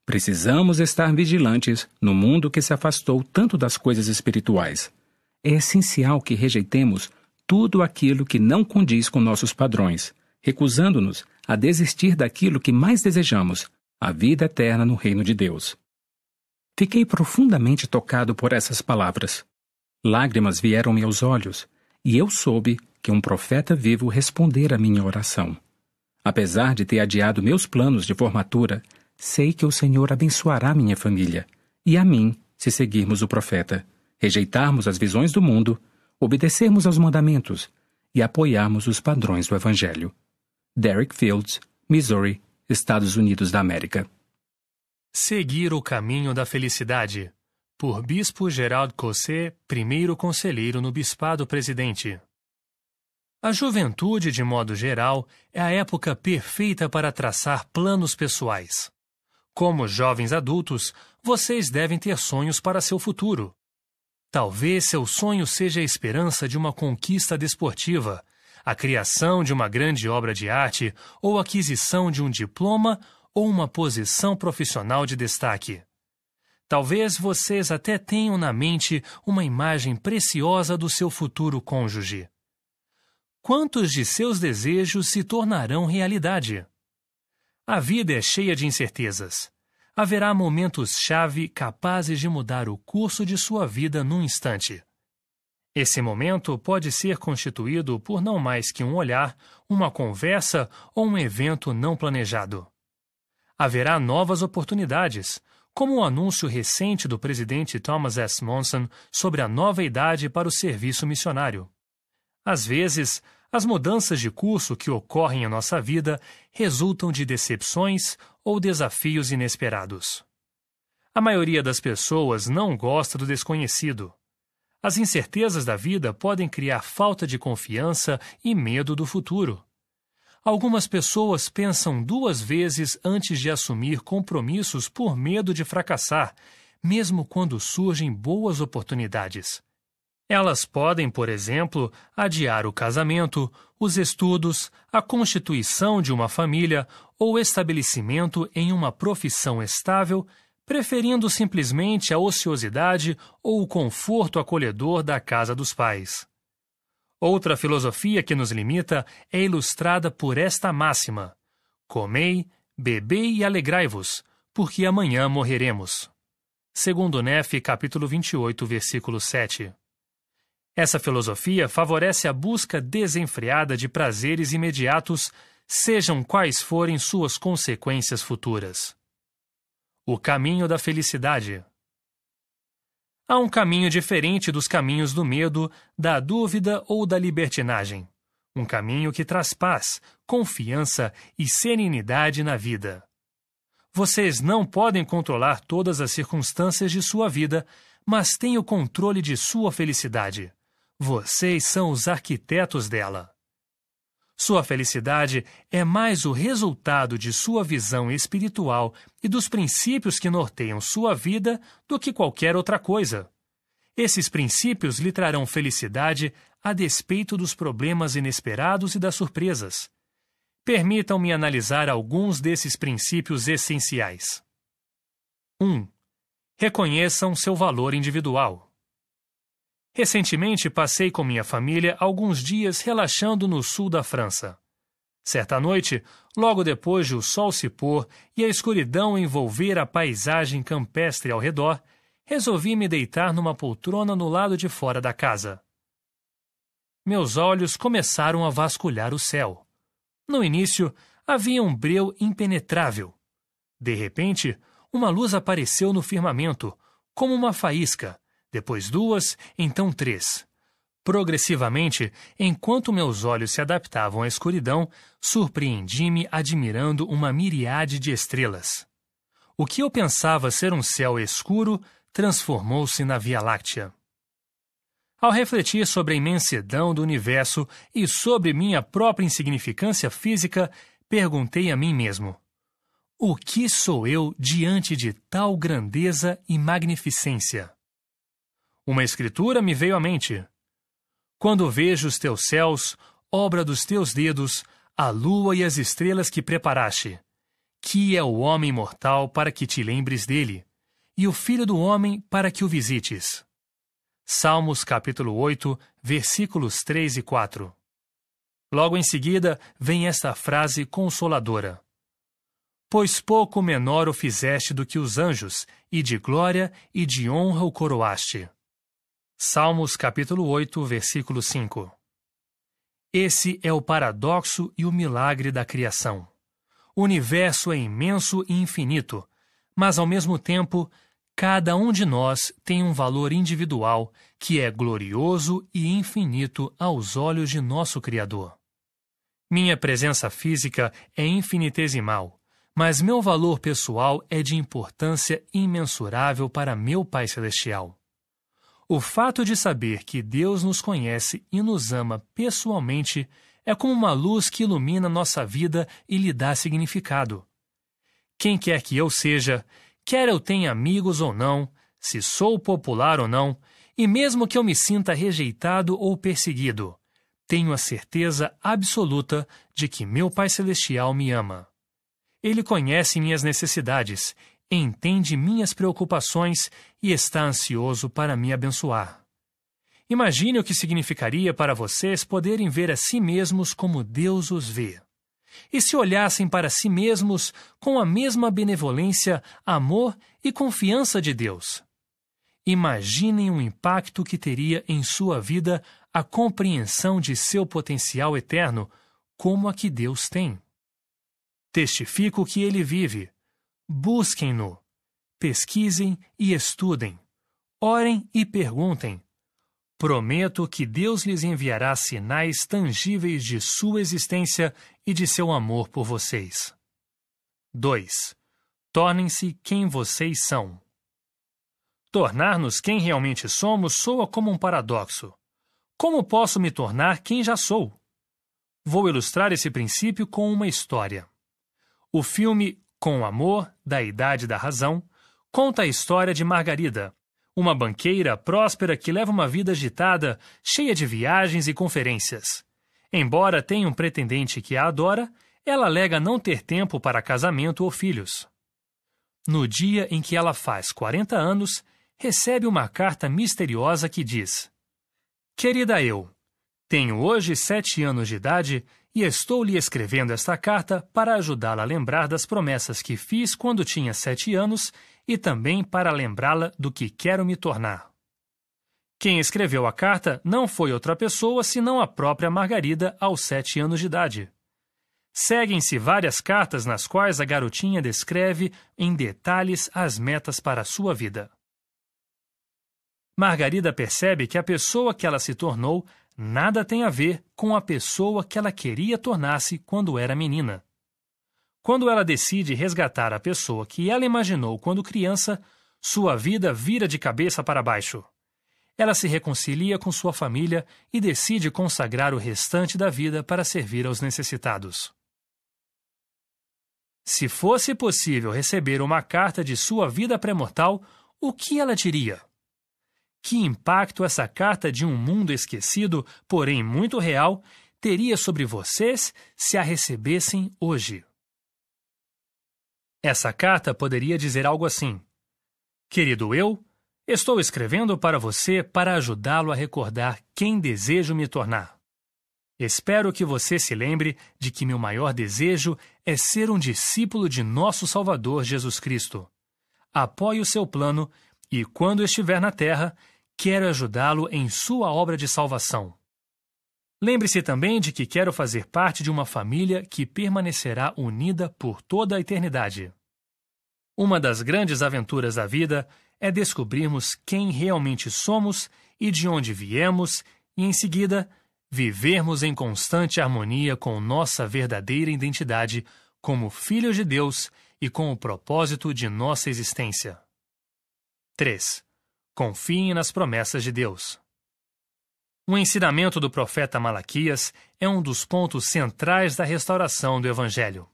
Precisamos estar vigilantes no mundo que se afastou tanto das coisas espirituais. É essencial que rejeitemos tudo aquilo que não condiz com nossos padrões, recusando-nos a desistir daquilo que mais desejamos, a vida eterna no reino de Deus. Fiquei profundamente tocado por essas palavras. Lágrimas vieram-me aos olhos, e eu soube que um profeta vivo respondera à minha oração. Apesar de ter adiado meus planos de formatura, sei que o Senhor abençoará minha família e a mim se seguirmos o profeta rejeitarmos as visões do mundo, obedecermos aos mandamentos e apoiarmos os padrões do Evangelho. Derek Fields, Missouri, Estados Unidos da América. Seguir o caminho da felicidade. Por Bispo Gerald Cossé, primeiro conselheiro no Bispado Presidente. A juventude, de modo geral, é a época perfeita para traçar planos pessoais. Como jovens adultos, vocês devem ter sonhos para seu futuro. Talvez seu sonho seja a esperança de uma conquista desportiva, a criação de uma grande obra de arte ou aquisição de um diploma ou uma posição profissional de destaque. Talvez vocês até tenham na mente uma imagem preciosa do seu futuro cônjuge. Quantos de seus desejos se tornarão realidade? A vida é cheia de incertezas. Haverá momentos-chave capazes de mudar o curso de sua vida num instante. Esse momento pode ser constituído por não mais que um olhar, uma conversa ou um evento não planejado. Haverá novas oportunidades, como o anúncio recente do presidente Thomas S. Monson sobre a nova idade para o serviço missionário. Às vezes, as mudanças de curso que ocorrem em nossa vida resultam de decepções ou desafios inesperados. A maioria das pessoas não gosta do desconhecido. As incertezas da vida podem criar falta de confiança e medo do futuro. Algumas pessoas pensam duas vezes antes de assumir compromissos por medo de fracassar, mesmo quando surgem boas oportunidades. Elas podem, por exemplo, adiar o casamento, os estudos, a constituição de uma família ou estabelecimento em uma profissão estável, preferindo simplesmente a ociosidade ou o conforto acolhedor da casa dos pais. Outra filosofia que nos limita é ilustrada por esta máxima: Comei, bebei e alegrai-vos, porque amanhã morreremos. Segundo Nef, capítulo 28, versículo 7. Essa filosofia favorece a busca desenfreada de prazeres imediatos, sejam quais forem suas consequências futuras. O caminho da felicidade. Há um caminho diferente dos caminhos do medo, da dúvida ou da libertinagem. Um caminho que traz paz, confiança e serenidade na vida. Vocês não podem controlar todas as circunstâncias de sua vida, mas têm o controle de sua felicidade. Vocês são os arquitetos dela. Sua felicidade é mais o resultado de sua visão espiritual e dos princípios que norteiam sua vida do que qualquer outra coisa. Esses princípios lhe trarão felicidade a despeito dos problemas inesperados e das surpresas. Permitam-me analisar alguns desses princípios essenciais. 1. Reconheçam seu valor individual. Recentemente passei com minha família alguns dias relaxando no sul da França. Certa noite, logo depois de o sol se pôr e a escuridão envolver a paisagem campestre ao redor, resolvi me deitar numa poltrona no lado de fora da casa. Meus olhos começaram a vasculhar o céu. No início, havia um breu impenetrável. De repente, uma luz apareceu no firmamento, como uma faísca, depois duas, então três. Progressivamente, enquanto meus olhos se adaptavam à escuridão, surpreendi-me admirando uma miríade de estrelas. O que eu pensava ser um céu escuro transformou-se na Via Láctea. Ao refletir sobre a imensidão do universo e sobre minha própria insignificância física, perguntei a mim mesmo: O que sou eu diante de tal grandeza e magnificência? Uma escritura me veio à mente. Quando vejo os teus céus, obra dos teus dedos, a lua e as estrelas que preparaste. Que é o homem mortal para que te lembres dele, e o filho do homem para que o visites. Salmos capítulo 8, versículos 3 e 4. Logo em seguida vem esta frase consoladora: Pois pouco menor o fizeste do que os anjos, e de glória e de honra o coroaste. Salmos capítulo 8, versículo 5. Esse é o paradoxo e o milagre da criação. O universo é imenso e infinito, mas ao mesmo tempo, Cada um de nós tem um valor individual que é glorioso e infinito aos olhos de nosso Criador. Minha presença física é infinitesimal, mas meu valor pessoal é de importância imensurável para meu Pai Celestial. O fato de saber que Deus nos conhece e nos ama pessoalmente é como uma luz que ilumina nossa vida e lhe dá significado. Quem quer que eu seja, quer eu tenha amigos ou não, se sou popular ou não, e mesmo que eu me sinta rejeitado ou perseguido, tenho a certeza absoluta de que meu Pai Celestial me ama. Ele conhece minhas necessidades, entende minhas preocupações e está ansioso para me abençoar. Imagine o que significaria para vocês poderem ver a si mesmos como Deus os vê e se olhassem para si mesmos com a mesma benevolência, amor e confiança de Deus. Imaginem o impacto que teria em sua vida a compreensão de seu potencial eterno, como a que Deus tem. Testifico que ele vive. Busquem-no. Pesquisem e estudem. Orem e perguntem. Prometo que Deus lhes enviará sinais tangíveis de sua existência e de seu amor por vocês. 2. Tornem-se quem vocês são. Tornar-nos quem realmente somos soa como um paradoxo. Como posso me tornar quem já sou? Vou ilustrar esse princípio com uma história. O filme Com Amor, da Idade da Razão, conta a história de Margarida, uma banqueira próspera que leva uma vida agitada, cheia de viagens e conferências. Embora tenha um pretendente que a adora, ela alega não ter tempo para casamento ou filhos. No dia em que ela faz 40 anos, recebe uma carta misteriosa que diz: Querida eu, tenho hoje sete anos de idade e estou lhe escrevendo esta carta para ajudá-la a lembrar das promessas que fiz quando tinha sete anos e também para lembrá-la do que quero me tornar. Quem escreveu a carta não foi outra pessoa senão a própria Margarida aos sete anos de idade. Seguem-se várias cartas nas quais a garotinha descreve em detalhes as metas para a sua vida. Margarida percebe que a pessoa que ela se tornou nada tem a ver com a pessoa que ela queria tornar-se quando era menina. Quando ela decide resgatar a pessoa que ela imaginou quando criança, sua vida vira de cabeça para baixo. Ela se reconcilia com sua família e decide consagrar o restante da vida para servir aos necessitados. Se fosse possível receber uma carta de sua vida pré-mortal, o que ela diria? Que impacto essa carta de um mundo esquecido, porém muito real, teria sobre vocês se a recebessem hoje? Essa carta poderia dizer algo assim: Querido eu, estou escrevendo para você para ajudá-lo a recordar quem desejo me tornar. Espero que você se lembre de que meu maior desejo é ser um discípulo de nosso Salvador Jesus Cristo. Apoie o seu plano e, quando estiver na Terra, quero ajudá-lo em sua obra de salvação. Lembre-se também de que quero fazer parte de uma família que permanecerá unida por toda a eternidade. Uma das grandes aventuras da vida é descobrirmos quem realmente somos e de onde viemos, e em seguida, vivermos em constante harmonia com nossa verdadeira identidade como filhos de Deus e com o propósito de nossa existência. 3. Confiem nas promessas de Deus. O ensinamento do profeta Malaquias é um dos pontos centrais da restauração do Evangelho.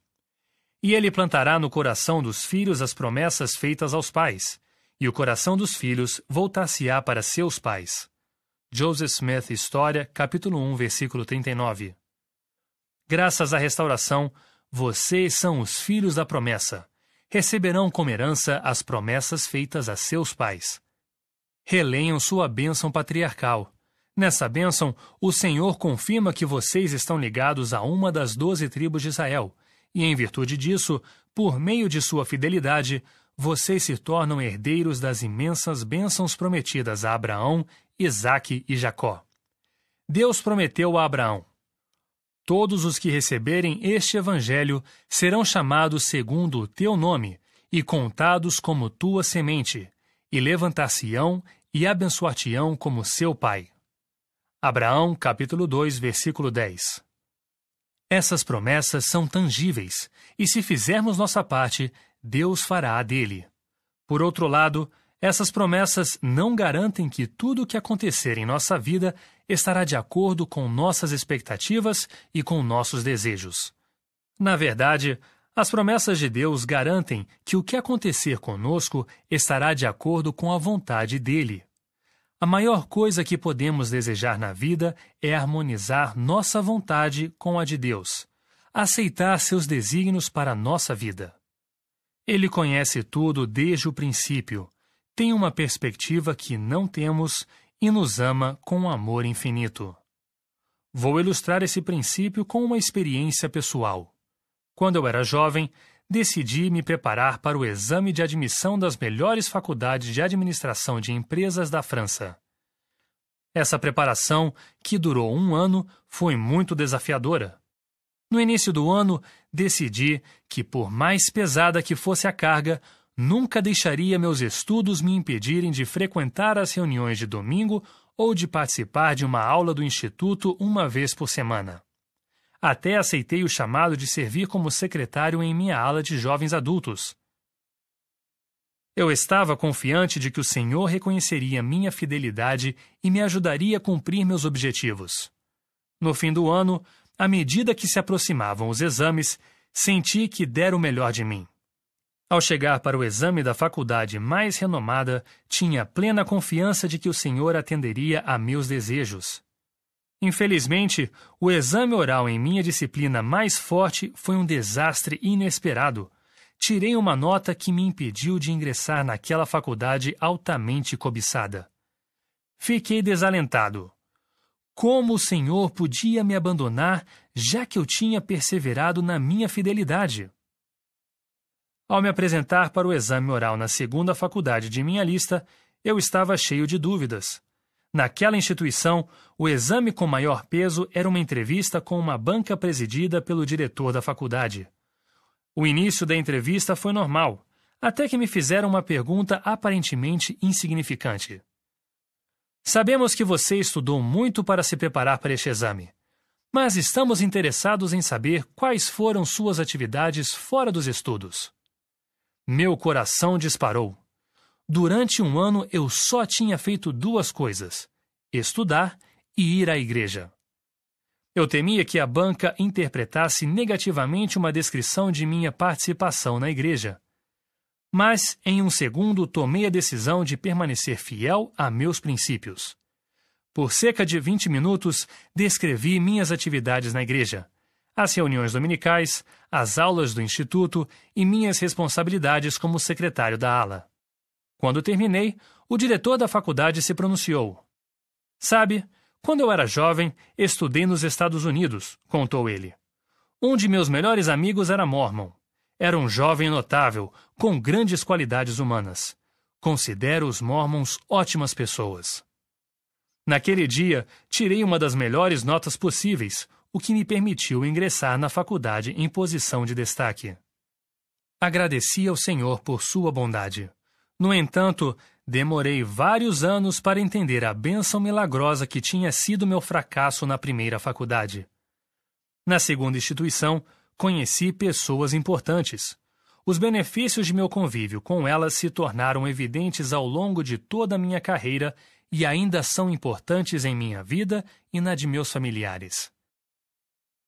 E ele plantará no coração dos filhos as promessas feitas aos pais, e o coração dos filhos voltar-se-á para seus pais. Joseph Smith História, capítulo 1, versículo 39. Graças à restauração, vocês são os filhos da promessa. Receberão como herança as promessas feitas a seus pais. Releiam sua bênção patriarcal Nessa bênção, o Senhor confirma que vocês estão ligados a uma das doze tribos de Israel, e em virtude disso, por meio de sua fidelidade, vocês se tornam herdeiros das imensas bênçãos prometidas a Abraão, Isaque e Jacó. Deus prometeu a Abraão: Todos os que receberem este evangelho serão chamados segundo o teu nome e contados como tua semente, e levantar-se-ão e abençoar-te-ão como seu pai. Abraão, capítulo 2, versículo 10. Essas promessas são tangíveis, e se fizermos nossa parte, Deus fará a dele. Por outro lado, essas promessas não garantem que tudo o que acontecer em nossa vida estará de acordo com nossas expectativas e com nossos desejos. Na verdade, as promessas de Deus garantem que o que acontecer conosco estará de acordo com a vontade dele. A maior coisa que podemos desejar na vida é harmonizar nossa vontade com a de Deus, aceitar seus desígnios para a nossa vida. Ele conhece tudo desde o princípio, tem uma perspectiva que não temos e nos ama com amor infinito. Vou ilustrar esse princípio com uma experiência pessoal. Quando eu era jovem, decidi me preparar para o exame de admissão das melhores faculdades de administração de empresas da França. Essa preparação, que durou um ano, foi muito desafiadora. No início do ano, decidi que, por mais pesada que fosse a carga, nunca deixaria meus estudos me impedirem de frequentar as reuniões de domingo ou de participar de uma aula do instituto uma vez por semana. Até aceitei o chamado de servir como secretário em minha ala de jovens adultos. Eu estava confiante de que o Senhor reconheceria minha fidelidade e me ajudaria a cumprir meus objetivos. No fim do ano, à medida que se aproximavam os exames, senti que deram o melhor de mim. Ao chegar para o exame da faculdade mais renomada, tinha plena confiança de que o Senhor atenderia a meus desejos. Infelizmente, o exame oral em minha disciplina mais forte foi um desastre inesperado. Tirei uma nota que me impediu de ingressar naquela faculdade altamente cobiçada. Fiquei desalentado. Como o Senhor podia me abandonar, já que eu tinha perseverado na minha fidelidade? Ao me apresentar para o exame oral na segunda faculdade de minha lista, eu estava cheio de dúvidas. Naquela instituição, o exame com maior peso era uma entrevista com uma banca presidida pelo diretor da faculdade. O início da entrevista foi normal, até que me fizeram uma pergunta aparentemente insignificante. Sabemos que você estudou muito para se preparar para este exame, mas estamos interessados em saber quais foram suas atividades fora dos estudos. Meu coração disparou. Durante um ano eu só tinha feito duas coisas: estudar e ir à igreja. Eu temia que a banca interpretasse negativamente uma descrição de minha participação na igreja. Mas, em um segundo, tomei a decisão de permanecer fiel a meus princípios. Por cerca de 20 minutos, descrevi minhas atividades na igreja, as reuniões dominicais, as aulas do instituto e minhas responsabilidades como secretário da ala. Quando terminei, o diretor da faculdade se pronunciou. Sabe, quando eu era jovem, estudei nos Estados Unidos, contou ele. Um de meus melhores amigos era mormon. Era um jovem notável, com grandes qualidades humanas. Considero os mormons ótimas pessoas. Naquele dia, tirei uma das melhores notas possíveis, o que me permitiu ingressar na faculdade em posição de destaque. Agradeci ao Senhor por sua bondade. No entanto, demorei vários anos para entender a bênção milagrosa que tinha sido meu fracasso na primeira faculdade. Na segunda instituição, conheci pessoas importantes. Os benefícios de meu convívio com elas se tornaram evidentes ao longo de toda a minha carreira e ainda são importantes em minha vida e na de meus familiares.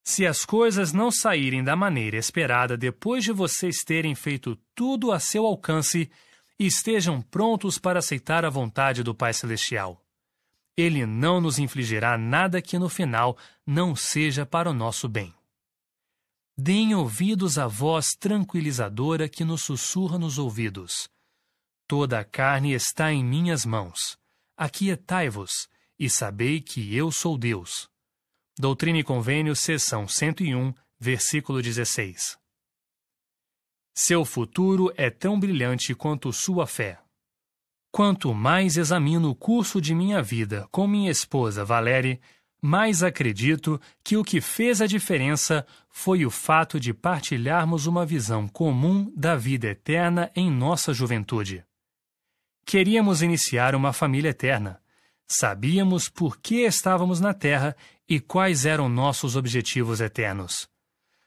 Se as coisas não saírem da maneira esperada depois de vocês terem feito tudo a seu alcance, e estejam prontos para aceitar a vontade do Pai Celestial. Ele não nos infligirá nada que no final não seja para o nosso bem. Deem ouvidos à voz tranquilizadora que nos sussurra nos ouvidos. Toda a carne está em minhas mãos. Aquietai-vos e sabei que eu sou Deus. Doutrina e Convênio, seção 101, versículo 16. Seu futuro é tão brilhante quanto sua fé. Quanto mais examino o curso de minha vida com minha esposa Valérie, mais acredito que o que fez a diferença foi o fato de partilharmos uma visão comum da vida eterna em nossa juventude. Queríamos iniciar uma família eterna. Sabíamos por que estávamos na Terra e quais eram nossos objetivos eternos.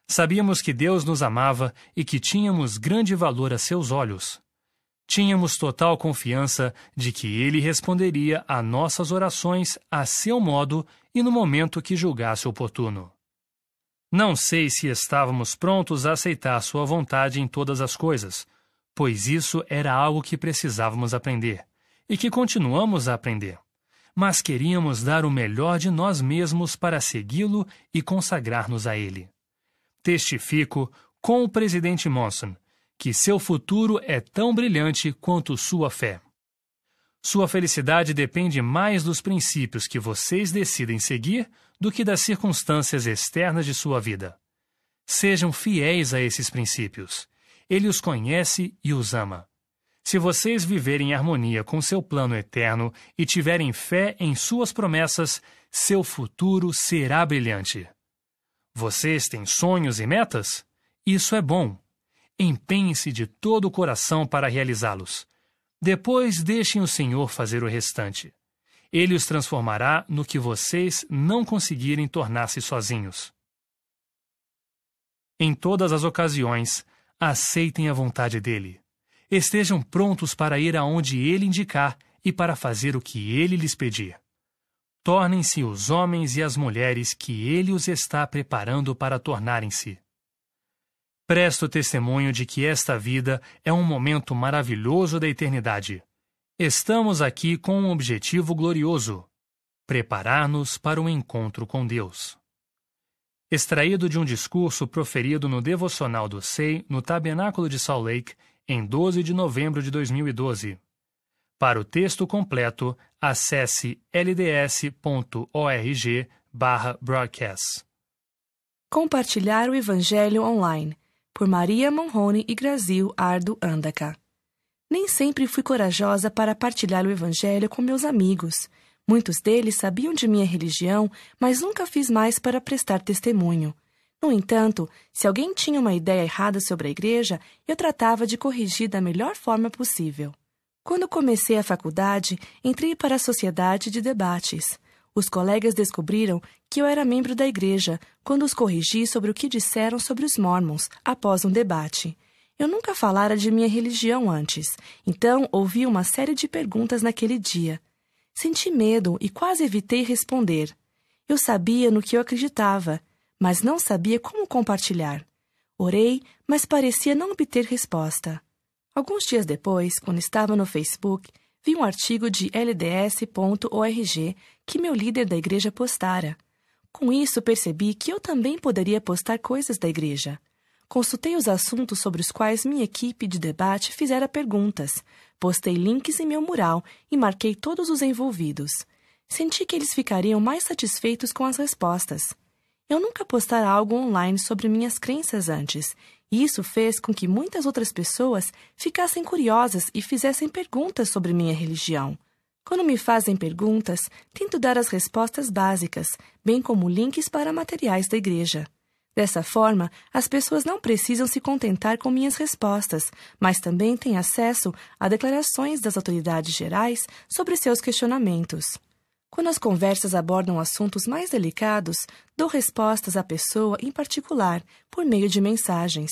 Sabíamos que Deus nos amava e que tínhamos grande valor a seus olhos. Tínhamos total confiança de que Ele responderia a nossas orações a seu modo e no momento que julgasse oportuno. Não sei se estávamos prontos a aceitar Sua vontade em todas as coisas, pois isso era algo que precisávamos aprender e que continuamos a aprender. Mas queríamos dar o melhor de nós mesmos para segui-lo e consagrar-nos a Ele. Testifico, com o presidente Monson, que seu futuro é tão brilhante quanto sua fé. Sua felicidade depende mais dos princípios que vocês decidem seguir do que das circunstâncias externas de sua vida. Sejam fiéis a esses princípios. Ele os conhece e os ama. Se vocês viverem em harmonia com seu plano eterno e tiverem fé em suas promessas, seu futuro será brilhante. Vocês têm sonhos e metas? Isso é bom. Empenhe-se de todo o coração para realizá-los. Depois deixem o Senhor fazer o restante. Ele os transformará no que vocês não conseguirem tornar-se sozinhos. Em todas as ocasiões, aceitem a vontade dele. Estejam prontos para ir aonde ele indicar e para fazer o que ele lhes pedir. Tornem-se os homens e as mulheres que ele os está preparando para tornarem-se. Presto testemunho de que esta vida é um momento maravilhoso da eternidade. Estamos aqui com um objetivo glorioso: preparar-nos para o encontro com Deus. Extraído de um discurso proferido no devocional do SEI no Tabernáculo de Salt Lake em 12 de novembro de 2012. Para o texto completo, acesse lds.org/broadcast. Compartilhar o Evangelho online por Maria Monrone e Grazil Ardo Andaca. Nem sempre fui corajosa para partilhar o Evangelho com meus amigos. Muitos deles sabiam de minha religião, mas nunca fiz mais para prestar testemunho. No entanto, se alguém tinha uma ideia errada sobre a igreja, eu tratava de corrigir da melhor forma possível. Quando comecei a faculdade, entrei para a Sociedade de Debates. Os colegas descobriram que eu era membro da igreja quando os corrigi sobre o que disseram sobre os mormons após um debate. Eu nunca falara de minha religião antes, então ouvi uma série de perguntas naquele dia. Senti medo e quase evitei responder. Eu sabia no que eu acreditava, mas não sabia como compartilhar. Orei, mas parecia não obter resposta. Alguns dias depois, quando estava no Facebook, vi um artigo de lds.org que meu líder da igreja postara. Com isso, percebi que eu também poderia postar coisas da igreja. Consultei os assuntos sobre os quais minha equipe de debate fizera perguntas, postei links em meu mural e marquei todos os envolvidos. Senti que eles ficariam mais satisfeitos com as respostas. Eu nunca postara algo online sobre minhas crenças antes, isso fez com que muitas outras pessoas ficassem curiosas e fizessem perguntas sobre minha religião. Quando me fazem perguntas, tento dar as respostas básicas, bem como links para materiais da igreja. Dessa forma, as pessoas não precisam se contentar com minhas respostas, mas também têm acesso a declarações das autoridades gerais sobre seus questionamentos. Quando as conversas abordam assuntos mais delicados, dou respostas à pessoa em particular, por meio de mensagens.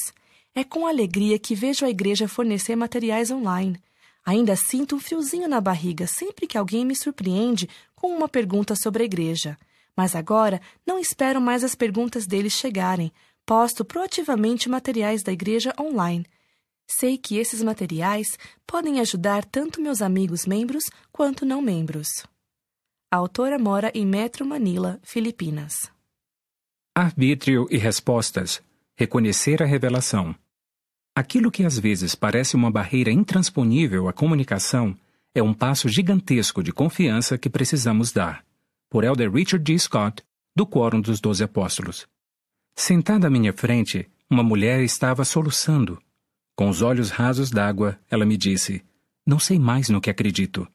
É com alegria que vejo a igreja fornecer materiais online. Ainda sinto um friozinho na barriga sempre que alguém me surpreende com uma pergunta sobre a igreja. Mas agora não espero mais as perguntas deles chegarem. Posto proativamente materiais da igreja online. Sei que esses materiais podem ajudar tanto meus amigos membros quanto não membros. A autora mora em Metro Manila, Filipinas. Arbítrio e respostas. Reconhecer a revelação. Aquilo que às vezes parece uma barreira intransponível à comunicação é um passo gigantesco de confiança que precisamos dar. Por Elder Richard D. Scott, do Quórum dos Doze Apóstolos. Sentada à minha frente, uma mulher estava soluçando. Com os olhos rasos d'água, ela me disse: Não sei mais no que acredito.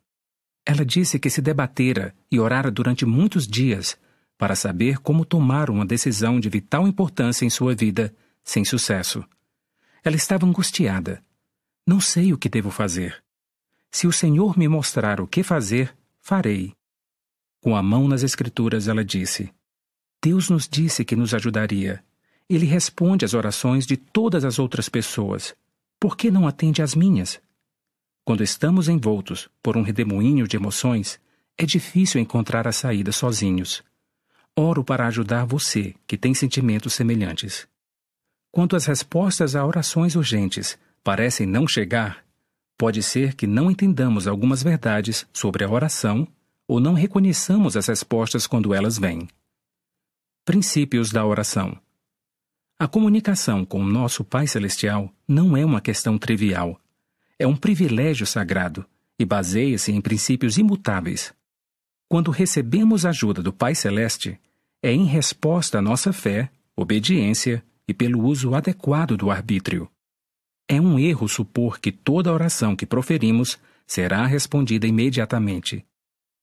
Ela disse que se debatera e orara durante muitos dias para saber como tomar uma decisão de vital importância em sua vida, sem sucesso. Ela estava angustiada. Não sei o que devo fazer. Se o Senhor me mostrar o que fazer, farei. Com a mão nas Escrituras, ela disse: Deus nos disse que nos ajudaria. Ele responde às orações de todas as outras pessoas. Por que não atende às minhas? Quando estamos envoltos por um redemoinho de emoções, é difícil encontrar a saída sozinhos. Oro para ajudar você que tem sentimentos semelhantes. Quanto às respostas a orações urgentes parecem não chegar, pode ser que não entendamos algumas verdades sobre a oração ou não reconheçamos as respostas quando elas vêm. Princípios da oração. A comunicação com o nosso Pai Celestial não é uma questão trivial. É um privilégio sagrado e baseia-se em princípios imutáveis. Quando recebemos ajuda do Pai Celeste, é em resposta à nossa fé, obediência e pelo uso adequado do arbítrio. É um erro supor que toda oração que proferimos será respondida imediatamente.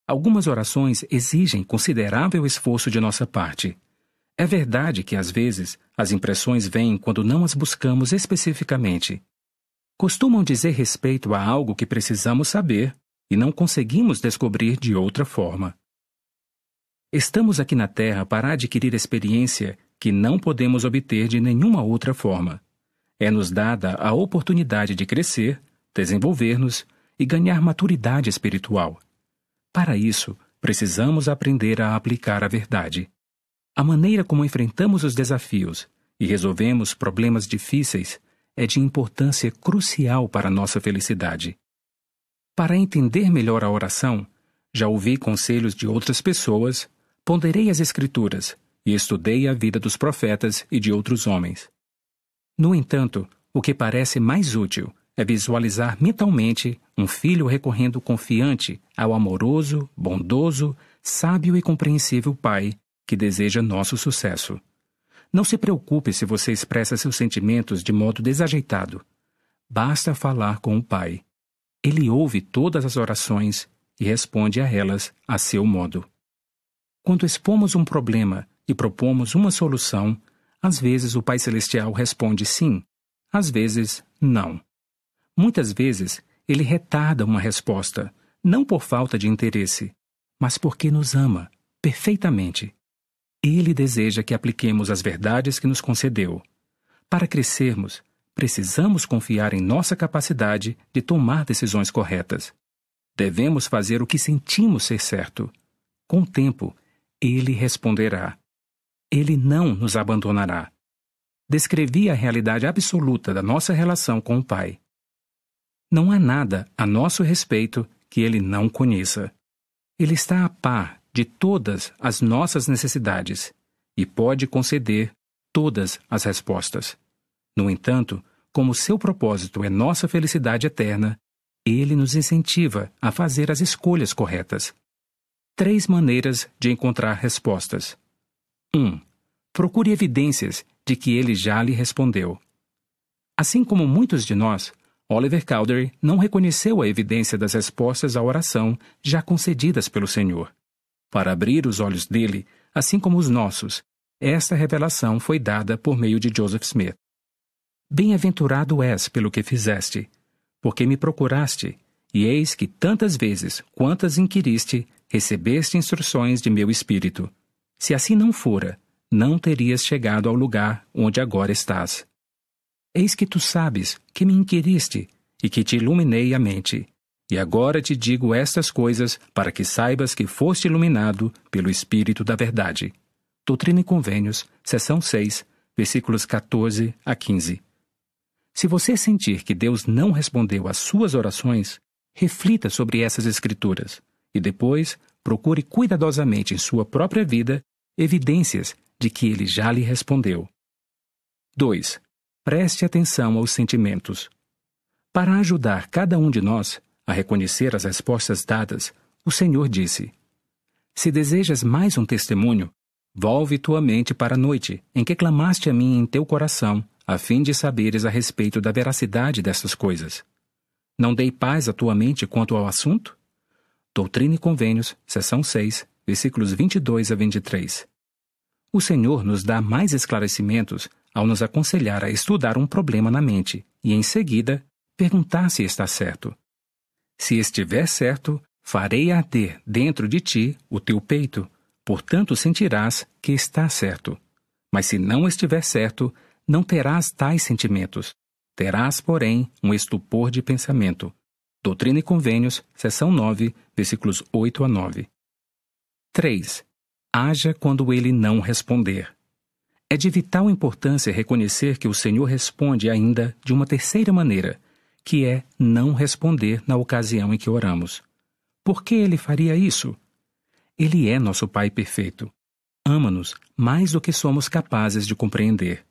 Algumas orações exigem considerável esforço de nossa parte. É verdade que, às vezes, as impressões vêm quando não as buscamos especificamente. Costumam dizer respeito a algo que precisamos saber e não conseguimos descobrir de outra forma. Estamos aqui na Terra para adquirir experiência que não podemos obter de nenhuma outra forma. É-nos dada a oportunidade de crescer, desenvolver-nos e ganhar maturidade espiritual. Para isso, precisamos aprender a aplicar a verdade. A maneira como enfrentamos os desafios e resolvemos problemas difíceis é de importância crucial para nossa felicidade. Para entender melhor a oração, já ouvi conselhos de outras pessoas, ponderei as Escrituras e estudei a vida dos profetas e de outros homens. No entanto, o que parece mais útil é visualizar mentalmente um filho recorrendo confiante ao amoroso, bondoso, sábio e compreensível Pai que deseja nosso sucesso. Não se preocupe se você expressa seus sentimentos de modo desajeitado. Basta falar com o Pai. Ele ouve todas as orações e responde a elas a seu modo. Quando expomos um problema e propomos uma solução, às vezes o Pai Celestial responde sim, às vezes não. Muitas vezes ele retarda uma resposta, não por falta de interesse, mas porque nos ama perfeitamente. Ele deseja que apliquemos as verdades que nos concedeu. Para crescermos, precisamos confiar em nossa capacidade de tomar decisões corretas. Devemos fazer o que sentimos ser certo. Com o tempo, ele responderá. Ele não nos abandonará. Descrevi a realidade absoluta da nossa relação com o Pai. Não há nada a nosso respeito que ele não conheça. Ele está a par de todas as nossas necessidades e pode conceder todas as respostas. No entanto, como seu propósito é nossa felicidade eterna, ele nos incentiva a fazer as escolhas corretas. Três maneiras de encontrar respostas. 1. Um, procure evidências de que ele já lhe respondeu. Assim como muitos de nós, Oliver Cowdery não reconheceu a evidência das respostas à oração já concedidas pelo Senhor. Para abrir os olhos dele, assim como os nossos, esta revelação foi dada por meio de Joseph Smith. Bem-aventurado és pelo que fizeste, porque me procuraste, e eis que tantas vezes quantas inquiriste, recebeste instruções de meu espírito. Se assim não fora, não terias chegado ao lugar onde agora estás. Eis que tu sabes que me inquiriste e que te iluminei a mente. E agora te digo estas coisas para que saibas que foste iluminado pelo Espírito da Verdade. Doutrina e Convênios, seção 6, versículos 14 a 15. Se você sentir que Deus não respondeu às suas orações, reflita sobre essas Escrituras e depois procure cuidadosamente em sua própria vida evidências de que ele já lhe respondeu. 2. Preste atenção aos sentimentos. Para ajudar cada um de nós a reconhecer as respostas dadas, o Senhor disse: Se desejas mais um testemunho, volve tua mente para a noite em que clamaste a mim em teu coração, a fim de saberes a respeito da veracidade destas coisas. Não dei paz à tua mente quanto ao assunto? Doutrina e Convênios, seção 6, versículos 22 a 23. O Senhor nos dá mais esclarecimentos ao nos aconselhar a estudar um problema na mente e, em seguida, perguntar se está certo. Se estiver certo, farei arder dentro de ti o teu peito, portanto sentirás que está certo. Mas se não estiver certo, não terás tais sentimentos. Terás, porém, um estupor de pensamento. Doutrina e Convênios, seção 9, versículos 8 a 9. 3. Haja quando ele não responder. É de vital importância reconhecer que o Senhor responde ainda de uma terceira maneira, que é não responder na ocasião em que oramos. Por que ele faria isso? Ele é nosso Pai perfeito. Ama-nos mais do que somos capazes de compreender.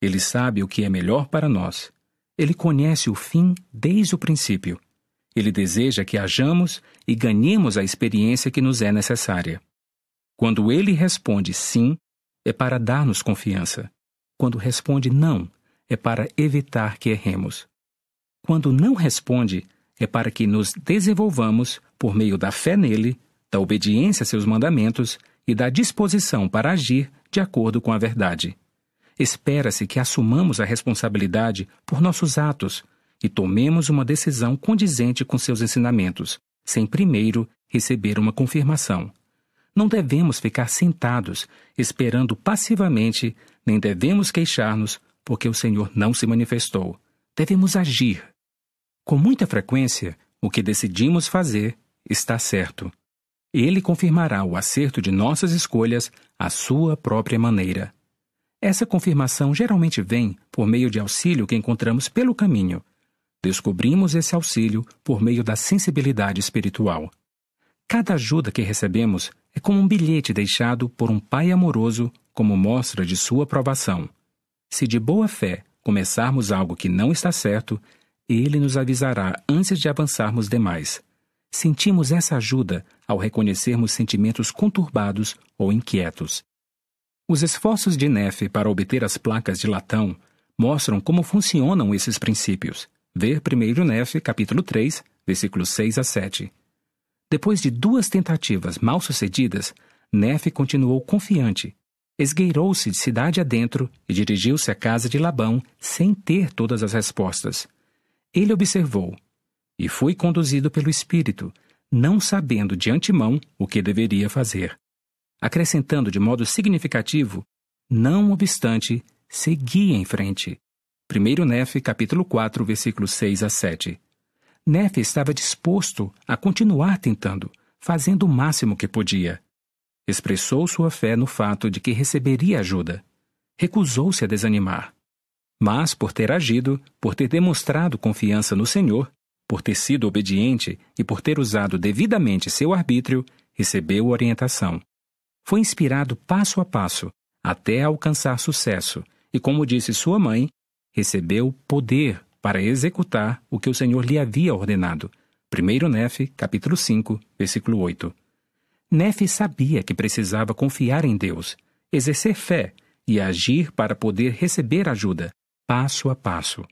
Ele sabe o que é melhor para nós. Ele conhece o fim desde o princípio. Ele deseja que hajamos e ganhemos a experiência que nos é necessária. Quando ele responde sim, é para dar-nos confiança. Quando responde não, é para evitar que erremos. Quando não responde, é para que nos desenvolvamos por meio da fé nele, da obediência a seus mandamentos e da disposição para agir de acordo com a verdade. Espera-se que assumamos a responsabilidade por nossos atos e tomemos uma decisão condizente com seus ensinamentos, sem primeiro receber uma confirmação. Não devemos ficar sentados, esperando passivamente, nem devemos queixar-nos, porque o Senhor não se manifestou. Devemos agir. Com muita frequência, o que decidimos fazer está certo. Ele confirmará o acerto de nossas escolhas à sua própria maneira. Essa confirmação geralmente vem por meio de auxílio que encontramos pelo caminho. Descobrimos esse auxílio por meio da sensibilidade espiritual. Cada ajuda que recebemos é como um bilhete deixado por um pai amoroso como mostra de sua aprovação. Se de boa fé começarmos algo que não está certo, ele nos avisará antes de avançarmos demais. Sentimos essa ajuda ao reconhecermos sentimentos conturbados ou inquietos. Os esforços de Nefe para obter as placas de latão mostram como funcionam esses princípios. Ver 1 Nefe, capítulo 3, versículos 6 a 7. Depois de duas tentativas mal sucedidas, Nefe continuou confiante. Esgueirou-se de cidade adentro e dirigiu-se à casa de Labão sem ter todas as respostas. Ele observou: E fui conduzido pelo Espírito, não sabendo de antemão o que deveria fazer. Acrescentando de modo significativo: Não obstante, segui em frente. 1 Nefe, capítulo 4, versículos 6 a 7. Nefe estava disposto a continuar tentando, fazendo o máximo que podia. Expressou sua fé no fato de que receberia ajuda. Recusou-se a desanimar. Mas, por ter agido, por ter demonstrado confiança no Senhor, por ter sido obediente e por ter usado devidamente seu arbítrio, recebeu orientação. Foi inspirado passo a passo, até alcançar sucesso, e, como disse sua mãe, recebeu poder para executar o que o Senhor lhe havia ordenado. 1 Nefe, capítulo 5, versículo 8. Nefe sabia que precisava confiar em Deus, exercer fé e agir para poder receber ajuda, passo a passo.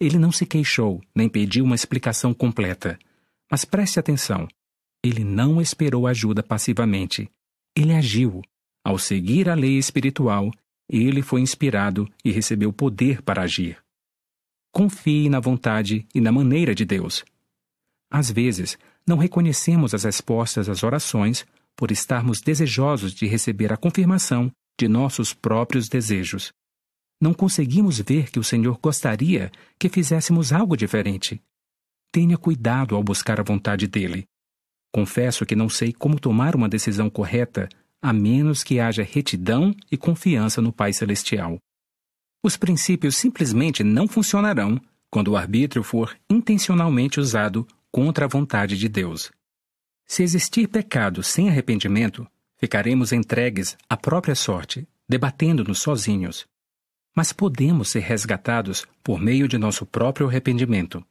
Ele não se queixou, nem pediu uma explicação completa. Mas preste atenção. Ele não esperou ajuda passivamente. Ele agiu. Ao seguir a lei espiritual, ele foi inspirado e recebeu poder para agir. Confie na vontade e na maneira de Deus. Às vezes, não reconhecemos as respostas às orações por estarmos desejosos de receber a confirmação de nossos próprios desejos. Não conseguimos ver que o Senhor gostaria que fizéssemos algo diferente. Tenha cuidado ao buscar a vontade dele. Confesso que não sei como tomar uma decisão correta a menos que haja retidão e confiança no Pai Celestial. Os princípios simplesmente não funcionarão quando o arbítrio for intencionalmente usado contra a vontade de Deus. Se existir pecado sem arrependimento, ficaremos entregues à própria sorte, debatendo-nos sozinhos. Mas podemos ser resgatados por meio de nosso próprio arrependimento.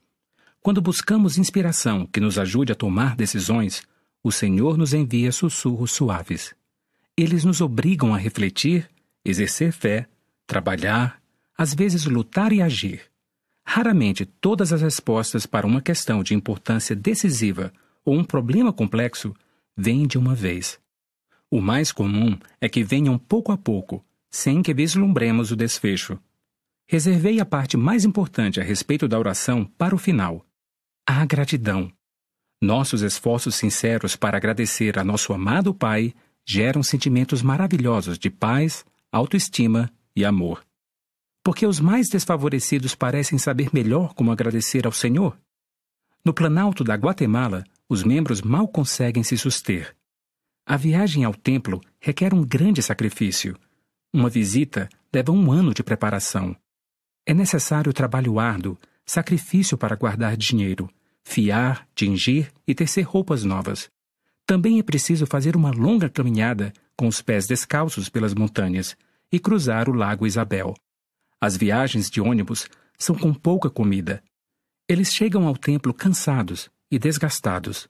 Quando buscamos inspiração que nos ajude a tomar decisões, o Senhor nos envia sussurros suaves. Eles nos obrigam a refletir, exercer fé, trabalhar, às vezes lutar e agir. Raramente todas as respostas para uma questão de importância decisiva ou um problema complexo vêm de uma vez. O mais comum é que venham pouco a pouco, sem que vislumbremos o desfecho. Reservei a parte mais importante a respeito da oração para o final. A gratidão. Nossos esforços sinceros para agradecer a nosso amado Pai geram sentimentos maravilhosos de paz, autoestima e amor. Porque os mais desfavorecidos parecem saber melhor como agradecer ao Senhor. No Planalto da Guatemala, os membros mal conseguem se suster. A viagem ao templo requer um grande sacrifício. Uma visita leva um ano de preparação. É necessário trabalho árduo, sacrifício para guardar dinheiro, fiar, tingir e tecer roupas novas. Também é preciso fazer uma longa caminhada com os pés descalços pelas montanhas e cruzar o Lago Isabel. As viagens de ônibus são com pouca comida. Eles chegam ao templo cansados e desgastados.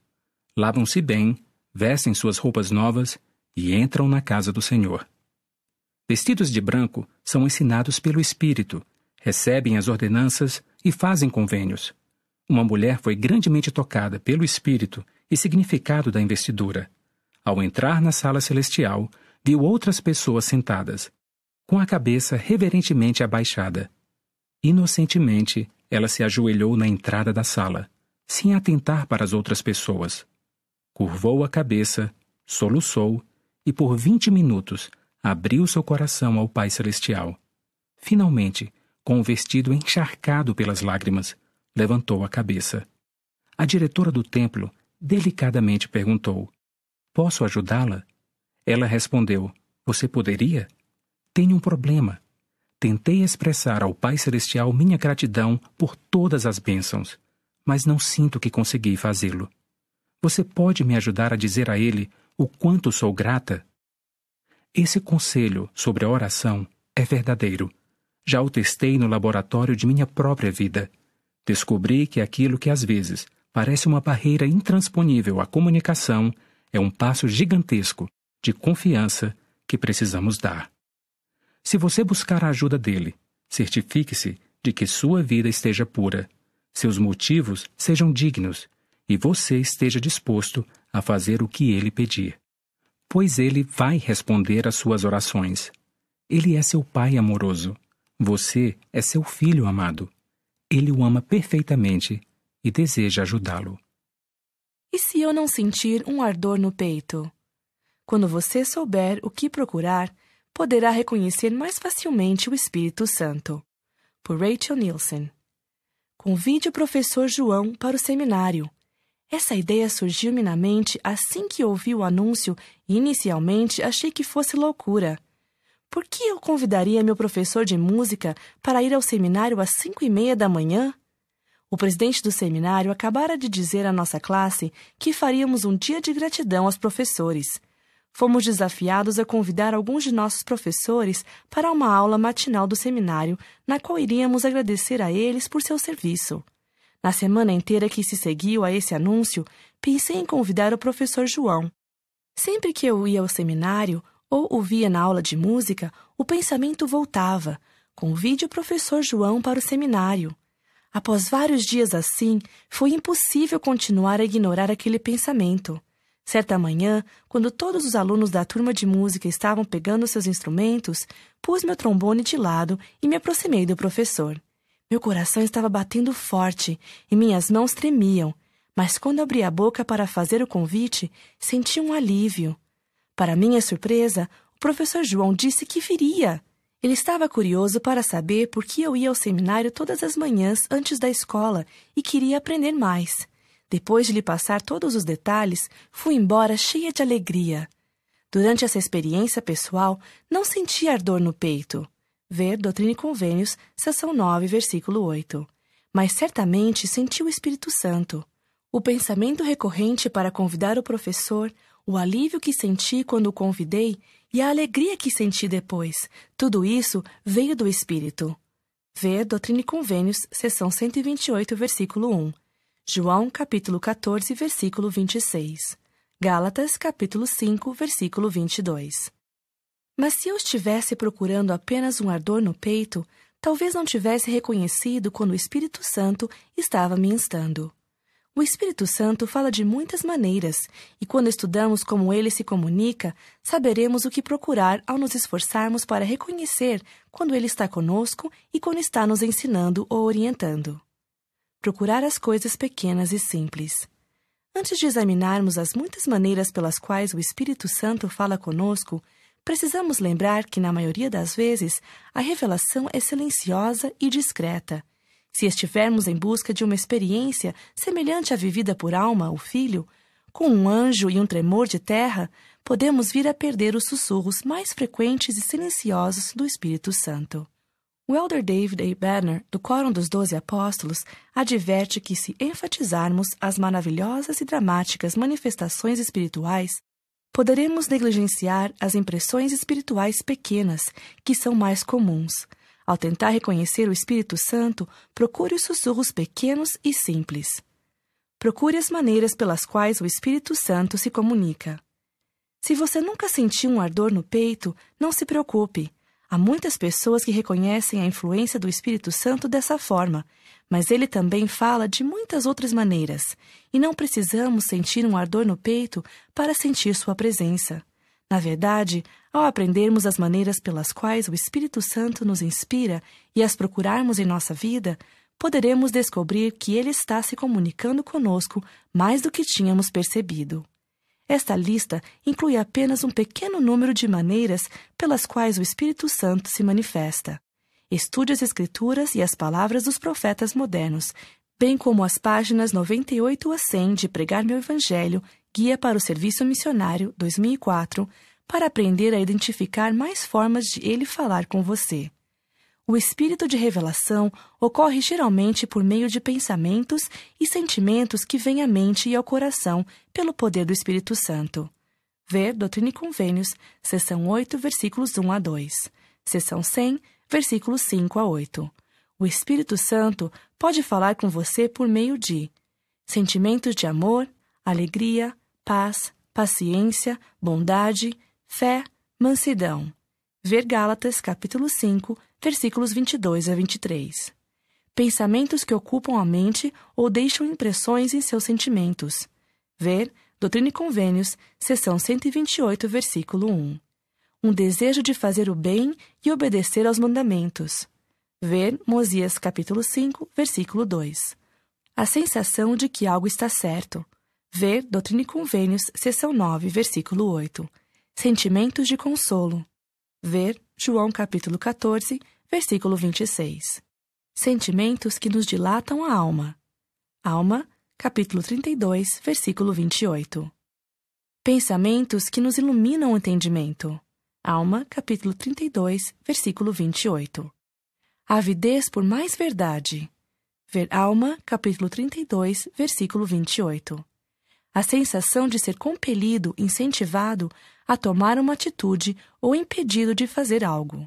Lavam-se bem, vestem suas roupas novas e entram na casa do Senhor. Vestidos de branco, são ensinados pelo Espírito, recebem as ordenanças e fazem convênios. Uma mulher foi grandemente tocada pelo espírito e significado da investidura. Ao entrar na sala celestial, viu outras pessoas sentadas, com a cabeça reverentemente abaixada. Inocentemente, ela se ajoelhou na entrada da sala, sem atentar para as outras pessoas. Curvou a cabeça, soluçou e, por vinte minutos, abriu seu coração ao Pai Celestial. Finalmente, com o vestido encharcado pelas lágrimas, levantou a cabeça. A diretora do templo delicadamente perguntou: Posso ajudá-la? Ela respondeu: Você poderia? Tenho um problema. Tentei expressar ao Pai Celestial minha gratidão por todas as bênçãos, mas não sinto que consegui fazê-lo. Você pode me ajudar a dizer a ele o quanto sou grata? Esse conselho sobre a oração é verdadeiro. Já o testei no laboratório de minha própria vida Descobri que aquilo que às vezes parece uma barreira intransponível à comunicação é um passo gigantesco de confiança que precisamos dar. Se você buscar a ajuda dele, certifique-se de que sua vida esteja pura, seus motivos sejam dignos e você esteja disposto a fazer o que ele pedir. Pois ele vai responder às suas orações. Ele é seu pai amoroso. Você é seu filho amado. Ele o ama perfeitamente e deseja ajudá-lo. E se eu não sentir um ardor no peito? Quando você souber o que procurar, poderá reconhecer mais facilmente o Espírito Santo. Por Rachel Nielsen. Convide o professor João para o seminário. Essa ideia surgiu-me na mente assim que ouvi o anúncio inicialmente achei que fosse loucura. Por que eu convidaria meu professor de música para ir ao seminário às cinco e meia da manhã? O presidente do seminário acabara de dizer à nossa classe que faríamos um dia de gratidão aos professores. Fomos desafiados a convidar alguns de nossos professores para uma aula matinal do seminário, na qual iríamos agradecer a eles por seu serviço. Na semana inteira que se seguiu a esse anúncio, pensei em convidar o professor João. Sempre que eu ia ao seminário, ou o via na aula de música, o pensamento voltava. Convide o professor João para o seminário. Após vários dias assim, foi impossível continuar a ignorar aquele pensamento. Certa manhã, quando todos os alunos da turma de música estavam pegando seus instrumentos, pus meu trombone de lado e me aproximei do professor. Meu coração estava batendo forte e minhas mãos tremiam, mas quando abri a boca para fazer o convite, senti um alívio. Para minha surpresa, o professor João disse que viria. Ele estava curioso para saber por que eu ia ao seminário todas as manhãs antes da escola e queria aprender mais. Depois de lhe passar todos os detalhes, fui embora cheia de alegria. Durante essa experiência pessoal, não senti ardor no peito. Ver Doutrina e Convênios, seção 9, versículo 8. Mas certamente senti o Espírito Santo. O pensamento recorrente para convidar o professor, o alívio que senti quando o convidei e a alegria que senti depois. Tudo isso veio do Espírito. Ver Doutrina e Convênios, seção 128, versículo 1. João, capítulo 14, versículo 26. Gálatas, capítulo 5, versículo 22. Mas se eu estivesse procurando apenas um ardor no peito, talvez não tivesse reconhecido quando o Espírito Santo estava me instando. O Espírito Santo fala de muitas maneiras, e quando estudamos como ele se comunica, saberemos o que procurar ao nos esforçarmos para reconhecer quando ele está conosco e quando está nos ensinando ou orientando. Procurar as coisas pequenas e simples. Antes de examinarmos as muitas maneiras pelas quais o Espírito Santo fala conosco, precisamos lembrar que, na maioria das vezes, a revelação é silenciosa e discreta. Se estivermos em busca de uma experiência semelhante à vivida por Alma, o filho, com um anjo e um tremor de terra, podemos vir a perder os sussurros mais frequentes e silenciosos do Espírito Santo. O elder David A. Banner, do Quórum dos Doze Apóstolos, adverte que se enfatizarmos as maravilhosas e dramáticas manifestações espirituais, poderemos negligenciar as impressões espirituais pequenas, que são mais comuns. Ao tentar reconhecer o Espírito Santo, procure os sussurros pequenos e simples. Procure as maneiras pelas quais o Espírito Santo se comunica. Se você nunca sentiu um ardor no peito, não se preocupe. Há muitas pessoas que reconhecem a influência do Espírito Santo dessa forma, mas ele também fala de muitas outras maneiras, e não precisamos sentir um ardor no peito para sentir sua presença. Na verdade, ao aprendermos as maneiras pelas quais o Espírito Santo nos inspira e as procurarmos em nossa vida, poderemos descobrir que ele está se comunicando conosco mais do que tínhamos percebido. Esta lista inclui apenas um pequeno número de maneiras pelas quais o Espírito Santo se manifesta. Estude as Escrituras e as palavras dos profetas modernos, bem como as páginas 98 a 100 de Pregar Meu Evangelho, Guia para o Serviço Missionário 2004, para aprender a identificar mais formas de ele falar com você. O espírito de revelação ocorre geralmente por meio de pensamentos e sentimentos que vêm à mente e ao coração pelo poder do Espírito Santo. Ver Doutrina e Convênios, seção 8, versículos 1 a 2. Seção 100, versículos 5 a 8. O Espírito Santo pode falar com você por meio de sentimentos de amor, alegria, paz, paciência, bondade, fé, mansidão. Ver Gálatas, capítulo 5, versículos 22 a 23. Pensamentos que ocupam a mente ou deixam impressões em seus sentimentos. Ver Doutrina e Convênios, seção 128, versículo 1. Um desejo de fazer o bem e obedecer aos mandamentos. Ver Mosias capítulo 5, versículo 2. A sensação de que algo está certo. Ver Doutrina e Convênios, seção 9, versículo 8. Sentimentos de consolo. Ver João capítulo 14, versículo 26. Sentimentos que nos dilatam a alma. Alma, capítulo 32, versículo 28. Pensamentos que nos iluminam o entendimento. Alma, capítulo 32, versículo 28. Avidez por mais verdade. Ver Alma, capítulo 32, versículo 28. A sensação de ser compelido, incentivado a tomar uma atitude ou impedido de fazer algo.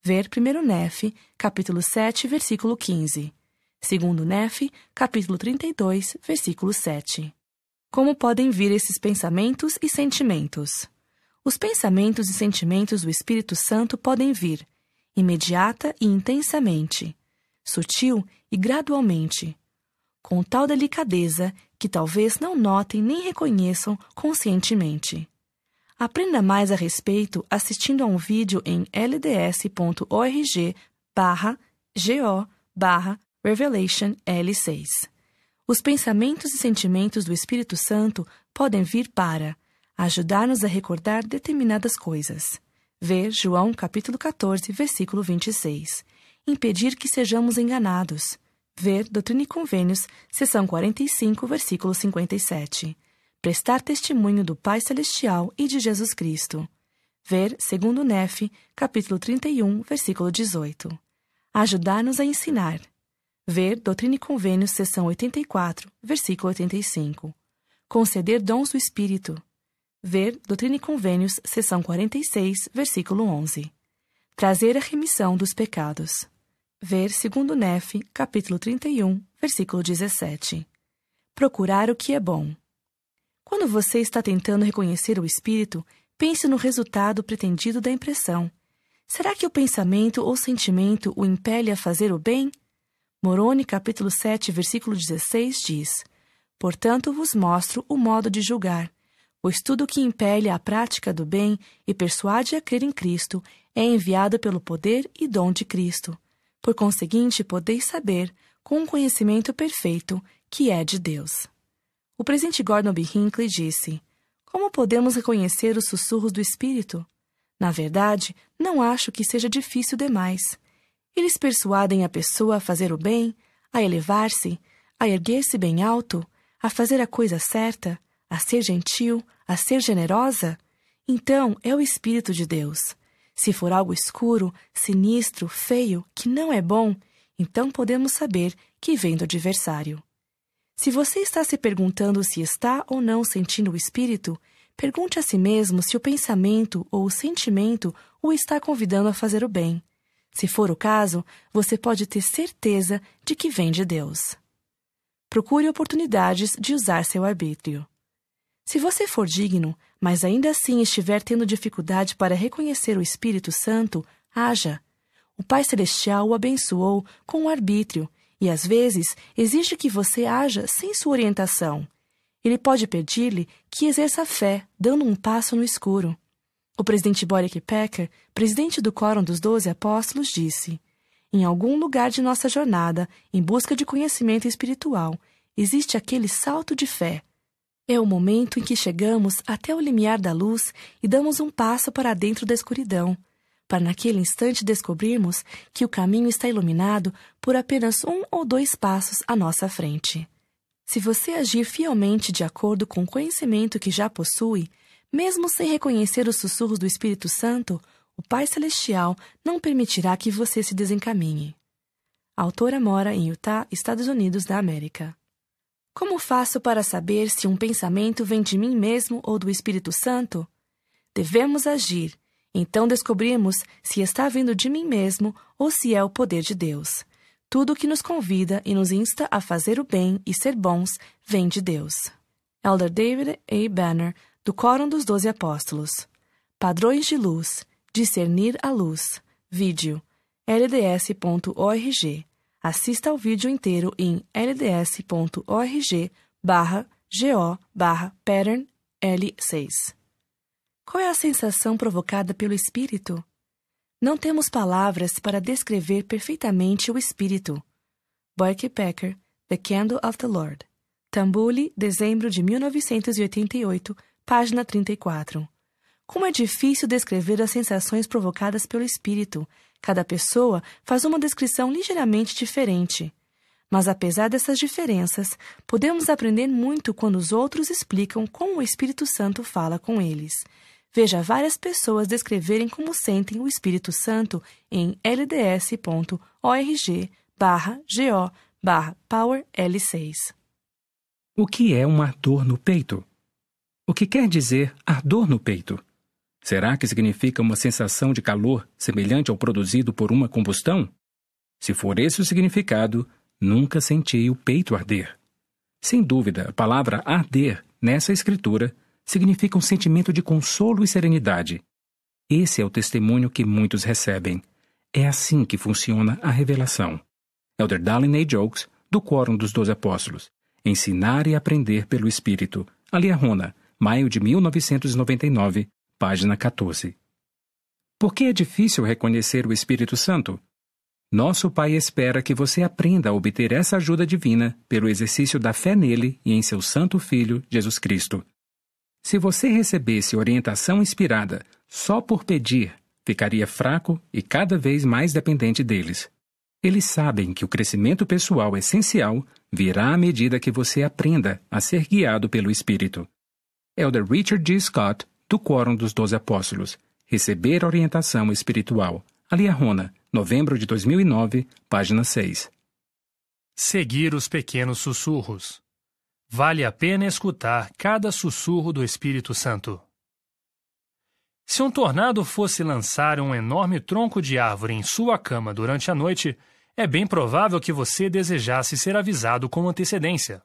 Ver 1 Nef, capítulo 7, versículo 15. 2 Nef, capítulo 32, versículo 7. Como podem vir esses pensamentos e sentimentos? Os pensamentos e sentimentos do Espírito Santo podem vir imediata e intensamente, sutil e gradualmente, com tal delicadeza que talvez não notem nem reconheçam conscientemente. Aprenda mais a respeito assistindo a um vídeo em lds.org barra go barra Revelation L6. Os pensamentos e sentimentos do Espírito Santo podem vir para ajudar-nos a recordar determinadas coisas. Ver João capítulo 14, versículo 26. Impedir que sejamos enganados. Ver Doutrina e Convênios, seção 45, versículo 57 prestar testemunho do Pai Celestial e de Jesus Cristo. Ver segundo Nef, capítulo 31, versículo 18. Ajudar-nos a ensinar. Ver Doutrina e Convênios, seção 84, versículo 85. Conceder dons do Espírito. Ver Doutrina e Convênios, seção 46, versículo 11. Trazer a remissão dos pecados. Ver segundo Nef, capítulo 31, versículo 17. Procurar o que é bom. Quando você está tentando reconhecer o espírito, pense no resultado pretendido da impressão. Será que o pensamento ou sentimento o impele a fazer o bem? Moroni, capítulo 7, versículo 16 diz: Portanto vos mostro o modo de julgar. O estudo que impele à prática do bem e persuade a crer em Cristo é enviado pelo poder e dom de Cristo. Por conseguinte, podeis saber, com um conhecimento perfeito, que é de Deus. O presidente Gordon B. Hinckley disse: Como podemos reconhecer os sussurros do espírito? Na verdade, não acho que seja difícil demais. Eles persuadem a pessoa a fazer o bem, a elevar-se, a erguer-se bem alto, a fazer a coisa certa, a ser gentil, a ser generosa. Então é o Espírito de Deus. Se for algo escuro, sinistro, feio, que não é bom, então podemos saber que vem do adversário. Se você está se perguntando se está ou não sentindo o Espírito, pergunte a si mesmo se o pensamento ou o sentimento o está convidando a fazer o bem. Se for o caso, você pode ter certeza de que vem de Deus. Procure oportunidades de usar seu arbítrio. Se você for digno, mas ainda assim estiver tendo dificuldade para reconhecer o Espírito Santo, haja. O Pai Celestial o abençoou com o arbítrio e às vezes exige que você haja sem sua orientação. Ele pode pedir-lhe que exerça fé, dando um passo no escuro. O presidente Boric Packer, presidente do Quórum dos Doze Apóstolos, disse: Em algum lugar de nossa jornada, em busca de conhecimento espiritual, existe aquele salto de fé. É o momento em que chegamos até o limiar da luz e damos um passo para dentro da escuridão, para naquele instante descobrirmos que o caminho está iluminado por apenas um ou dois passos à nossa frente. Se você agir fielmente de acordo com o conhecimento que já possui, mesmo sem reconhecer os sussurros do Espírito Santo, o Pai Celestial não permitirá que você se desencaminhe. A autora mora em Utah, Estados Unidos da América. Como faço para saber se um pensamento vem de mim mesmo ou do Espírito Santo? Devemos agir, então descobrimos se está vindo de mim mesmo ou se é o poder de Deus. Tudo o que nos convida e nos insta a fazer o bem e ser bons vem de Deus. Elder David A. Banner, do Quórum dos Doze Apóstolos. Padrões de luz. Discernir a luz. Vídeo. lds.org. Assista ao vídeo inteiro em lds.org barra go barra pattern L6. Qual é a sensação provocada pelo Espírito? Não temos palavras para descrever perfeitamente o Espírito. Boyke Packer, The Candle of the Lord. Tambuli, dezembro de 1988, Página 34. Como é difícil descrever as sensações provocadas pelo espírito. Cada pessoa faz uma descrição ligeiramente diferente. Mas apesar dessas diferenças, podemos aprender muito quando os outros explicam como o Espírito Santo fala com eles. Veja várias pessoas descreverem como sentem o Espírito Santo em lds.org barra go barra power L6. O que é uma dor no peito? O que quer dizer ardor no peito? Será que significa uma sensação de calor semelhante ao produzido por uma combustão? Se for esse o significado, nunca senti o peito arder. Sem dúvida, a palavra arder, nessa escritura, significa um sentimento de consolo e serenidade. Esse é o testemunho que muitos recebem. É assim que funciona a revelação. Elder Dallin A. Jokes, do Quórum dos Doze Apóstolos. Ensinar e aprender pelo Espírito. Aliarrona, maio de 1999, página 14. Por que é difícil reconhecer o Espírito Santo? Nosso Pai espera que você aprenda a obter essa ajuda divina pelo exercício da fé nele e em seu Santo Filho, Jesus Cristo. Se você recebesse orientação inspirada só por pedir, ficaria fraco e cada vez mais dependente deles. Eles sabem que o crescimento pessoal essencial virá à medida que você aprenda a ser guiado pelo Espírito. Elder Richard G. Scott, do Quórum dos Doze Apóstolos. Receber orientação espiritual. Aliarrona, novembro de 2009, página 6. Seguir os pequenos sussurros. Vale a pena escutar cada sussurro do Espírito Santo. Se um tornado fosse lançar um enorme tronco de árvore em sua cama durante a noite, é bem provável que você desejasse ser avisado com antecedência.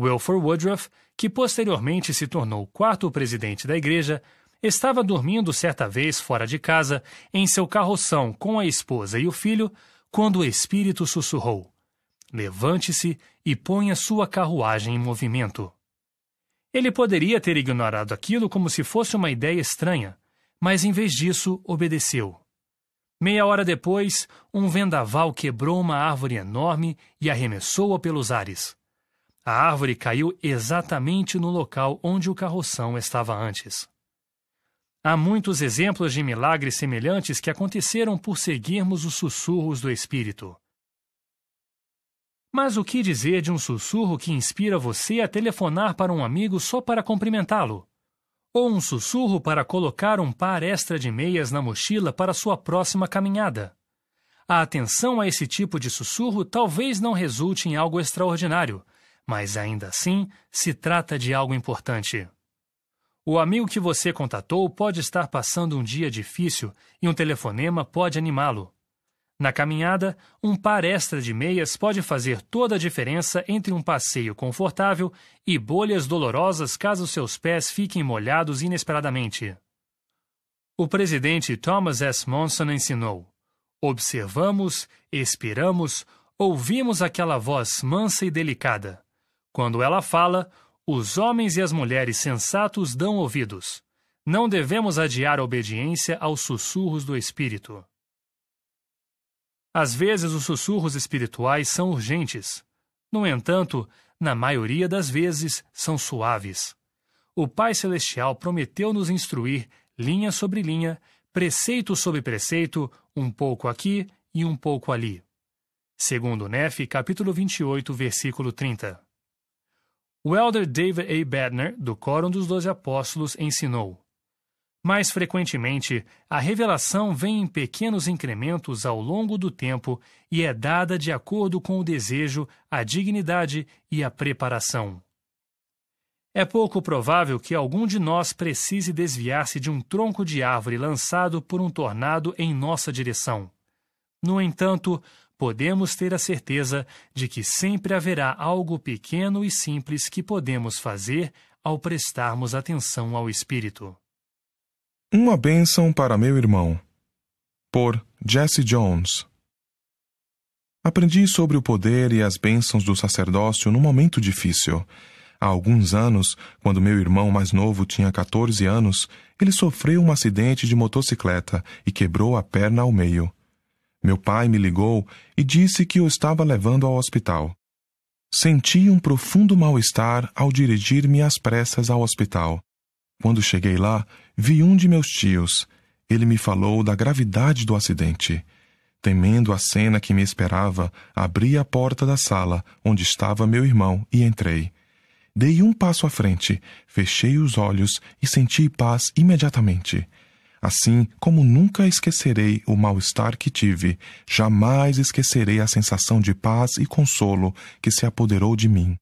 Wilford Woodruff, que posteriormente se tornou quarto presidente da igreja, estava dormindo certa vez fora de casa, em seu carroção com a esposa e o filho, quando o Espírito sussurrou: Levante-se e ponha sua carruagem em movimento. Ele poderia ter ignorado aquilo como se fosse uma ideia estranha, mas em vez disso obedeceu. Meia hora depois, um vendaval quebrou uma árvore enorme e arremessou-a pelos ares. A árvore caiu exatamente no local onde o carroção estava antes. Há muitos exemplos de milagres semelhantes que aconteceram por seguirmos os sussurros do Espírito. Mas o que dizer de um sussurro que inspira você a telefonar para um amigo só para cumprimentá-lo? Ou um sussurro para colocar um par extra de meias na mochila para sua próxima caminhada? A atenção a esse tipo de sussurro talvez não resulte em algo extraordinário, mas ainda assim se trata de algo importante. O amigo que você contatou pode estar passando um dia difícil e um telefonema pode animá-lo. Na caminhada, um par extra de meias pode fazer toda a diferença entre um passeio confortável e bolhas dolorosas caso seus pés fiquem molhados inesperadamente. O presidente Thomas S. Monson ensinou: Observamos, expiramos, ouvimos aquela voz mansa e delicada. Quando ela fala, os homens e as mulheres sensatos dão ouvidos. Não devemos adiar a obediência aos sussurros do Espírito. Às vezes, os sussurros espirituais são urgentes. No entanto, na maioria das vezes, são suaves. O Pai Celestial prometeu nos instruir, linha sobre linha, preceito sobre preceito, um pouco aqui e um pouco ali. Segundo Nefe, capítulo 28, versículo 30. O elder David A. Badner, do Quórum dos Doze Apóstolos, ensinou: Mais frequentemente, a revelação vem em pequenos incrementos ao longo do tempo e é dada de acordo com o desejo, a dignidade e a preparação. É pouco provável que algum de nós precise desviar-se de um tronco de árvore lançado por um tornado em nossa direção. No entanto, podemos ter a certeza de que sempre haverá algo pequeno e simples que podemos fazer ao prestarmos atenção ao Espírito. Uma bênção para meu irmão. Por Jesse Jones. Aprendi sobre o poder e as bênçãos do sacerdócio num momento difícil. Há alguns anos, quando meu irmão mais novo tinha 14 anos, ele sofreu um acidente de motocicleta e quebrou a perna ao meio. Meu pai me ligou e disse que o estava levando ao hospital. Senti um profundo mal-estar ao dirigir-me às pressas ao hospital. Quando cheguei lá, vi um de meus tios. Ele me falou da gravidade do acidente. Temendo a cena que me esperava, abri a porta da sala onde estava meu irmão e entrei. Dei um passo à frente, fechei os olhos e senti paz imediatamente. Assim como nunca esquecerei o mal-estar que tive, jamais esquecerei a sensação de paz e consolo que se apoderou de mim.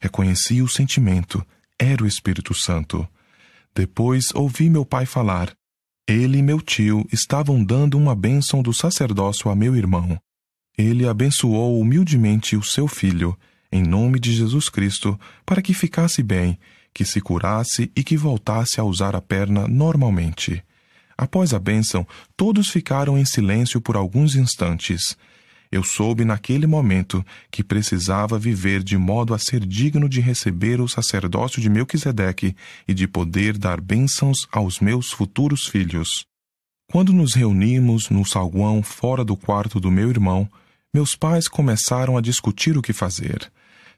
Reconheci o sentimento, era o Espírito Santo. Depois ouvi meu pai falar. Ele e meu tio estavam dando uma bênção do sacerdócio a meu irmão. Ele abençoou humildemente o seu filho, em nome de Jesus Cristo, para que ficasse bem, que se curasse e que voltasse a usar a perna normalmente. Após a bênção, todos ficaram em silêncio por alguns instantes. Eu soube naquele momento que precisava viver de modo a ser digno de receber o sacerdócio de Melquisedeque e de poder dar bênçãos aos meus futuros filhos. Quando nos reunimos no salguão fora do quarto do meu irmão, meus pais começaram a discutir o que fazer.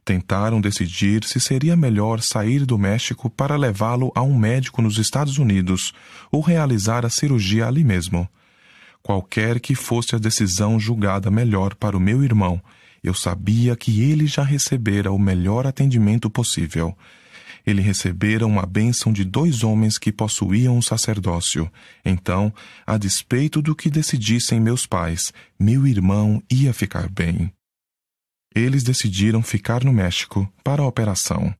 Tentaram decidir se seria melhor sair do México para levá-lo a um médico nos Estados Unidos ou realizar a cirurgia ali mesmo. Qualquer que fosse a decisão julgada melhor para o meu irmão, eu sabia que ele já recebera o melhor atendimento possível. Ele recebera uma bênção de dois homens que possuíam o sacerdócio. Então, a despeito do que decidissem meus pais, meu irmão ia ficar bem eles decidiram ficar no México para a operação.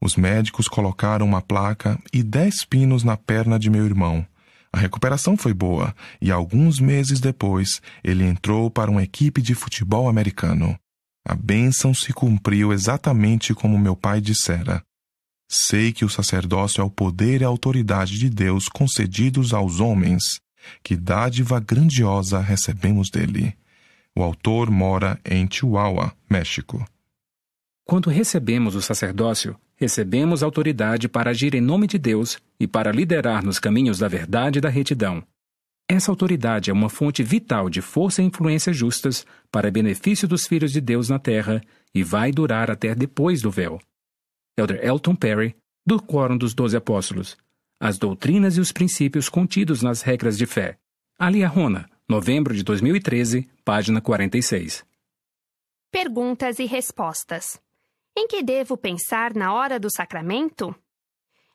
Os médicos colocaram uma placa e dez pinos na perna de meu irmão. A recuperação foi boa e alguns meses depois ele entrou para uma equipe de futebol americano. A bênção se cumpriu exatamente como meu pai dissera. Sei que o sacerdócio é o poder e a autoridade de Deus concedidos aos homens. Que dádiva grandiosa recebemos dele. O autor mora em Chihuahua, México. Quando recebemos o sacerdócio, recebemos autoridade para agir em nome de Deus e para liderar nos caminhos da verdade e da retidão. Essa autoridade é uma fonte vital de força e influência justas para benefício dos filhos de Deus na terra e vai durar até depois do véu. Elder Elton Perry, do Quórum dos Doze Apóstolos. As doutrinas e os princípios contidos nas regras de fé. Ali Rona, novembro de 2013, página 46. Perguntas e respostas. Em que devo pensar na hora do sacramento?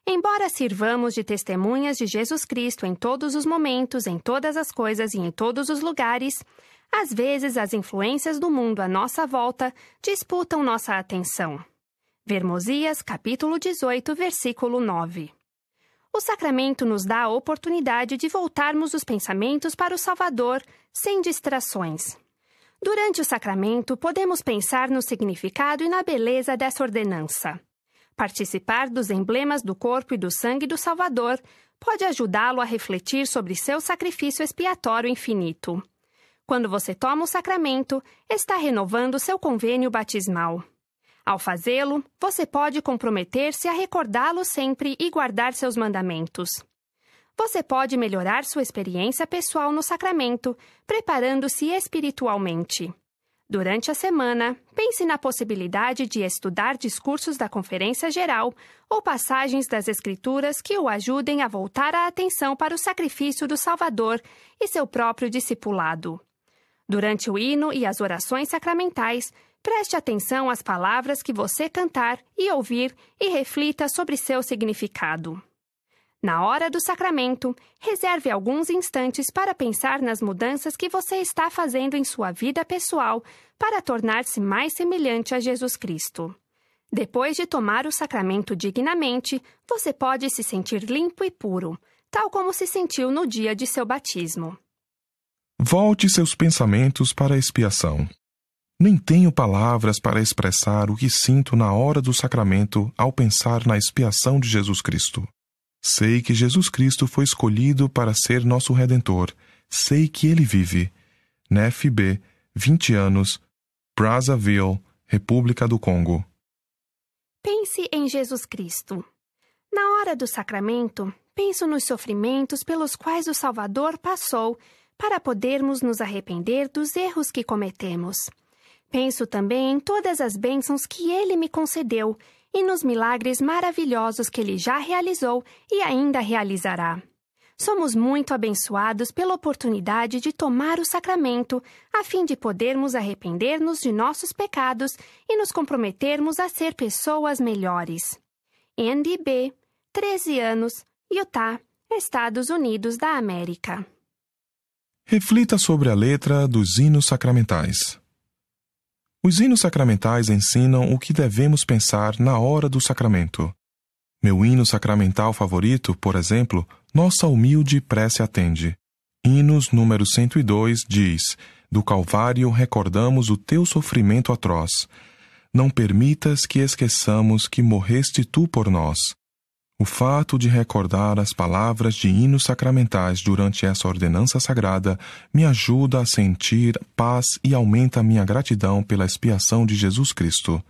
Embora sirvamos de testemunhas de Jesus Cristo em todos os momentos, em todas as coisas e em todos os lugares, às vezes as influências do mundo à nossa volta disputam nossa atenção. Vermosias, capítulo 18, versículo 9. O sacramento nos dá a oportunidade de voltarmos os pensamentos para o Salvador sem distrações. Durante o sacramento, podemos pensar no significado e na beleza dessa ordenança. Participar dos emblemas do corpo e do sangue do Salvador pode ajudá-lo a refletir sobre seu sacrifício expiatório infinito. Quando você toma o sacramento, está renovando seu convênio batismal. Ao fazê-lo, você pode comprometer-se a recordá-lo sempre e guardar seus mandamentos. Você pode melhorar sua experiência pessoal no sacramento, preparando-se espiritualmente. Durante a semana, pense na possibilidade de estudar discursos da Conferência Geral ou passagens das Escrituras que o ajudem a voltar a atenção para o sacrifício do Salvador e seu próprio discipulado. Durante o hino e as orações sacramentais, preste atenção às palavras que você cantar e ouvir e reflita sobre seu significado. Na hora do sacramento, reserve alguns instantes para pensar nas mudanças que você está fazendo em sua vida pessoal para tornar-se mais semelhante a Jesus Cristo. Depois de tomar o sacramento dignamente, você pode se sentir limpo e puro, tal como se sentiu no dia de seu batismo. Volte seus pensamentos para a expiação. Nem tenho palavras para expressar o que sinto na hora do sacramento ao pensar na expiação de Jesus Cristo. Sei que Jesus Cristo foi escolhido para ser nosso redentor. Sei que ele vive. Nef B, 20 anos, Brazzaville, República do Congo. Pense em Jesus Cristo. Na hora do sacramento, penso nos sofrimentos pelos quais o Salvador passou para podermos nos arrepender dos erros que cometemos. Penso também em todas as bênçãos que ele me concedeu e nos milagres maravilhosos que ele já realizou e ainda realizará. Somos muito abençoados pela oportunidade de tomar o sacramento, a fim de podermos arrepender-nos de nossos pecados e nos comprometermos a ser pessoas melhores. Andy B., 13 anos, Utah, Estados Unidos da América. Reflita sobre a letra dos hinos sacramentais. Os hinos sacramentais ensinam o que devemos pensar na hora do sacramento. Meu hino sacramental favorito, por exemplo, Nossa Humilde Prece Atende. Hinos número 102 diz: Do Calvário recordamos o teu sofrimento atroz. Não permitas que esqueçamos que morreste tu por nós. O fato de recordar as palavras de hinos sacramentais durante essa ordenança sagrada me ajuda a sentir paz e aumenta minha gratidão pela expiação de Jesus Cristo.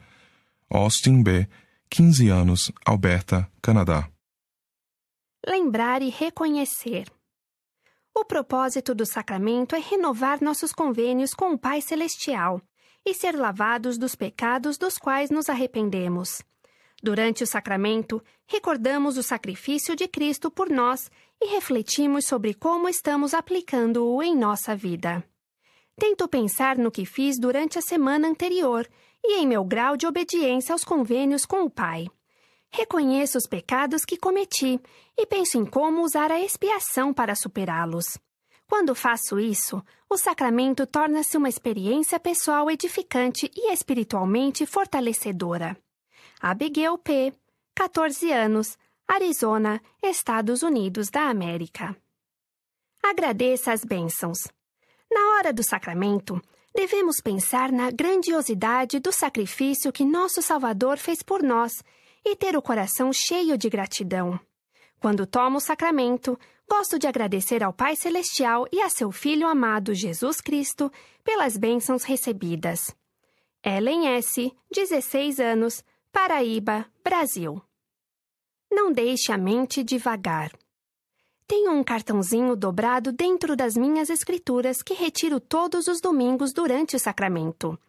Austin B., 15 anos, Alberta, Canadá. Lembrar e reconhecer. O propósito do sacramento é renovar nossos convênios com o Pai Celestial e ser lavados dos pecados dos quais nos arrependemos. Durante o sacramento, recordamos o sacrifício de Cristo por nós e refletimos sobre como estamos aplicando-o em nossa vida. Tento pensar no que fiz durante a semana anterior e em meu grau de obediência aos convênios com o Pai. Reconheço os pecados que cometi e penso em como usar a expiação para superá-los. Quando faço isso, o sacramento torna-se uma experiência pessoal edificante e espiritualmente fortalecedora. Abigail P., 14 anos, Arizona, Estados Unidos da América. Agradeça as bênçãos. Na hora do sacramento, devemos pensar na grandiosidade do sacrifício que nosso Salvador fez por nós e ter o coração cheio de gratidão. Quando tomo o sacramento, gosto de agradecer ao Pai Celestial e a seu Filho amado Jesus Cristo pelas bênçãos recebidas. Ellen S., 16 anos, Paraíba, Brasil. Não deixe a mente divagar. Tenho um cartãozinho dobrado dentro das minhas escrituras que retiro todos os domingos durante o sacramento.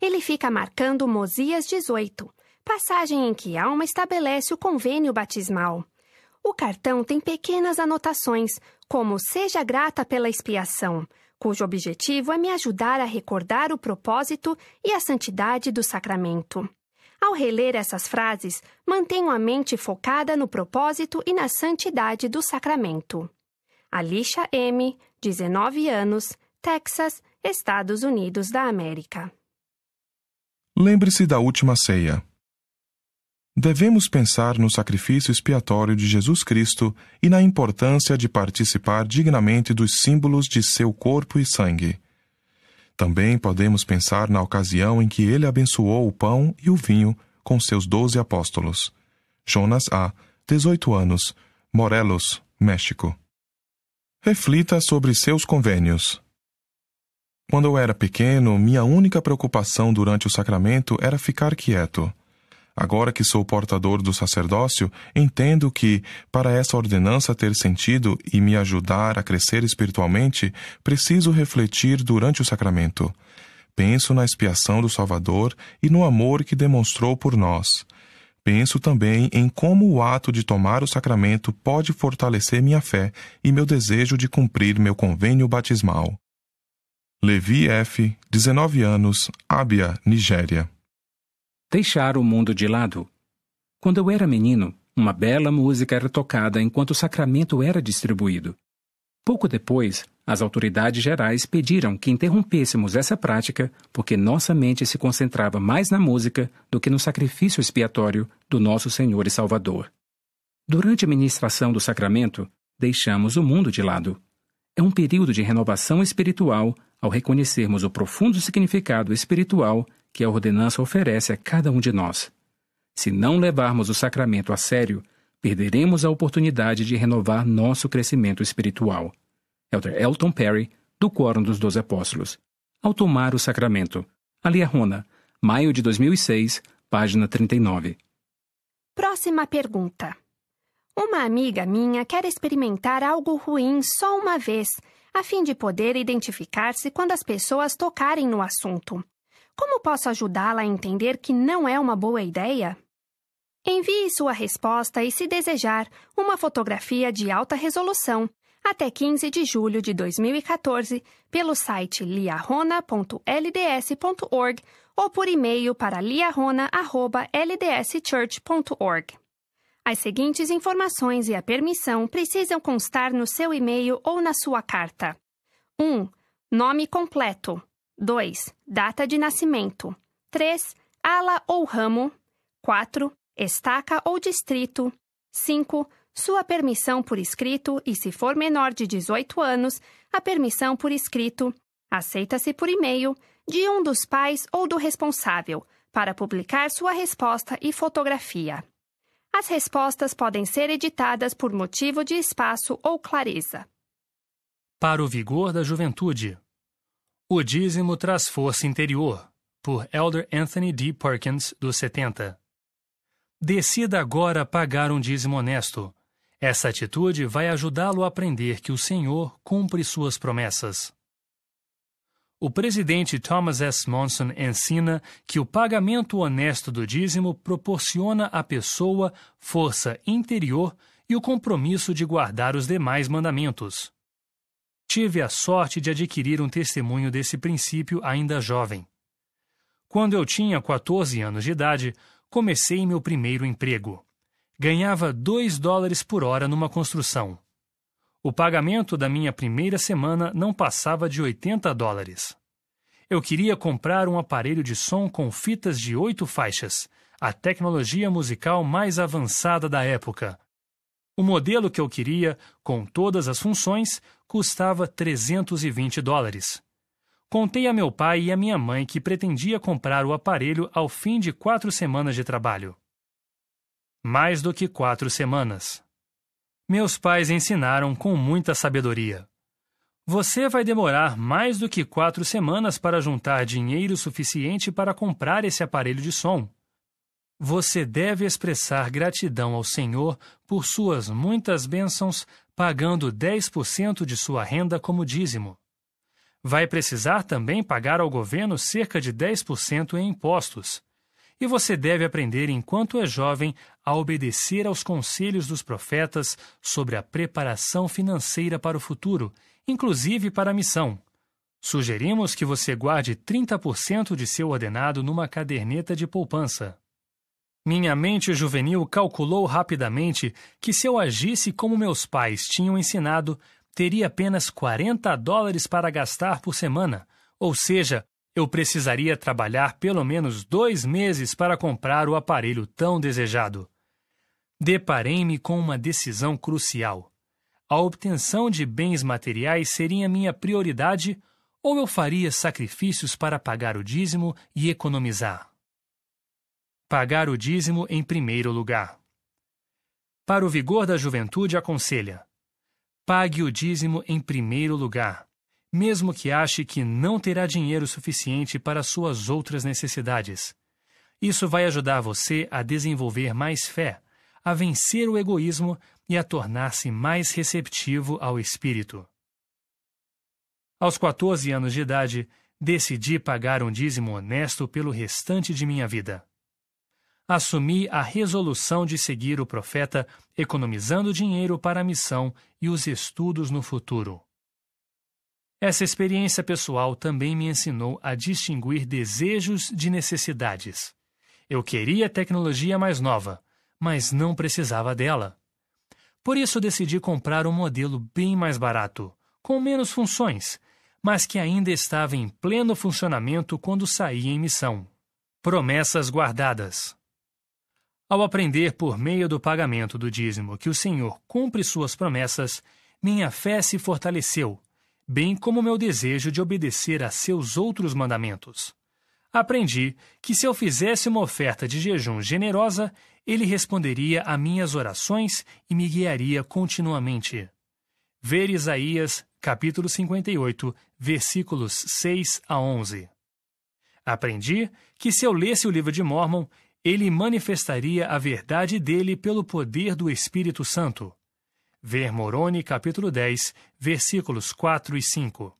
Ele fica marcando Mosias 18, passagem em que Alma estabelece o convênio batismal. O cartão tem pequenas anotações, como Seja grata pela expiação, cujo objetivo é me ajudar a recordar o propósito e a santidade do sacramento. Ao reler essas frases, mantenho a mente focada no propósito e na santidade do sacramento. Alicia M., 19 anos, Texas, Estados Unidos da América. Lembre-se da última ceia. Devemos pensar no sacrifício expiatório de Jesus Cristo e na importância de participar dignamente dos símbolos de seu corpo e sangue. Também podemos pensar na ocasião em que ele abençoou o pão e o vinho com seus doze apóstolos. Jonas A., 18 anos, Morelos, México. Reflita sobre seus convênios. Quando eu era pequeno, minha única preocupação durante o sacramento era ficar quieto. Agora que sou portador do sacerdócio, entendo que, para essa ordenança ter sentido e me ajudar a crescer espiritualmente, preciso refletir durante o sacramento. Penso na expiação do Salvador e no amor que demonstrou por nós. Penso também em como o ato de tomar o sacramento pode fortalecer minha fé e meu desejo de cumprir meu convênio batismal. Levi F., 19 anos, Abia, Nigéria. Deixar o mundo de lado. Quando eu era menino, uma bela música era tocada enquanto o sacramento era distribuído. Pouco depois, as autoridades gerais pediram que interrompêssemos essa prática porque nossa mente se concentrava mais na música do que no sacrifício expiatório do nosso Senhor e Salvador. Durante a ministração do sacramento, deixamos o mundo de lado. É um período de renovação espiritual ao reconhecermos o profundo significado espiritual que a ordenança oferece a cada um de nós. Se não levarmos o sacramento a sério, perderemos a oportunidade de renovar nosso crescimento espiritual. Elder Elton Perry, do Quórum dos Doze Apóstolos. Ao tomar o sacramento. Aliarrona, maio de 2006, página 39. Próxima pergunta. Uma amiga minha quer experimentar algo ruim só uma vez, a fim de poder identificar-se quando as pessoas tocarem no assunto. Como posso ajudá-la a entender que não é uma boa ideia? Envie sua resposta e, se desejar, uma fotografia de alta resolução até 15 de julho de 2014 pelo site liarona.lds.org ou por e-mail para liarona.ldschurch.org. As seguintes informações e a permissão precisam constar no seu e-mail ou na sua carta: 1. Nome completo. 2. Data de nascimento. 3. Ala ou ramo. 4. Estaca ou distrito. 5. Sua permissão por escrito e, se for menor de 18 anos, a permissão por escrito. Aceita-se por e-mail de um dos pais ou do responsável para publicar sua resposta e fotografia. As respostas podem ser editadas por motivo de espaço ou clareza. Para o vigor da juventude. O dízimo traz força interior, por Elder Anthony D. Perkins, dos 70. Decida agora pagar um dízimo honesto. Essa atitude vai ajudá-lo a aprender que o Senhor cumpre suas promessas. O presidente Thomas S. Monson ensina que o pagamento honesto do dízimo proporciona à pessoa força interior e o compromisso de guardar os demais mandamentos. Tive a sorte de adquirir um testemunho desse princípio ainda jovem. Quando eu tinha 14 anos de idade, comecei meu primeiro emprego. Ganhava 2 dólares por hora numa construção. O pagamento da minha primeira semana não passava de 80 dólares. Eu queria comprar um aparelho de som com fitas de oito faixas, a tecnologia musical mais avançada da época. O modelo que eu queria, com todas as funções, custava 320 dólares. Contei a meu pai e a minha mãe que pretendia comprar o aparelho ao fim de quatro semanas de trabalho. Mais do que quatro semanas. Meus pais ensinaram com muita sabedoria. Você vai demorar mais do que quatro semanas para juntar dinheiro suficiente para comprar esse aparelho de som. Você deve expressar gratidão ao Senhor por suas muitas bênçãos pagando 10% de sua renda como dízimo. Vai precisar também pagar ao governo cerca de 10% em impostos. E você deve aprender enquanto é jovem a obedecer aos conselhos dos profetas sobre a preparação financeira para o futuro, inclusive para a missão. Sugerimos que você guarde 30% de seu ordenado numa caderneta de poupança. Minha mente juvenil calculou rapidamente que se eu agisse como meus pais tinham ensinado, teria apenas 40 dólares para gastar por semana, ou seja, eu precisaria trabalhar pelo menos dois meses para comprar o aparelho tão desejado. Deparei-me com uma decisão crucial. A obtenção de bens materiais seria minha prioridade ou eu faria sacrifícios para pagar o dízimo e economizar? Pagar o dízimo em primeiro lugar. Para o vigor da juventude, aconselha: pague o dízimo em primeiro lugar, mesmo que ache que não terá dinheiro suficiente para suas outras necessidades. Isso vai ajudar você a desenvolver mais fé, a vencer o egoísmo e a tornar-se mais receptivo ao Espírito. Aos 14 anos de idade, decidi pagar um dízimo honesto pelo restante de minha vida assumi a resolução de seguir o profeta, economizando dinheiro para a missão e os estudos no futuro. Essa experiência pessoal também me ensinou a distinguir desejos de necessidades. Eu queria tecnologia mais nova, mas não precisava dela. Por isso decidi comprar um modelo bem mais barato, com menos funções, mas que ainda estava em pleno funcionamento quando saí em missão. Promessas guardadas. Ao aprender por meio do pagamento do dízimo que o Senhor cumpre suas promessas, minha fé se fortaleceu, bem como meu desejo de obedecer a seus outros mandamentos. Aprendi que se eu fizesse uma oferta de jejum generosa, ele responderia a minhas orações e me guiaria continuamente. Ver Isaías, capítulo 58, versículos 6 a 11. Aprendi que se eu lesse o livro de Mormon, ele manifestaria a verdade dele pelo poder do Espírito Santo. Ver Moroni, capítulo 10, versículos 4 e 5.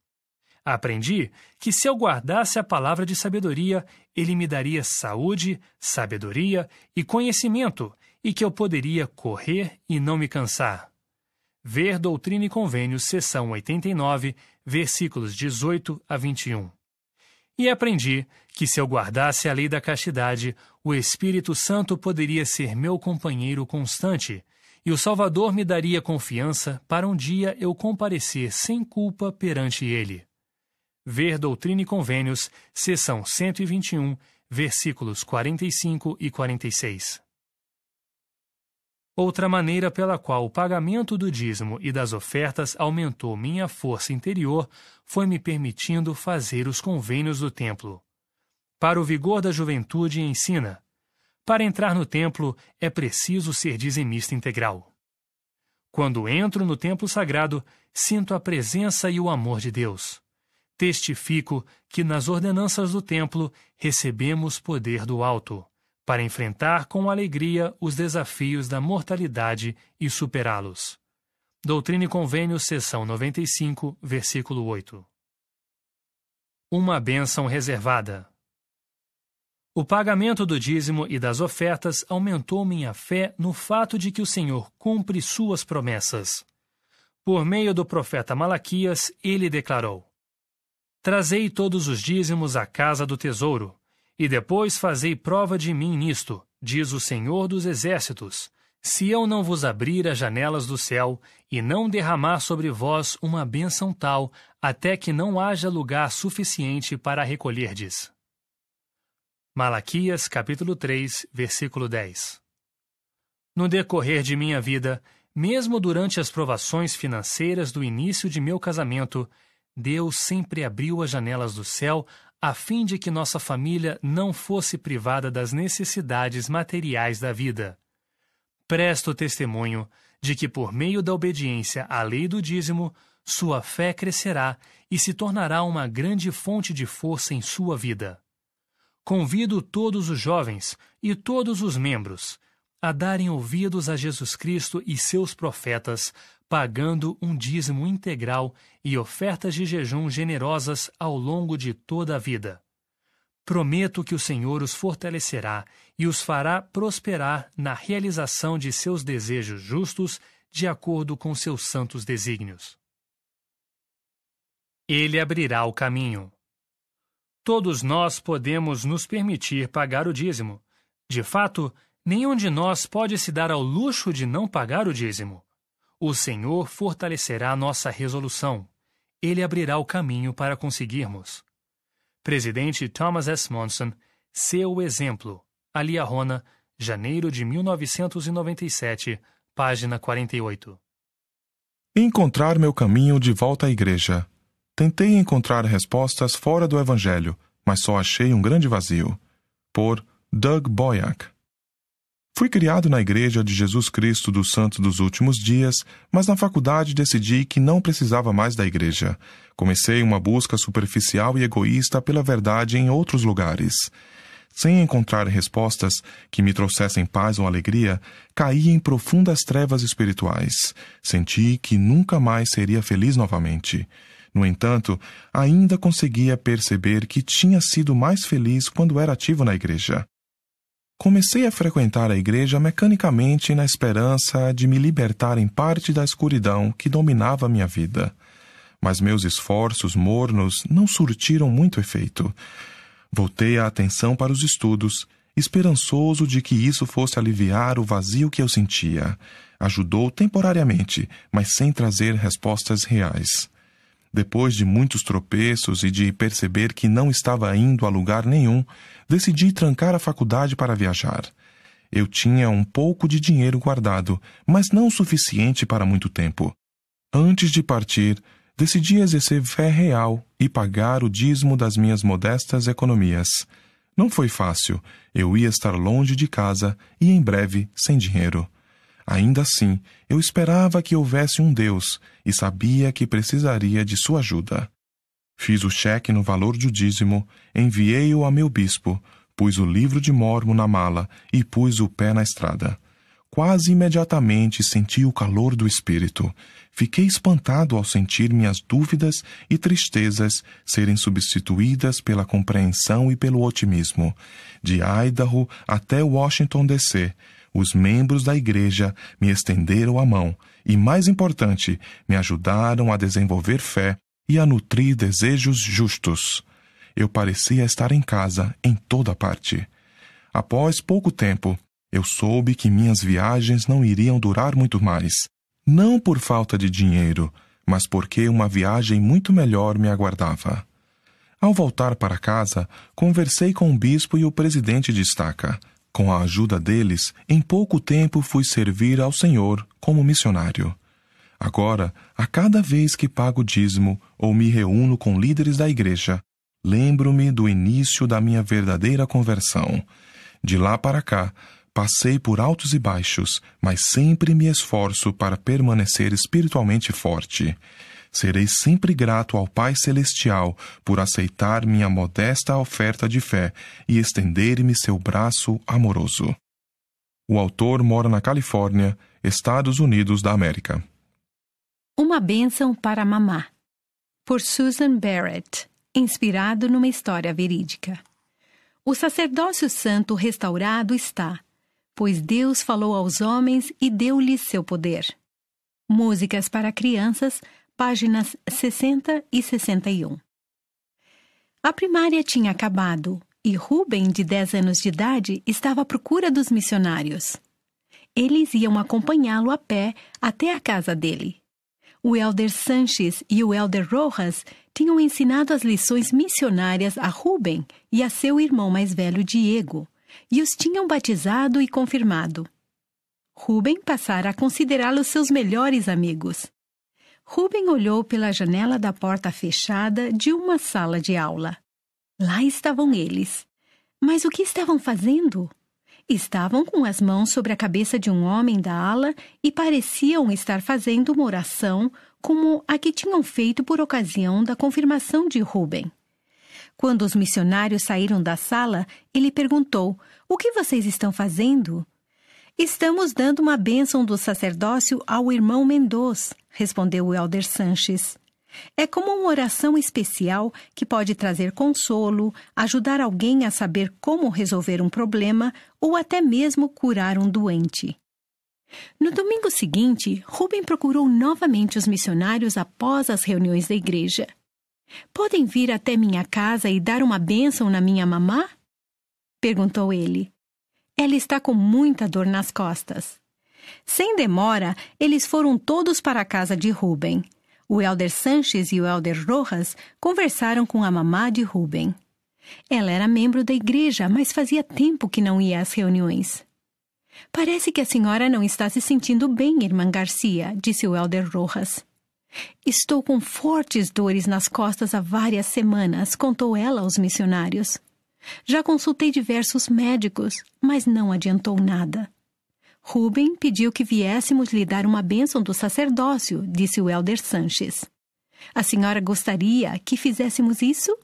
Aprendi que se eu guardasse a palavra de sabedoria, ele me daria saúde, sabedoria e conhecimento, e que eu poderia correr e não me cansar. Ver Doutrina e Convênios, seção 89, versículos 18 a 21. E aprendi que se eu guardasse a lei da castidade, o Espírito Santo poderia ser meu companheiro constante, e o Salvador me daria confiança para um dia eu comparecer sem culpa perante ele. Ver Doutrina e Convênios, seção 121, versículos 45 e 46. Outra maneira pela qual o pagamento do dízimo e das ofertas aumentou minha força interior foi me permitindo fazer os convênios do templo. Para o vigor da juventude, ensina: para entrar no templo é preciso ser dizimista integral. Quando entro no templo sagrado, sinto a presença e o amor de Deus. Testifico que nas ordenanças do templo recebemos poder do alto para enfrentar com alegria os desafios da mortalidade e superá-los. Doutrina e Convênios, seção 95, versículo 8. Uma bênção reservada. O pagamento do dízimo e das ofertas aumentou minha fé no fato de que o Senhor cumpre suas promessas. Por meio do profeta Malaquias, ele declarou: Trazei todos os dízimos à casa do tesouro, e depois fazei prova de mim nisto, diz o Senhor dos Exércitos, se eu não vos abrir as janelas do céu e não derramar sobre vós uma bênção tal, até que não haja lugar suficiente para recolherdes. Malaquias capítulo 3, versículo 10 No decorrer de minha vida, mesmo durante as provações financeiras do início de meu casamento, Deus sempre abriu as janelas do céu a fim de que nossa família não fosse privada das necessidades materiais da vida. Presto testemunho de que, por meio da obediência à lei do dízimo, sua fé crescerá e se tornará uma grande fonte de força em sua vida. Convido todos os jovens e todos os membros a darem ouvidos a Jesus Cristo e seus profetas pagando um dízimo integral e ofertas de jejum generosas ao longo de toda a vida. Prometo que o Senhor os fortalecerá e os fará prosperar na realização de seus desejos justos de acordo com seus santos desígnios. Ele abrirá o caminho. Todos nós podemos nos permitir pagar o dízimo. De fato, nenhum de nós pode se dar ao luxo de não pagar o dízimo. O Senhor fortalecerá nossa resolução. Ele abrirá o caminho para conseguirmos. Presidente Thomas S. Monson, seu exemplo. Ali Rona, janeiro de 1997, página 48. Encontrar meu caminho de volta à igreja. Tentei encontrar respostas fora do Evangelho, mas só achei um grande vazio. Por Doug Boyack. Fui criado na Igreja de Jesus Cristo dos Santos dos Últimos Dias, mas na faculdade decidi que não precisava mais da igreja. Comecei uma busca superficial e egoísta pela verdade em outros lugares. Sem encontrar respostas que me trouxessem paz ou alegria, caí em profundas trevas espirituais. Senti que nunca mais seria feliz novamente. No entanto, ainda conseguia perceber que tinha sido mais feliz quando era ativo na igreja. Comecei a frequentar a igreja mecanicamente na esperança de me libertar em parte da escuridão que dominava minha vida. Mas meus esforços mornos não surtiram muito efeito. Voltei a atenção para os estudos, esperançoso de que isso fosse aliviar o vazio que eu sentia. Ajudou temporariamente, mas sem trazer respostas reais. Depois de muitos tropeços e de perceber que não estava indo a lugar nenhum, decidi trancar a faculdade para viajar. Eu tinha um pouco de dinheiro guardado, mas não o suficiente para muito tempo. Antes de partir, decidi exercer fé real e pagar o dízimo das minhas modestas economias. Não foi fácil, eu ia estar longe de casa e em breve sem dinheiro. Ainda assim, eu esperava que houvesse um Deus e sabia que precisaria de sua ajuda. Fiz o cheque no valor do dízimo, enviei-o a meu bispo, pus o livro de Mormo na mala e pus o pé na estrada. Quase imediatamente senti o calor do espírito. Fiquei espantado ao sentir minhas dúvidas e tristezas serem substituídas pela compreensão e pelo otimismo. De Idaho até Washington DC, os membros da igreja me estenderam a mão e, mais importante, me ajudaram a desenvolver fé e a nutrir desejos justos. Eu parecia estar em casa, em toda parte. Após pouco tempo, eu soube que minhas viagens não iriam durar muito mais. Não por falta de dinheiro, mas porque uma viagem muito melhor me aguardava. Ao voltar para casa, conversei com o bispo e o presidente de estaca. Com a ajuda deles, em pouco tempo fui servir ao Senhor como missionário. Agora, a cada vez que pago dízimo ou me reúno com líderes da igreja, lembro-me do início da minha verdadeira conversão. De lá para cá, passei por altos e baixos, mas sempre me esforço para permanecer espiritualmente forte. Serei sempre grato ao Pai Celestial por aceitar minha modesta oferta de fé e estender-me seu braço amoroso. O autor mora na Califórnia, Estados Unidos da América. Uma bênção para mamá, por Susan Barrett, inspirado numa história verídica. O sacerdócio santo restaurado está, pois Deus falou aos homens e deu-lhes seu poder. Músicas para crianças, páginas 60 e 61. A primária tinha acabado e Ruben, de 10 anos de idade, estava à procura dos missionários. Eles iam acompanhá-lo a pé até a casa dele. O elder Sanches e o elder Rojas tinham ensinado as lições missionárias a Ruben e a seu irmão mais velho Diego, e os tinham batizado e confirmado. Ruben passara a considerá-los seus melhores amigos. Ruben olhou pela janela da porta fechada de uma sala de aula. Lá estavam eles. Mas o que estavam fazendo? Estavam com as mãos sobre a cabeça de um homem da ala e pareciam estar fazendo uma oração como a que tinham feito por ocasião da confirmação de Ruben. Quando os missionários saíram da sala, ele perguntou: O que vocês estão fazendo? Estamos dando uma bênção do sacerdócio ao irmão Mendoz, respondeu o Elder Sanches. É como uma oração especial que pode trazer consolo, ajudar alguém a saber como resolver um problema ou até mesmo curar um doente. No domingo seguinte, Ruben procurou novamente os missionários após as reuniões da igreja. Podem vir até minha casa e dar uma bênção na minha mamá? perguntou ele. Ela está com muita dor nas costas. Sem demora, eles foram todos para a casa de Ruben. O elder Sanches e o elder Rojas conversaram com a mamá de Ruben. Ela era membro da igreja, mas fazia tempo que não ia às reuniões. Parece que a senhora não está se sentindo bem, irmã Garcia, disse o elder Rojas. Estou com fortes dores nas costas há várias semanas, contou ela aos missionários. Já consultei diversos médicos, mas não adiantou nada. Ruben pediu que viéssemos lhe dar uma bênção do sacerdócio, disse o Elder Sanches. A senhora gostaria que fizéssemos isso?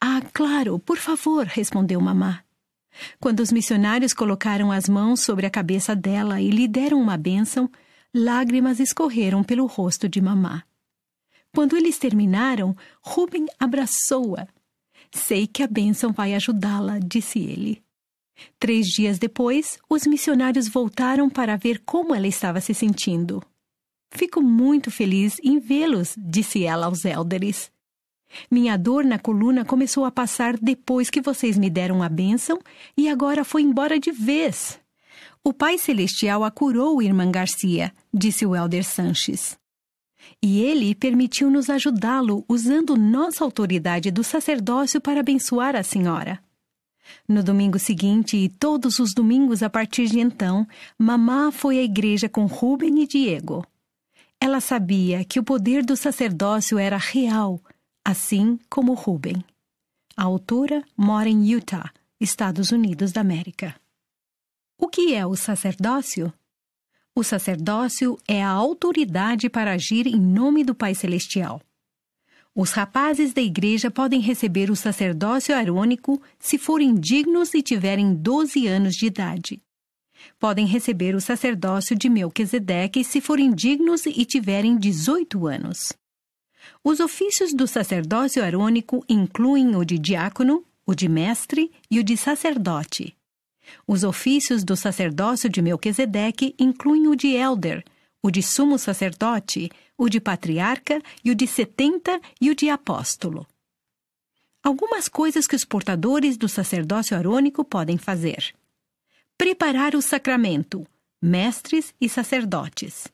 Ah, claro, por favor, respondeu mamá. Quando os missionários colocaram as mãos sobre a cabeça dela e lhe deram uma bênção, lágrimas escorreram pelo rosto de mamá. Quando eles terminaram, Ruben abraçou-a. Sei que a bênção vai ajudá-la, disse ele. Três dias depois, os missionários voltaram para ver como ela estava se sentindo. Fico muito feliz em vê-los, disse ela aos élderes. Minha dor na coluna começou a passar depois que vocês me deram a bênção e agora foi embora de vez. O Pai Celestial a curou, irmã Garcia, disse o Elder Sanches. E ele permitiu-nos ajudá-lo usando nossa autoridade do sacerdócio para abençoar a senhora. No domingo seguinte e todos os domingos a partir de então, Mamá foi à igreja com Ruben e Diego. Ela sabia que o poder do sacerdócio era real, assim como Ruben. A autora mora em Utah, Estados Unidos da América. O que é o sacerdócio? O sacerdócio é a autoridade para agir em nome do Pai Celestial. Os rapazes da igreja podem receber o sacerdócio arônico se forem dignos e tiverem 12 anos de idade. Podem receber o sacerdócio de Melquisedeque se forem dignos e tiverem 18 anos. Os ofícios do sacerdócio arônico incluem o de diácono, o de mestre e o de sacerdote. Os ofícios do sacerdócio de Melquisedeque incluem o de elder, o de sumo sacerdote, o de patriarca e o de setenta e o de apóstolo. Algumas coisas que os portadores do sacerdócio arônico podem fazer: preparar o sacramento, mestres e sacerdotes,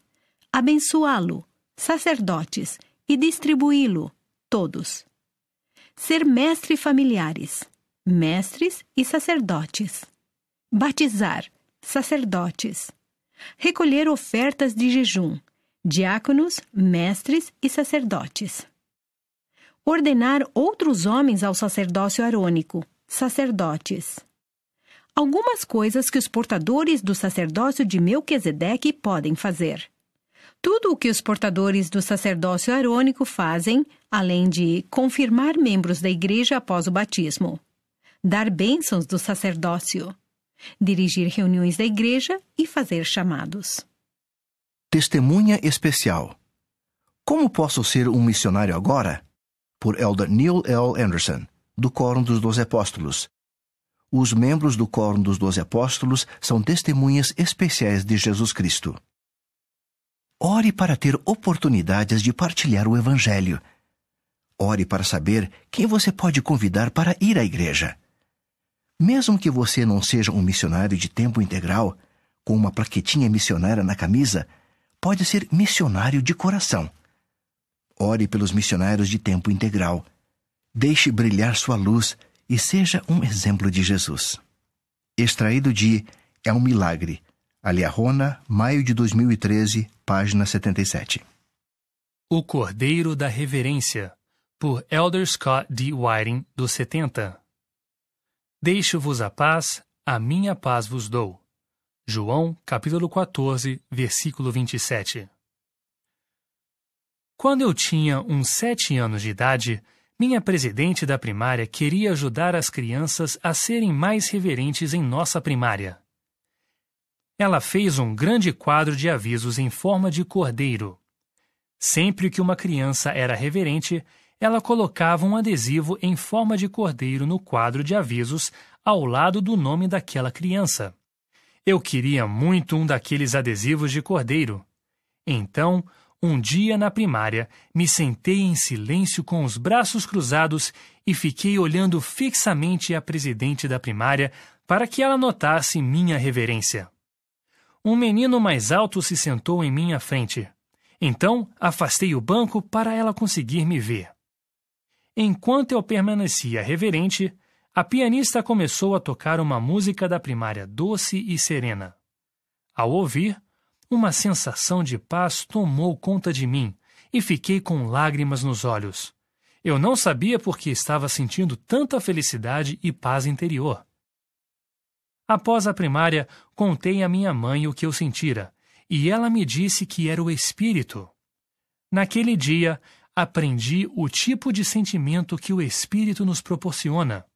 abençoá-lo, sacerdotes, e distribuí-lo, todos. Ser mestre familiares, mestres e sacerdotes. Batizar, sacerdotes recolher ofertas de jejum, diáconos, mestres e sacerdotes. Ordenar outros homens ao sacerdócio arônico, sacerdotes. Algumas coisas que os portadores do sacerdócio de Melquisedeque podem fazer. Tudo o que os portadores do sacerdócio arônico fazem, além de confirmar membros da igreja após o batismo. Dar bênçãos do sacerdócio dirigir reuniões da igreja e fazer chamados. Testemunha especial. Como posso ser um missionário agora? Por Elder Neil L. Anderson, do Quórum dos Doze Apóstolos. Os membros do Quórum dos Doze Apóstolos são testemunhas especiais de Jesus Cristo. Ore para ter oportunidades de partilhar o Evangelho. Ore para saber quem você pode convidar para ir à igreja. Mesmo que você não seja um missionário de tempo integral, com uma plaquetinha missionária na camisa, pode ser missionário de coração. Ore pelos missionários de tempo integral. Deixe brilhar sua luz e seja um exemplo de Jesus. Extraído de É um Milagre. Aliarona, maio de 2013, página 77. O Cordeiro da Reverência, por Elder Scott D. Whiting, dos 70. Deixo-vos a paz, a minha paz vos dou. João, capítulo 14, versículo 27. Quando eu tinha uns sete anos de idade, minha presidente da primária queria ajudar as crianças a serem mais reverentes em nossa primária. Ela fez um grande quadro de avisos em forma de cordeiro. Sempre que uma criança era reverente, ela colocava um adesivo em forma de cordeiro no quadro de avisos ao lado do nome daquela criança. Eu queria muito um daqueles adesivos de cordeiro. Então, um dia na primária, me sentei em silêncio com os braços cruzados e fiquei olhando fixamente a presidente da primária para que ela notasse minha reverência. Um menino mais alto se sentou em minha frente. Então afastei o banco para ela conseguir me ver. Enquanto eu permanecia reverente, a pianista começou a tocar uma música da primária doce e serena. Ao ouvir, uma sensação de paz tomou conta de mim e fiquei com lágrimas nos olhos. Eu não sabia por que estava sentindo tanta felicidade e paz interior. Após a primária, contei à minha mãe o que eu sentira, e ela me disse que era o espírito. Naquele dia, aprendi o tipo de sentimento que o espírito nos proporciona.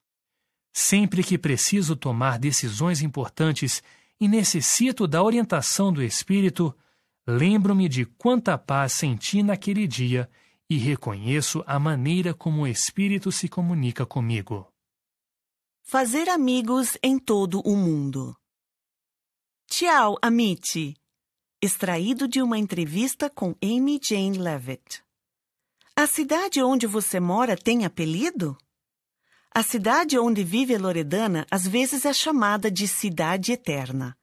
Sempre que preciso tomar decisões importantes e necessito da orientação do espírito, lembro-me de quanta paz senti naquele dia e reconheço a maneira como o espírito se comunica comigo. Fazer amigos em todo o mundo. Tchau, Amit. Extraído de uma entrevista com Amy Jane Levitt. A cidade onde você mora tem apelido? A cidade onde vive Loredana às vezes é chamada de Cidade Eterna.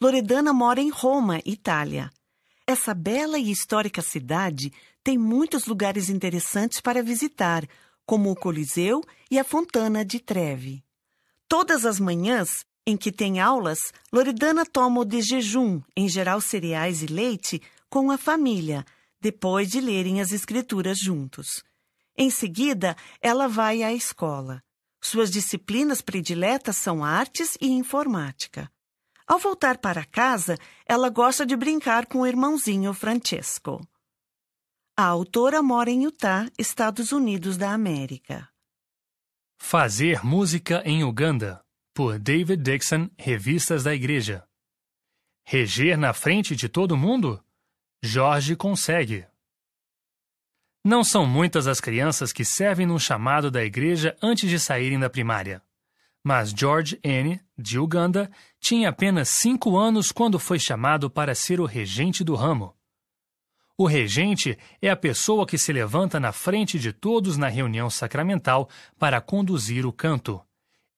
Loredana mora em Roma, Itália. Essa bela e histórica cidade tem muitos lugares interessantes para visitar, como o Coliseu e a Fontana de Trevi. Todas as manhãs em que tem aulas, Loredana toma o de jejum, em geral cereais e leite, com a família, depois de lerem as escrituras juntos. Em seguida, ela vai à escola. Suas disciplinas prediletas são artes e informática. Ao voltar para casa, ela gosta de brincar com o irmãozinho Francesco. A autora mora em Utah, Estados Unidos da América. Fazer música em Uganda, por David Dixon, Revistas da Igreja. Reger na frente de todo mundo? Jorge consegue. Não são muitas as crianças que servem no chamado da igreja antes de saírem da primária. Mas George N., de Uganda, tinha apenas cinco anos quando foi chamado para ser o regente do ramo. O regente é a pessoa que se levanta na frente de todos na reunião sacramental para conduzir o canto.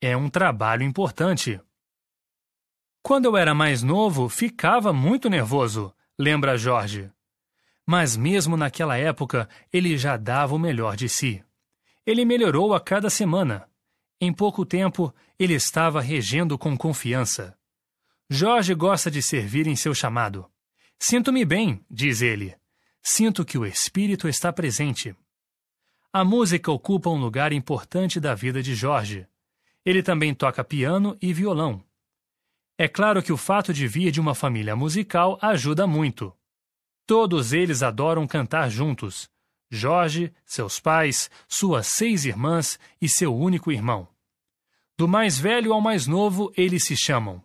É um trabalho importante. Quando eu era mais novo, ficava muito nervoso, lembra Jorge. Mas mesmo naquela época, ele já dava o melhor de si. Ele melhorou a cada semana. Em pouco tempo, ele estava regendo com confiança. Jorge gosta de servir em seu chamado. Sinto-me bem, diz ele. Sinto que o Espírito está presente. A música ocupa um lugar importante da vida de Jorge. Ele também toca piano e violão. É claro que o fato de vir de uma família musical ajuda muito. Todos eles adoram cantar juntos. Jorge, seus pais, suas seis irmãs e seu único irmão. Do mais velho ao mais novo, eles se chamam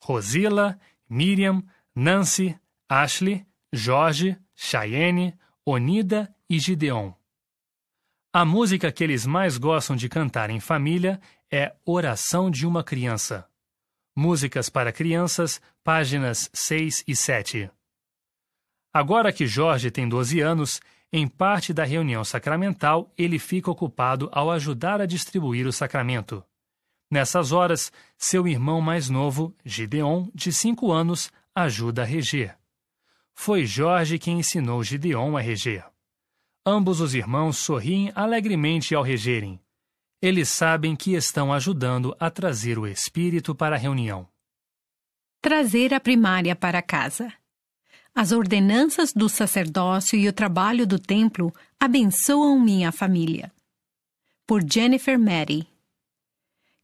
Rosila, Miriam, Nancy, Ashley, Jorge, Cheyenne, Onida e Gideon. A música que eles mais gostam de cantar em família é Oração de uma Criança. Músicas para Crianças, páginas 6 e 7. Agora que Jorge tem 12 anos, em parte da reunião sacramental, ele fica ocupado ao ajudar a distribuir o sacramento. Nessas horas, seu irmão mais novo, Gideon, de 5 anos, ajuda a reger. Foi Jorge quem ensinou Gideon a reger. Ambos os irmãos sorriem alegremente ao regerem. Eles sabem que estão ajudando a trazer o espírito para a reunião. Trazer a primária para casa. As ordenanças do sacerdócio e o trabalho do templo abençoam minha família. Por Jennifer Matty.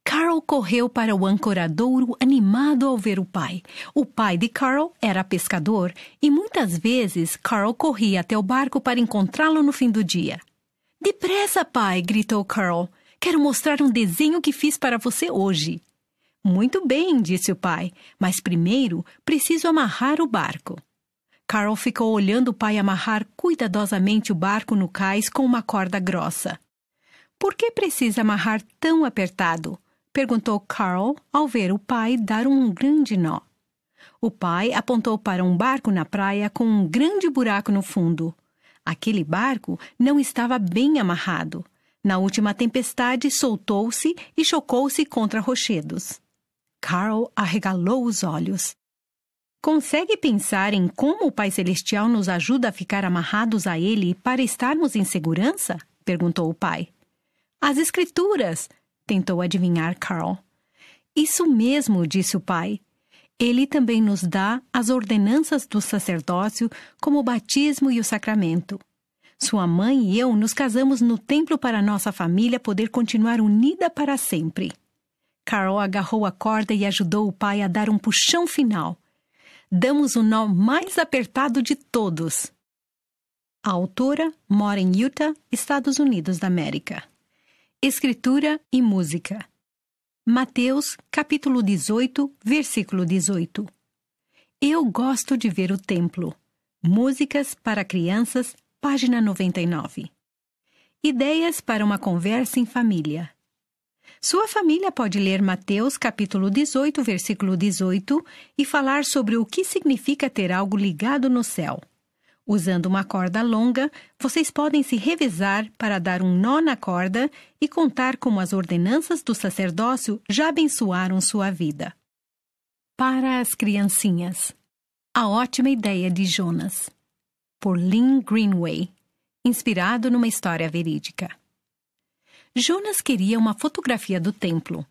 Carl correu para o ancoradouro animado ao ver o pai. O pai de Carl era pescador e muitas vezes Carl corria até o barco para encontrá-lo no fim do dia. Depressa, pai! gritou Carl. Quero mostrar um desenho que fiz para você hoje. Muito bem, disse o pai, mas primeiro preciso amarrar o barco. Carol ficou olhando o pai amarrar cuidadosamente o barco no cais com uma corda grossa. Por que precisa amarrar tão apertado? perguntou Carl ao ver o pai dar um grande nó. O pai apontou para um barco na praia com um grande buraco no fundo. Aquele barco não estava bem amarrado. Na última tempestade, soltou-se e chocou-se contra rochedos. Carl arregalou os olhos. Consegue pensar em como o Pai Celestial nos ajuda a ficar amarrados a Ele para estarmos em segurança? perguntou o pai. As Escrituras, tentou adivinhar Carl. Isso mesmo, disse o pai. Ele também nos dá as ordenanças do sacerdócio, como o batismo e o sacramento. Sua mãe e eu nos casamos no templo para nossa família poder continuar unida para sempre. Carol agarrou a corda e ajudou o pai a dar um puxão final. Damos o nó mais apertado de todos. A autora mora em Utah, Estados Unidos da América. Escritura e música. Mateus, capítulo 18, versículo 18. Eu gosto de ver o templo. Músicas para crianças, página 99. Ideias para uma conversa em família. Sua família pode ler Mateus capítulo 18, versículo 18 e falar sobre o que significa ter algo ligado no céu. Usando uma corda longa, vocês podem se revezar para dar um nó na corda e contar como as ordenanças do sacerdócio já abençoaram sua vida. Para as criancinhas. A ótima ideia de Jonas. Por Lynn Greenway. Inspirado numa história verídica. Jonas queria uma fotografia do templo.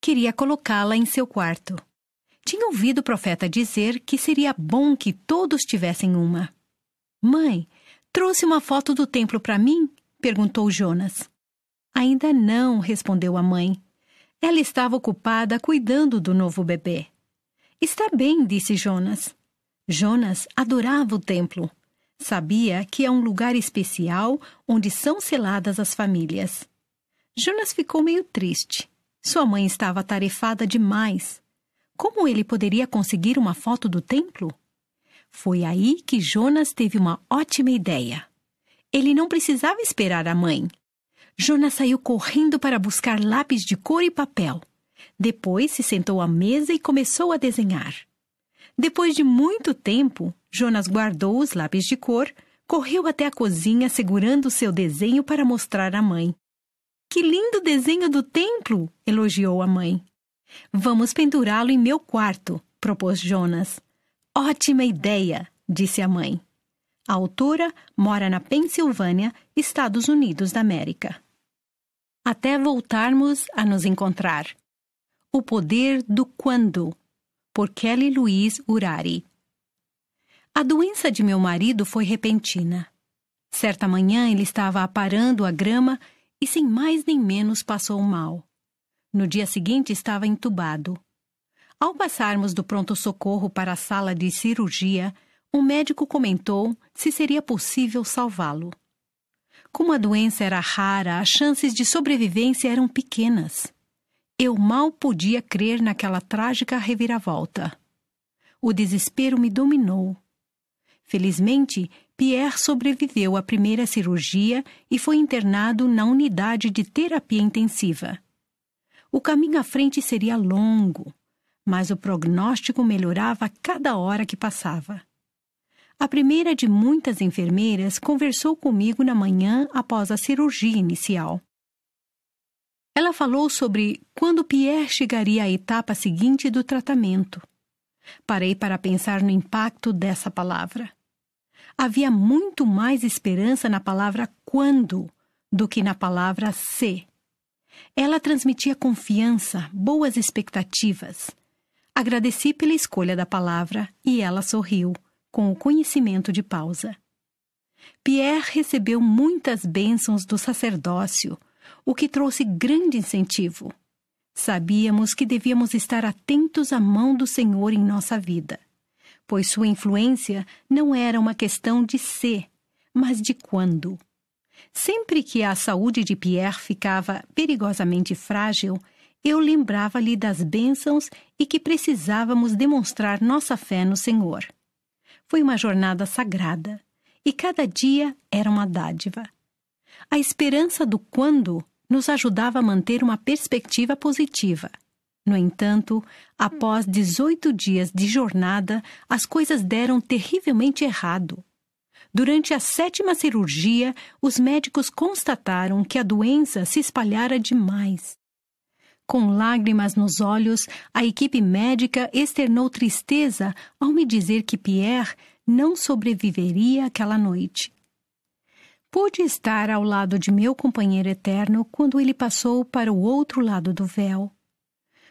Queria colocá-la em seu quarto. Tinha ouvido o profeta dizer que seria bom que todos tivessem uma. Mãe, trouxe uma foto do templo para mim? perguntou Jonas. Ainda não, respondeu a mãe. Ela estava ocupada cuidando do novo bebê. Está bem, disse Jonas. Jonas adorava o templo. Sabia que é um lugar especial onde são seladas as famílias. Jonas ficou meio triste. Sua mãe estava atarefada demais. Como ele poderia conseguir uma foto do templo? Foi aí que Jonas teve uma ótima ideia. Ele não precisava esperar a mãe. Jonas saiu correndo para buscar lápis de cor e papel. Depois se sentou à mesa e começou a desenhar. Depois de muito tempo, Jonas guardou os lápis de cor, correu até a cozinha segurando seu desenho para mostrar à mãe. Que lindo desenho do templo! elogiou a mãe. Vamos pendurá-lo em meu quarto, propôs Jonas. Ótima ideia, disse a mãe. A autora mora na Pensilvânia, Estados Unidos da América. Até voltarmos a nos encontrar. O Poder do Quando, por Kelly Louise Urari. A doença de meu marido foi repentina. Certa manhã ele estava aparando a grama e, sem mais nem menos, passou mal. No dia seguinte estava entubado. Ao passarmos do pronto-socorro para a sala de cirurgia, um médico comentou se seria possível salvá-lo. Como a doença era rara, as chances de sobrevivência eram pequenas. Eu mal podia crer naquela trágica reviravolta. O desespero me dominou. Felizmente, Pierre sobreviveu à primeira cirurgia e foi internado na unidade de terapia intensiva. O caminho à frente seria longo mas o prognóstico melhorava a cada hora que passava. A primeira de muitas enfermeiras conversou comigo na manhã após a cirurgia inicial. Ela falou sobre quando Pierre chegaria à etapa seguinte do tratamento. Parei para pensar no impacto dessa palavra. Havia muito mais esperança na palavra quando do que na palavra se. Ela transmitia confiança, boas expectativas Agradeci pela escolha da palavra e ela sorriu, com o conhecimento de pausa. Pierre recebeu muitas bênçãos do sacerdócio, o que trouxe grande incentivo. Sabíamos que devíamos estar atentos à mão do Senhor em nossa vida, pois sua influência não era uma questão de se, mas de quando. Sempre que a saúde de Pierre ficava perigosamente frágil, eu lembrava-lhe das bênçãos e que precisávamos demonstrar nossa fé no Senhor. Foi uma jornada sagrada e cada dia era uma dádiva. A esperança do quando nos ajudava a manter uma perspectiva positiva. No entanto, após 18 dias de jornada, as coisas deram terrivelmente errado. Durante a sétima cirurgia, os médicos constataram que a doença se espalhara demais. Com lágrimas nos olhos, a equipe médica externou tristeza ao me dizer que Pierre não sobreviveria aquela noite. Pude estar ao lado de meu companheiro eterno quando ele passou para o outro lado do véu.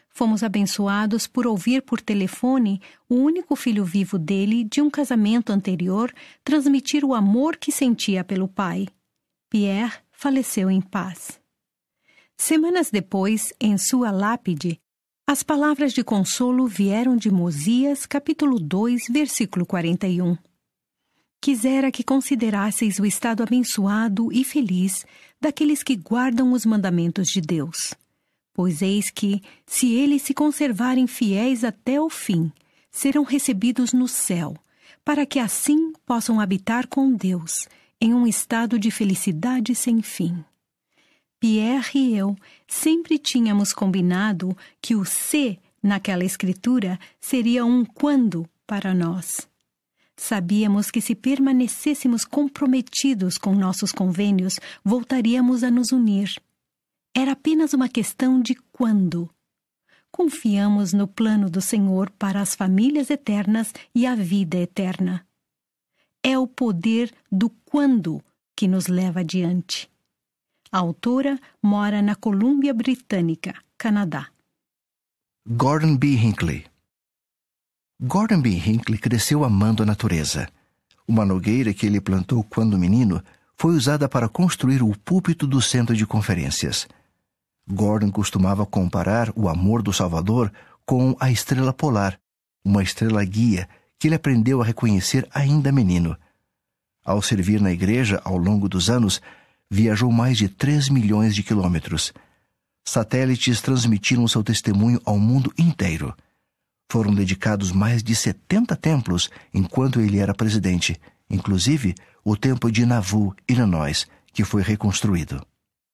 Fomos abençoados por ouvir por telefone o único filho vivo dele de um casamento anterior transmitir o amor que sentia pelo pai. Pierre faleceu em paz. Semanas depois, em sua lápide, as palavras de consolo vieram de Mosias, capítulo 2, versículo 41. Quisera que considerasseis o estado abençoado e feliz daqueles que guardam os mandamentos de Deus. Pois eis que, se eles se conservarem fiéis até o fim, serão recebidos no céu, para que assim possam habitar com Deus, em um estado de felicidade sem fim. Pierre e eu sempre tínhamos combinado que o se naquela escritura seria um quando para nós. Sabíamos que se permanecêssemos comprometidos com nossos convênios, voltaríamos a nos unir. Era apenas uma questão de quando. Confiamos no plano do Senhor para as famílias eternas e a vida eterna. É o poder do quando que nos leva adiante. A autora mora na Colômbia Britânica, Canadá. Gordon B. Hinckley Gordon B. Hinckley cresceu amando a natureza. Uma nogueira que ele plantou quando menino foi usada para construir o púlpito do centro de conferências. Gordon costumava comparar o amor do Salvador com a estrela polar, uma estrela guia que ele aprendeu a reconhecer ainda menino. Ao servir na igreja ao longo dos anos, viajou mais de 3 milhões de quilômetros. Satélites transmitiram seu testemunho ao mundo inteiro. Foram dedicados mais de 70 templos enquanto ele era presidente, inclusive o templo de Nauvoo, Illinois, que foi reconstruído.